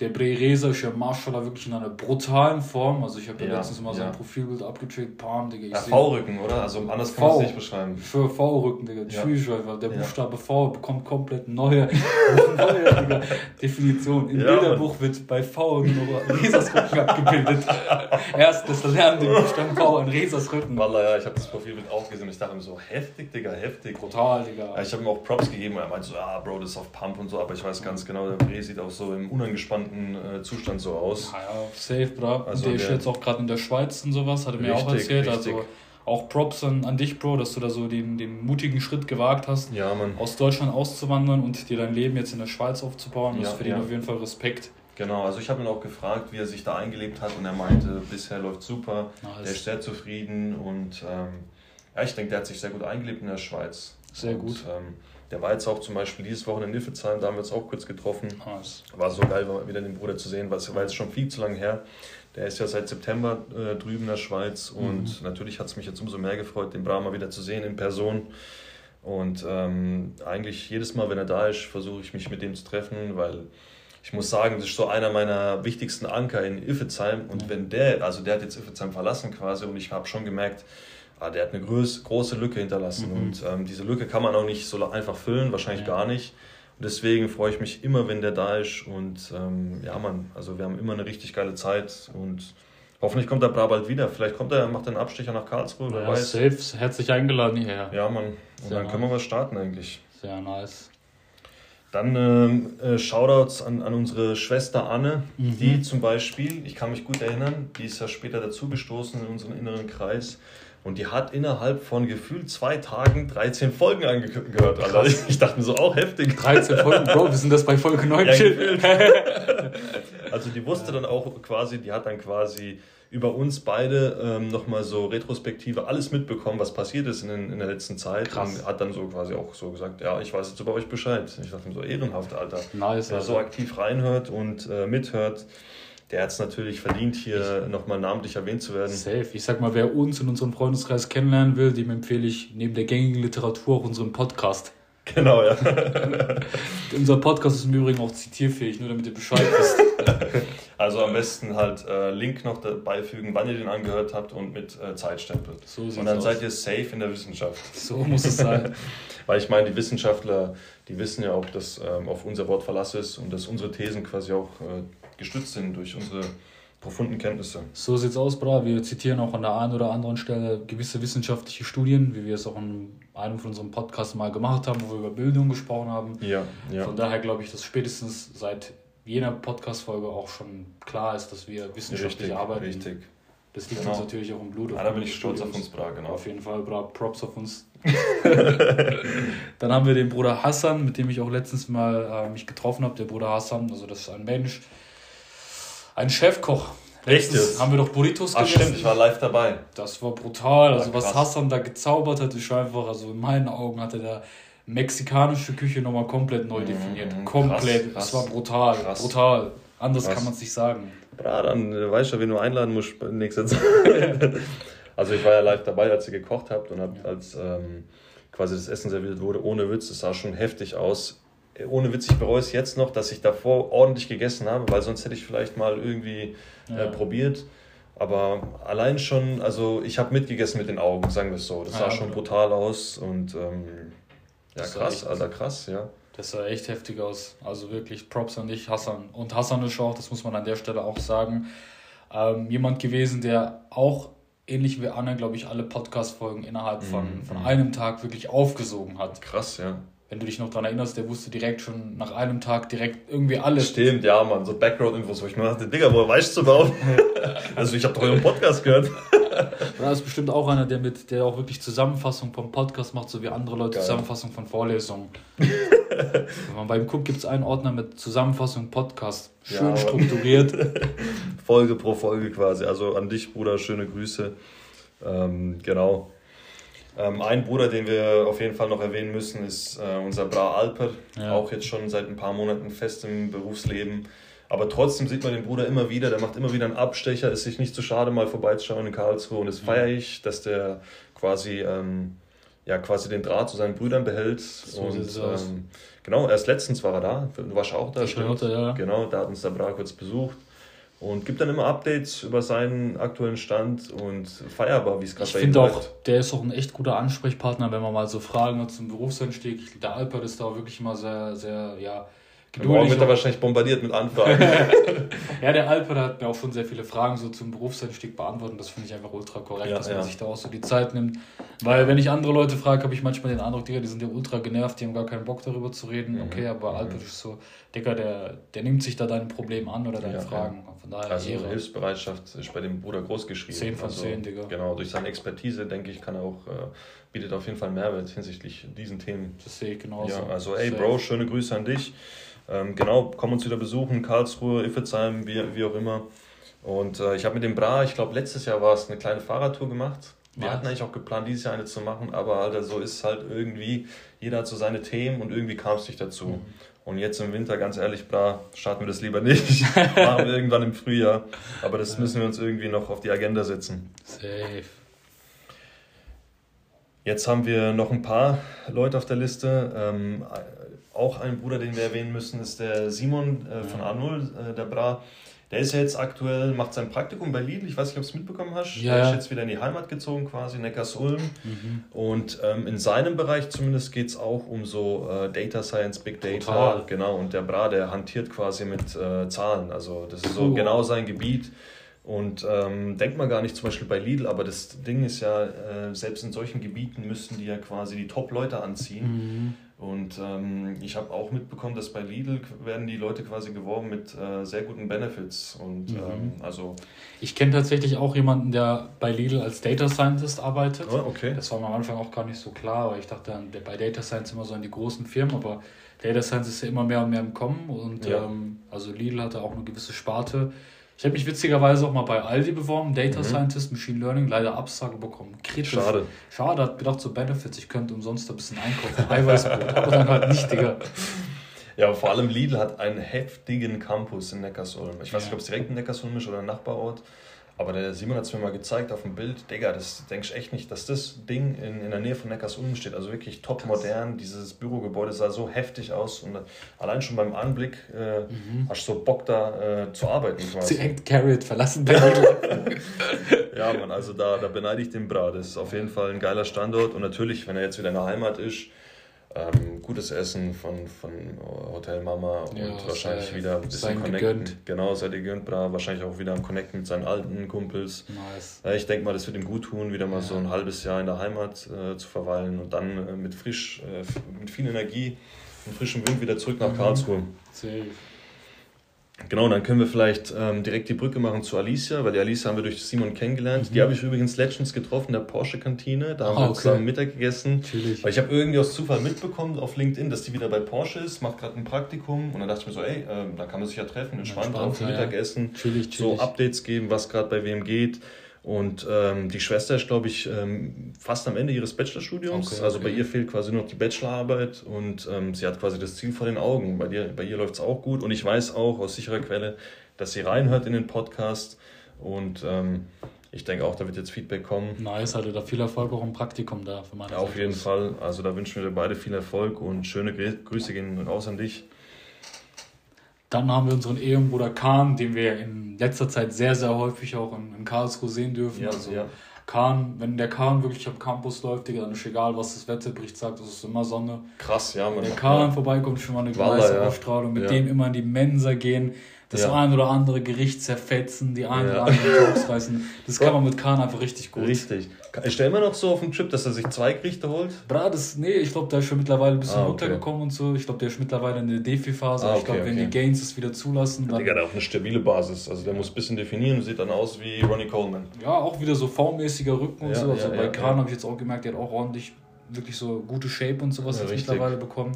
S2: der Breresa ist ja Marschall wirklich in einer brutalen Form. Also ich habe ja, ja, letztens mal ja. sein Profilbild abgecheckt. Bam, Digga. Ich ja, V-Rücken, oder? Also anders kann man es nicht beschreiben. Für V-Rücken, Digga. Ja. Einfach. Der Buchstabe V bekommt komplett neue, neue Digga, Definition. Im Bilderbuch wird bei V nur Resas Rücken abgebildet. Erst das Lernen den Buchstaben V an Resas Rücken.
S1: Wallah, ja, ich habe das Profilbild auch gesehen. Ich dachte mir so, heftig, Digga, heftig. Brutal, Digga. ich habe ihm auch Props gegeben. Er meinte so, ah, Bro, das ist auf Pump und so. Aber ich weiß ganz genau, der Bre sieht auch so im unangespannten angespannten äh, Zustand so aus.
S2: Ja, ja safe, bra. Also der, ist jetzt auch gerade in der Schweiz und sowas, hat er mir auch erzählt. Richtig. Also auch Props an, an dich, Bro, dass du da so den, den mutigen Schritt gewagt hast, ja, Mann. aus Deutschland auszuwandern und dir dein Leben jetzt in der Schweiz aufzubauen. Das ja, für den ja. auf jeden Fall Respekt.
S1: Genau, also ich habe ihn auch gefragt, wie er sich da eingelebt hat und er meinte, bisher läuft super, nice. der ist sehr zufrieden und ähm, ja, ich denke, der hat sich sehr gut eingelebt in der Schweiz. Sehr und, gut. Ähm, der war jetzt auch zum Beispiel dieses Wochenende in Niffezheim, da haben wir uns auch kurz getroffen. War so geil, wieder den Bruder zu sehen, weil es war jetzt schon viel zu lange her. Der ist ja seit September äh, drüben in der Schweiz und mhm. natürlich hat es mich jetzt umso mehr gefreut, den Brahma wieder zu sehen in Person. Und ähm, eigentlich jedes Mal, wenn er da ist, versuche ich mich mit dem zu treffen, weil ich muss sagen, das ist so einer meiner wichtigsten Anker in Iffezheim. Und wenn der, also der hat jetzt Iffezheim verlassen quasi und ich habe schon gemerkt, ah, der hat eine groß, große Lücke hinterlassen. Mhm. Und ähm, diese Lücke kann man auch nicht so einfach füllen, wahrscheinlich ja. gar nicht. Und deswegen freue ich mich immer, wenn der da ist. Und ähm, ja, Mann, also wir haben immer eine richtig geile Zeit. Und hoffentlich kommt der Bra bald wieder. Vielleicht kommt er, macht einen Abstecher nach Karlsruhe,
S2: ja, weiß. Safe, herzlich eingeladen hierher.
S1: Ja, Mann. Und Sehr dann nice. können wir was starten eigentlich.
S2: Sehr nice.
S1: Dann ähm, äh, Shoutouts an, an unsere Schwester Anne, mhm. die zum Beispiel, ich kann mich gut erinnern, die ist ja später dazugestoßen in unseren inneren Kreis. Und die hat innerhalb von gefühlt zwei Tagen 13 Folgen angehört. Alter. Ich dachte mir so, auch heftig. 13 Folgen? Bro, wir sind das bei Folge 9 ja, Also die wusste dann auch quasi, die hat dann quasi über uns beide ähm, nochmal so retrospektive alles mitbekommen, was passiert ist in, in der letzten Zeit. Krass. Und hat dann so quasi auch so gesagt, ja, ich weiß jetzt über euch Bescheid. Ich dachte mir so, ehrenhaft, Alter. Nice, Wer so aktiv reinhört und äh, mithört, der hat es natürlich verdient, hier nochmal namentlich erwähnt zu werden.
S2: Safe. Ich sag mal, wer uns in unserem Freundeskreis kennenlernen will, dem empfehle ich neben der gängigen Literatur auch unseren Podcast. Genau, ja. Unser Podcast ist im Übrigen auch zitierfähig, nur damit ihr Bescheid wisst.
S1: Also am besten halt äh, Link noch dabei fügen, wann ihr den angehört habt und mit äh, Zeitstempel. So und dann aus. seid ihr safe in der Wissenschaft. So muss es sein. Weil ich meine, die Wissenschaftler, die wissen ja auch, dass ähm, auf unser Wort Verlass ist und dass unsere Thesen quasi auch äh, gestützt sind durch unsere profunden Kenntnisse.
S2: So sieht's aus, Bra. Wir zitieren auch an der einen oder anderen Stelle gewisse wissenschaftliche Studien, wie wir es auch in einem von unseren Podcasts mal gemacht haben, wo wir über Bildung gesprochen haben. Ja, ja. Von daher glaube ich, dass spätestens seit jener Podcast-Folge auch schon klar ist, dass wir wissenschaftlich richtig, arbeiten. Richtig. Das liegt genau. uns natürlich auch im Blut. Ja, da bin ich stolz auf uns, Bra, genau. Auf jeden Fall, Bra, Props auf uns. Dann haben wir den Bruder Hassan, mit dem ich auch letztens mal äh, mich getroffen habe. Der Bruder Hassan, also das ist ein Mensch, ein Chefkoch. Letztens haben wir doch Burritos
S1: Ach, gegessen. stimmt, ich war live dabei.
S2: Das war brutal. Also, war was Hassan da gezaubert hat, ist einfach, also in meinen Augen hatte der mexikanische Küche nochmal komplett neu definiert. Mhm, komplett. Krass, krass. Es war brutal. Krass. Brutal. Anders krass. kann man es nicht sagen.
S1: Bra, dann äh, weißt du, wen du einladen musst nächste Zeit. also ich war ja live dabei, als ihr gekocht habt und habt, als ähm, quasi das Essen serviert wurde, ohne Witz, es sah schon heftig aus ohne Witz, ich bereue es jetzt noch, dass ich davor ordentlich gegessen habe, weil sonst hätte ich vielleicht mal irgendwie äh, ja. äh, probiert. Aber allein schon, also ich habe mitgegessen mit den Augen, sagen wir es so. Das sah ja, schon brutal aus und ähm, ja, das krass, Alter, krass, ja.
S2: Das sah echt heftig aus. Also wirklich Props an dich, Hassan. Und Hassan ist auch, das muss man an der Stelle auch sagen, ähm, jemand gewesen, der auch ähnlich wie Anne, glaube ich, alle Podcast-Folgen innerhalb von, mhm. von einem Tag wirklich aufgesogen hat.
S1: Krass, ja
S2: wenn du dich noch daran erinnerst, der wusste direkt schon nach einem Tag direkt irgendwie alles.
S1: Stimmt, ja, Mann, so Background-Infos, wo ich mir dachte, Digga, woher weißt du überhaupt? also ich habe doch euren Podcast gehört.
S2: da ist bestimmt auch einer, der mit, der auch wirklich Zusammenfassung vom Podcast macht, so wie andere Leute Geil. Zusammenfassung von Vorlesungen. wenn man beim guckt, gibt es einen Ordner mit Zusammenfassung Podcast. Schön ja,
S1: strukturiert. Folge pro Folge quasi. Also an dich, Bruder, schöne Grüße. Ähm, genau. Ähm, ein Bruder, den wir auf jeden Fall noch erwähnen müssen, ist äh, unser Bra Alper, ja. auch jetzt schon seit ein paar Monaten fest im Berufsleben. Aber trotzdem sieht man den Bruder immer wieder, der macht immer wieder einen Abstecher, ist sich nicht zu schade, mal vorbeizuschauen in Karlsruhe. Und das mhm. feiere ich, dass der quasi, ähm, ja, quasi den Draht zu seinen Brüdern behält. So und ähm, genau, erst letztens war er da. Du warst auch da, ich stimmt. Hatte, ja. Genau, da hat uns der Bra kurz besucht und gibt dann immer Updates über seinen aktuellen Stand und feierbar, wie es
S2: gerade bei ihm Ich finde auch, der ist auch ein echt guter Ansprechpartner, wenn man mal so Fragen hat zum Berufseinstieg. Der Alpert ist da wirklich immer sehr, sehr, ja,
S1: Morgen wird er wahrscheinlich bombardiert mit Anfragen.
S2: ja, der Alper hat mir auch schon sehr viele Fragen so zum Berufseinstieg beantwortet. Das finde ich einfach ultra korrekt, ja, dass man ja. sich da auch so die Zeit nimmt. Weil wenn ich andere Leute frage, habe ich manchmal den Eindruck, Digga, die sind ja ultra genervt, die haben gar keinen Bock darüber zu reden. Mhm. Okay, aber mhm. Alper ist so, Digga, der, der nimmt sich da dein Problem an oder deine ja, Fragen. Von
S1: daher also Ehre. Hilfsbereitschaft ist bei dem Bruder groß geschrieben. 10 von 10, also, Digga. Genau, durch seine Expertise, denke ich, kann er auch, äh, bietet auf jeden Fall Mehrwert hinsichtlich diesen Themen. Das sehe ich genauso. Ja, also ey, Bro, schöne Grüße an dich. Ähm, genau, komm uns wieder besuchen, Karlsruhe, Iffezheim, wie, wie auch immer. Und äh, ich habe mit dem Bra, ich glaube letztes Jahr war es eine kleine Fahrradtour gemacht. Wir Was? hatten eigentlich auch geplant, dieses Jahr eine zu machen, aber Alter, so ist es halt irgendwie, jeder hat so seine Themen und irgendwie kam es nicht dazu. Mhm. Und jetzt im Winter, ganz ehrlich, Bra, starten wir das lieber nicht. machen wir irgendwann im Frühjahr. Aber das müssen wir uns irgendwie noch auf die Agenda setzen. Safe. Jetzt haben wir noch ein paar Leute auf der Liste. Ähm, auch ein Bruder, den wir erwähnen müssen, ist der Simon äh, von A0, äh, der Bra. Der ist ja jetzt aktuell, macht sein Praktikum bei Lidl. Ich weiß nicht, ob du es mitbekommen hast. Ja. Der ist jetzt wieder in die Heimat gezogen, quasi, Neckarsulm. Mhm. Und ähm, in seinem Bereich zumindest geht es auch um so äh, Data Science, Big Data. Total. Genau, und der Bra, der hantiert quasi mit äh, Zahlen. Also, das ist so uh. genau sein Gebiet. Und ähm, denkt man gar nicht zum Beispiel bei Lidl, aber das Ding ist ja, äh, selbst in solchen Gebieten müssten die ja quasi die Top-Leute anziehen. Mhm. Und ähm, ich habe auch mitbekommen, dass bei Lidl werden die Leute quasi geworben mit äh, sehr guten Benefits. Und mhm. ähm, also.
S2: Ich kenne tatsächlich auch jemanden, der bei Lidl als Data Scientist arbeitet. Oh, okay. Das war mir am Anfang auch gar nicht so klar, aber ich dachte dann, bei Data Science immer so an die großen Firmen, aber Data Science ist ja immer mehr und mehr im Kommen. Und ja. ähm, also Lidl hatte auch eine gewisse Sparte Ich habe mich witzigerweise auch mal bei Aldi beworben, Data mhm. Scientist, Machine Learning, leider Absage bekommen. Kritisch. Schade. Schade, hat gedacht, so Benefits, ich könnte umsonst ein bisschen einkaufen. Eiweißbrot, aber dann halt nicht, Digga.
S1: Ja, vor allem Lidl hat einen heftigen Campus in Neckarsulm. Ich weiß ja. nicht, ob es direkt in Neckarsulm ist oder ein Nachbarort. Aber der Simon hat es mir mal gezeigt auf dem Bild. Digga, das denkst echt nicht, dass das Ding in, in der Nähe von Neckarsulm steht. Also wirklich top modern. Dieses Bürogebäude sah so heftig aus. Und allein schon beim Anblick äh, mhm. hast du so Bock da äh, zu arbeiten. Quasi. Direkt Carrot verlassen Ja, Mann, also da, da beneide ich den Bra. Das ist auf jeden Fall ein geiler Standort. Und natürlich, wenn er jetzt wieder in der Heimat ist, ähm, gutes Essen von, von Hotel Mama und ja, wahrscheinlich sei, wieder ein bisschen connecten. Gegönnt. Genau, seid ihr gegönnt, bra. Wahrscheinlich auch wieder am Connecten mit seinen alten Kumpels. Nice. Ja, ich denke mal, das wird ihm gut tun, wieder mal ja. so ein halbes Jahr in der Heimat äh, zu verweilen und dann äh, mit frisch, äh, mit viel Energie und frischem Wind wieder zurück nach mhm. Karlsruhe. Safe. Genau, dann können wir vielleicht ähm, direkt die Brücke machen zu Alicia, weil die Alicia haben wir durch Simon kennengelernt. Mhm. Die habe ich übrigens letztens getroffen in der Porsche-Kantine. Da haben oh, wir okay. zusammen Mittag gegessen. Natürlich. Weil ich habe irgendwie aus Zufall mitbekommen auf LinkedIn, dass die wieder bei Porsche ist, macht gerade ein Praktikum. Und dann dachte ich mir so, ey, äh, da kann man sich ja treffen, entspannt, entspannt auf Mittagessen, ja. chillig, chillig. so Updates geben, was gerade bei wem geht. Und ähm, die Schwester ist, glaube ich, ähm, fast am Ende ihres Bachelorstudiums. Okay, also bei ihr fehlt quasi noch die Bachelorarbeit und ähm, sie hat quasi das Ziel vor den Augen. Bei, dir, bei ihr läuft es auch gut und ich weiß auch aus sicherer Quelle, dass sie reinhört in den Podcast und ähm, ich denke auch, da wird jetzt Feedback kommen.
S2: Nice, hatte da viel Erfolg auch im Praktikum da
S1: für meine ja, Auf jeden Fall. Also da wünschen wir dir beide viel Erfolg und schöne Grüße gehen raus an dich.
S2: Dann haben wir unseren Ehrenbruder Kahn, den wir in letzter Zeit sehr, sehr häufig auch in, in Karlsruhe sehen dürfen. Ja, also ja. Kahn, wenn der Kahn wirklich am Campus läuft, Digga, dann ist egal, was das Wetterbericht sagt, es ist immer Sonne. Krass, ja, man. Wenn der Kahn ja. vorbeikommt, schon mal eine weiße ja. Mit dem immer in die Mensa gehen, das ja. ein oder andere Gericht zerfetzen, die ein ja. oder andere Jokes reißen. Das kann man mit Kahn einfach richtig gut.
S1: Richtig. Ich stelle immer noch so auf den Chip, dass er sich zwei Gerichte holt.
S2: Bra, das, nee, ich glaube, der ist schon mittlerweile ein bisschen ah, okay. runtergekommen und so. Ich glaube, der ist mittlerweile in der Defi-Phase. Ah, okay, ich glaube, okay. wenn die Gains es wieder zulassen,
S1: dann. Digga, der hat auch eine stabile Basis. Also der muss ein bisschen definieren, sieht dann aus wie Ronnie Coleman.
S2: Ja, auch wieder so V-mäßiger Rücken und ja, so. Also bei Kahn habe ich jetzt auch gemerkt, der hat auch ordentlich wirklich so gute Shape und sowas jetzt mittlerweile bekommen.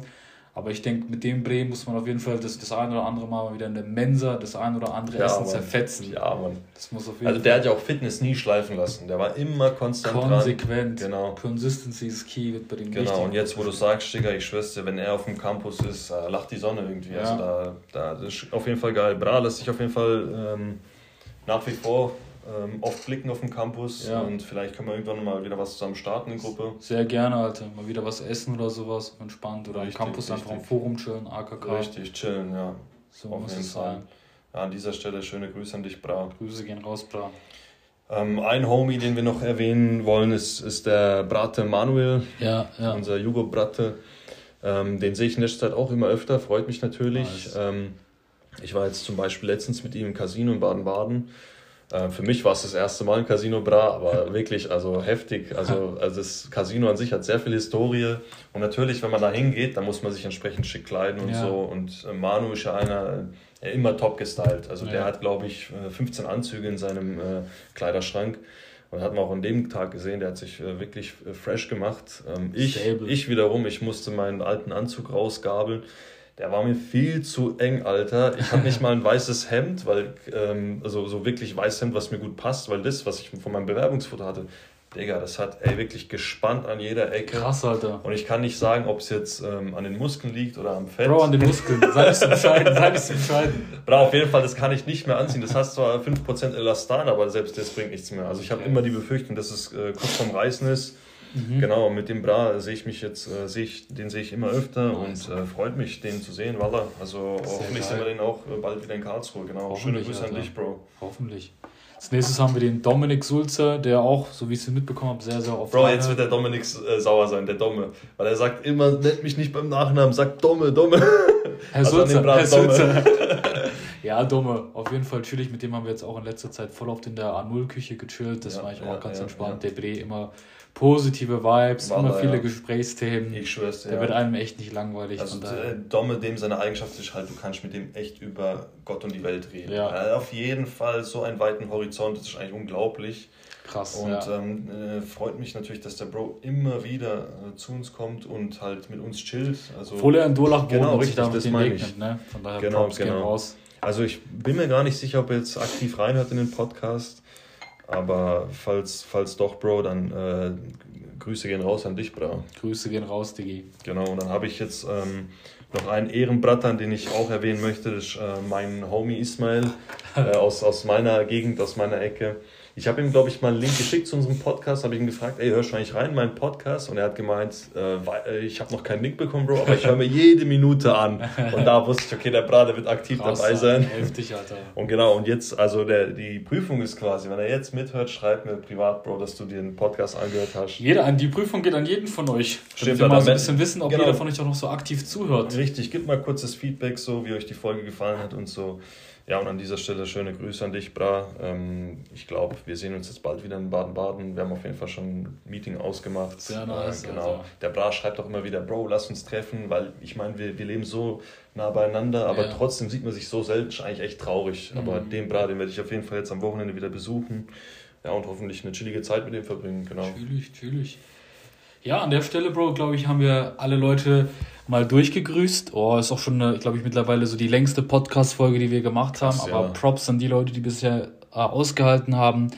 S2: Aber ich denke, mit dem Bremen muss man auf jeden Fall das, das ein oder andere Mal wieder in der Mensa das ein oder andere ja, Essen Mann. zerfetzen. Ja,
S1: Mann. Das muss auf jeden also der Fall. hat ja auch Fitness nie schleifen lassen. Der war immer konstant Konsequent.
S2: Dran. Genau. Consistency is key wird
S1: bei dem Genau, und jetzt, wo du sagst, Digga, ich schwör's dir, wenn er auf dem Campus ist, äh, lacht die Sonne irgendwie. Ja. Also da, da, das ist auf jeden Fall geil. Bra lässt sich auf jeden Fall ähm, nach wie vor ähm, oft blicken auf dem Campus ja. und vielleicht können wir irgendwann mal wieder was zusammen starten in Gruppe.
S2: Sehr gerne, Alter. Mal wieder was essen oder sowas, entspannt. Oder richtig, am Campus richtig. einfach im Forum chillen, AKK.
S1: Richtig, chillen, ja. So auf muss jeden es Fall. sein. Ja, an dieser Stelle schöne Grüße an dich, Bra.
S2: Grüße gehen raus, Bra.
S1: Ähm, ein Homie, den wir noch erwähnen wollen, ist, ist der Brate Manuel. Ja, ja. Unser Jugo Brate. Ähm, den sehe ich in letzter Zeit auch immer öfter, freut mich natürlich. Nice. Ähm, ich war jetzt zum Beispiel letztens mit ihm im Casino in Baden-Baden äh, für mich war es das erste Mal im Casino Bra, aber wirklich also heftig. Also, also das Casino an sich hat sehr viel Historie und natürlich, wenn man da hingeht, dann muss man sich entsprechend schick kleiden und ja. so. Und äh, Manu ist ja einer, der immer top gestylt. Also ja. der hat, glaube ich, 15 äh, Anzüge in seinem äh, Kleiderschrank. Und hat man auch an dem Tag gesehen, der hat sich äh, wirklich fresh gemacht. Ähm, ich, ich wiederum, ich musste meinen alten Anzug rausgabeln. Der war mir viel zu eng, Alter. Ich habe nicht mal ein weißes Hemd, weil, ähm, also so wirklich weißes Hemd, was mir gut passt, weil das, was ich von meinem Bewerbungsfoto hatte, Digga, das hat ey, wirklich gespannt an jeder Ecke. Krass, Alter. Und ich kann nicht sagen, ob es jetzt ähm, an den Muskeln liegt oder am Fett. Bro, an den Muskeln. Sei nicht so bescheiden, sei nicht so bescheiden. Bro, auf jeden Fall, das kann ich nicht mehr anziehen. Das hast zwar 5% Elastan, aber selbst das bringt nichts mehr. Also ich habe okay. immer die Befürchtung, dass es äh, kurz vorm Reißen ist Mhm. Genau, mit dem Bra sehe ich mich jetzt, äh, sehe ich, den sehe ich immer öfter nice. und äh, freut mich, den zu sehen, Walla. Also hoffentlich sehen wir den auch äh, bald wieder in Karlsruhe. Genau. Schöne Grüße
S2: an dich, Bro. Hoffentlich. Als nächstes haben wir den Dominik Sulzer, der auch, so wie ich es mitbekommen habe, sehr, sehr oft.
S1: Bro, jetzt wird der Dominik äh, sauer sein, der Domme. Weil er sagt immer, nennt mich nicht beim Nachnamen, sagt Domme, Domme. Herr also Sulzer,
S2: Herr Sulzer. ja, Domme. Auf jeden Fall chillig. Mit dem haben wir jetzt auch in letzter Zeit voll oft in der A0-Küche gechillt. Das ja, war ich auch ja, ganz ja, entspannt. Der Bre immer positive Vibes, Walla, immer viele ja. Gesprächsthemen. Ich schwör's dir. Der ja. wird einem echt nicht langweilig.
S1: Also äh, Domme, dem seine Eigenschaft ist halt, du kannst mit dem echt über Gott und die Welt reden. Ja. Also auf jeden Fall so einen weiten Horizont, das ist eigentlich unglaublich. Krass. Und ja. ähm, äh, freut mich natürlich, dass der Bro immer wieder äh, zu uns kommt und halt mit uns chillt. Also, Obwohl er in Durlach genau, richtig, da das regnet, ne? Von daher genau, Props genau. raus. Also ich bin mir gar nicht sicher, ob er jetzt aktiv reinhört in den Podcast. Aber falls, falls doch, Bro, dann äh, Grüße gehen raus an dich, Bro.
S2: Grüße gehen raus, Diggi.
S1: Genau, und dann habe ich jetzt ähm, noch einen Ehrenbrattern, den ich auch erwähnen möchte. Das ist äh, mein Homie Ismail äh, aus, aus meiner Gegend, aus meiner Ecke. Ich habe ihm, glaube ich, mal einen Link geschickt zu unserem Podcast, habe ich ihn gefragt, ey, hörst du eigentlich rein in meinen Podcast? Und er hat gemeint, äh, äh ich habe noch keinen Link bekommen, Bro, aber ich höre mir jede Minute an. Und da wusste ich, okay, der Brade wird aktiv Krass, dabei sein. Heftig, Alter. Und genau, und jetzt, also der, die Prüfung ist quasi, wenn er jetzt mithört, schreib mir privat, Bro, dass du dir den Podcast angehört hast.
S2: Jeder, die Prüfung geht an jeden von euch. Stimmt, wir mal so ein bisschen wissen, ob genau. jeder von euch auch noch so aktiv zuhört.
S1: Richtig, gib mal kurzes Feedback, so wie euch die Folge gefallen hat und so. Ja, und an dieser Stelle schöne Grüße an dich, Bra. Ähm, ich glaube, wir sehen uns jetzt bald wieder in Baden-Baden. Wir haben auf jeden Fall schon ein Meeting ausgemacht. Sehr nice. Äh, genau. Also. Der Bra schreibt auch immer wieder, Bro, lass uns treffen, weil ich meine, wir, wir leben so nah beieinander, aber ja. trotzdem sieht man sich so selten, eigentlich echt traurig. Mhm. Aber den Bra, den werde ich auf jeden Fall jetzt am Wochenende wieder besuchen. Ja, und hoffentlich eine chillige Zeit mit ihm verbringen, genau.
S2: Natürlich, natürlich. Ja, an der Stelle, Bro, glaube ich, haben wir alle Leute mal durchgegrüßt. Oh, ist auch schon, glaube ich, mittlerweile so die längste Podcast-Folge, die wir gemacht haben. Krass, Aber ja. Props an die Leute, die bisher äh, ausgehalten haben.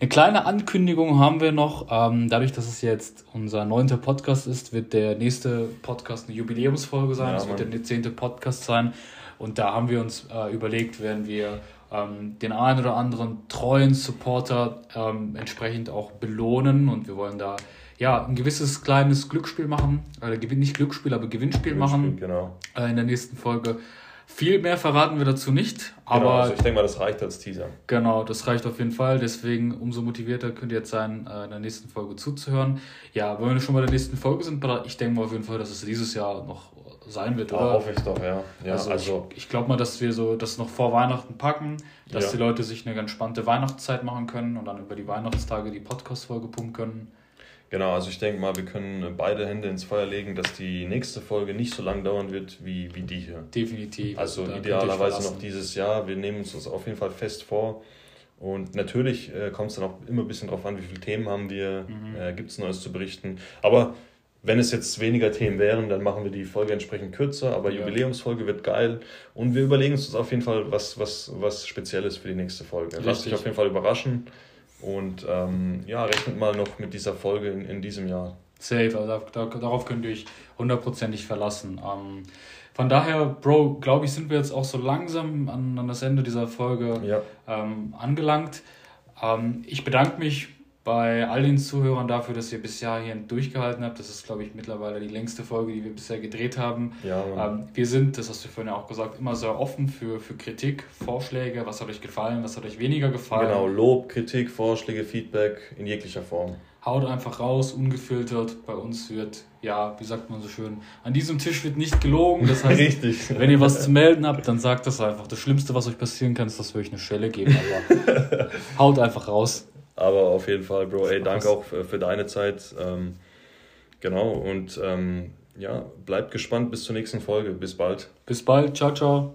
S2: Eine kleine Ankündigung haben wir noch. Ähm, dadurch, dass es jetzt unser neunter Podcast ist, wird der nächste Podcast eine Jubiläumsfolge sein. Es ja, wird der zehnte Podcast sein. Und da haben wir uns äh, überlegt, werden wir ähm, den einen oder anderen treuen Supporter ähm, entsprechend auch belohnen. Und wir wollen da ja, ein gewisses kleines Glücksspiel machen. Äh, nicht Glücksspiel, aber Gewinnspiel, Gewinnspiel machen. Genau. Äh, in der nächsten Folge. Viel mehr verraten wir dazu nicht. Aber genau,
S1: also ich denke mal, das reicht als Teaser.
S2: Genau, das reicht auf jeden Fall. Deswegen umso motivierter könnt ihr jetzt sein, äh, in der nächsten Folge zuzuhören. Ja, wenn wir schon bei der nächsten Folge sind, ich denke mal auf jeden Fall, dass es dieses Jahr noch sein wird, oder? Hoffe ich doch, ja. ja also, also ich, ich glaube mal, dass wir so das noch vor Weihnachten packen, dass ja. die Leute sich eine ganz spannende Weihnachtszeit machen können und dann über die Weihnachtstage die Podcast-Folge pumpen können.
S1: Genau, also ich denke mal, wir können beide Hände ins Feuer legen, dass die nächste Folge nicht so lang dauern wird wie, wie die hier. Definitiv. Also idealerweise noch dieses Jahr. Wir nehmen uns das auf jeden Fall fest vor. Und natürlich äh, kommt es dann auch immer ein bisschen darauf an, wie viele Themen haben wir, mhm. äh, gibt es Neues zu berichten. Aber wenn es jetzt weniger Themen wären, dann machen wir die Folge entsprechend kürzer, aber ja. Jubiläumsfolge wird geil. Und wir überlegen uns auf jeden Fall was, was, was Spezielles für die nächste Folge. Richtig. Lasst euch auf jeden Fall überraschen. Und ähm, ja, rechnet mal noch mit dieser Folge in, in diesem Jahr.
S2: Safe, also da, darauf könnt ihr euch hundertprozentig verlassen. Ähm, von daher, Bro, glaube ich, sind wir jetzt auch so langsam an, an das Ende dieser Folge ja. ähm, angelangt. Ähm, ich bedanke mich bei all den Zuhörern dafür, dass ihr bis hierhin durchgehalten habt. Das ist, glaube ich, mittlerweile die längste Folge, die wir bisher gedreht haben. Ja, ähm, wir sind, das hast du vorhin ja auch gesagt, immer sehr offen für, für Kritik, Vorschläge. Was hat euch gefallen, was hat euch weniger gefallen?
S1: Genau, Lob, Kritik, Vorschläge, Feedback in jeglicher Form.
S2: Haut einfach raus, ungefiltert. Bei uns wird, ja, wie sagt man so schön, an diesem Tisch wird nicht gelogen. Das heißt, Richtig. wenn ihr was zu melden habt, dann sagt das einfach. Das Schlimmste, was euch passieren kann, ist, dass wir euch eine Schelle geben. Aber haut einfach raus.
S1: Aber auf jeden Fall, Bro, ey, danke auch für, für deine Zeit. Ähm, genau, und ähm, ja, bleibt gespannt bis zur nächsten Folge. Bis bald.
S2: Bis bald. Ciao, ciao.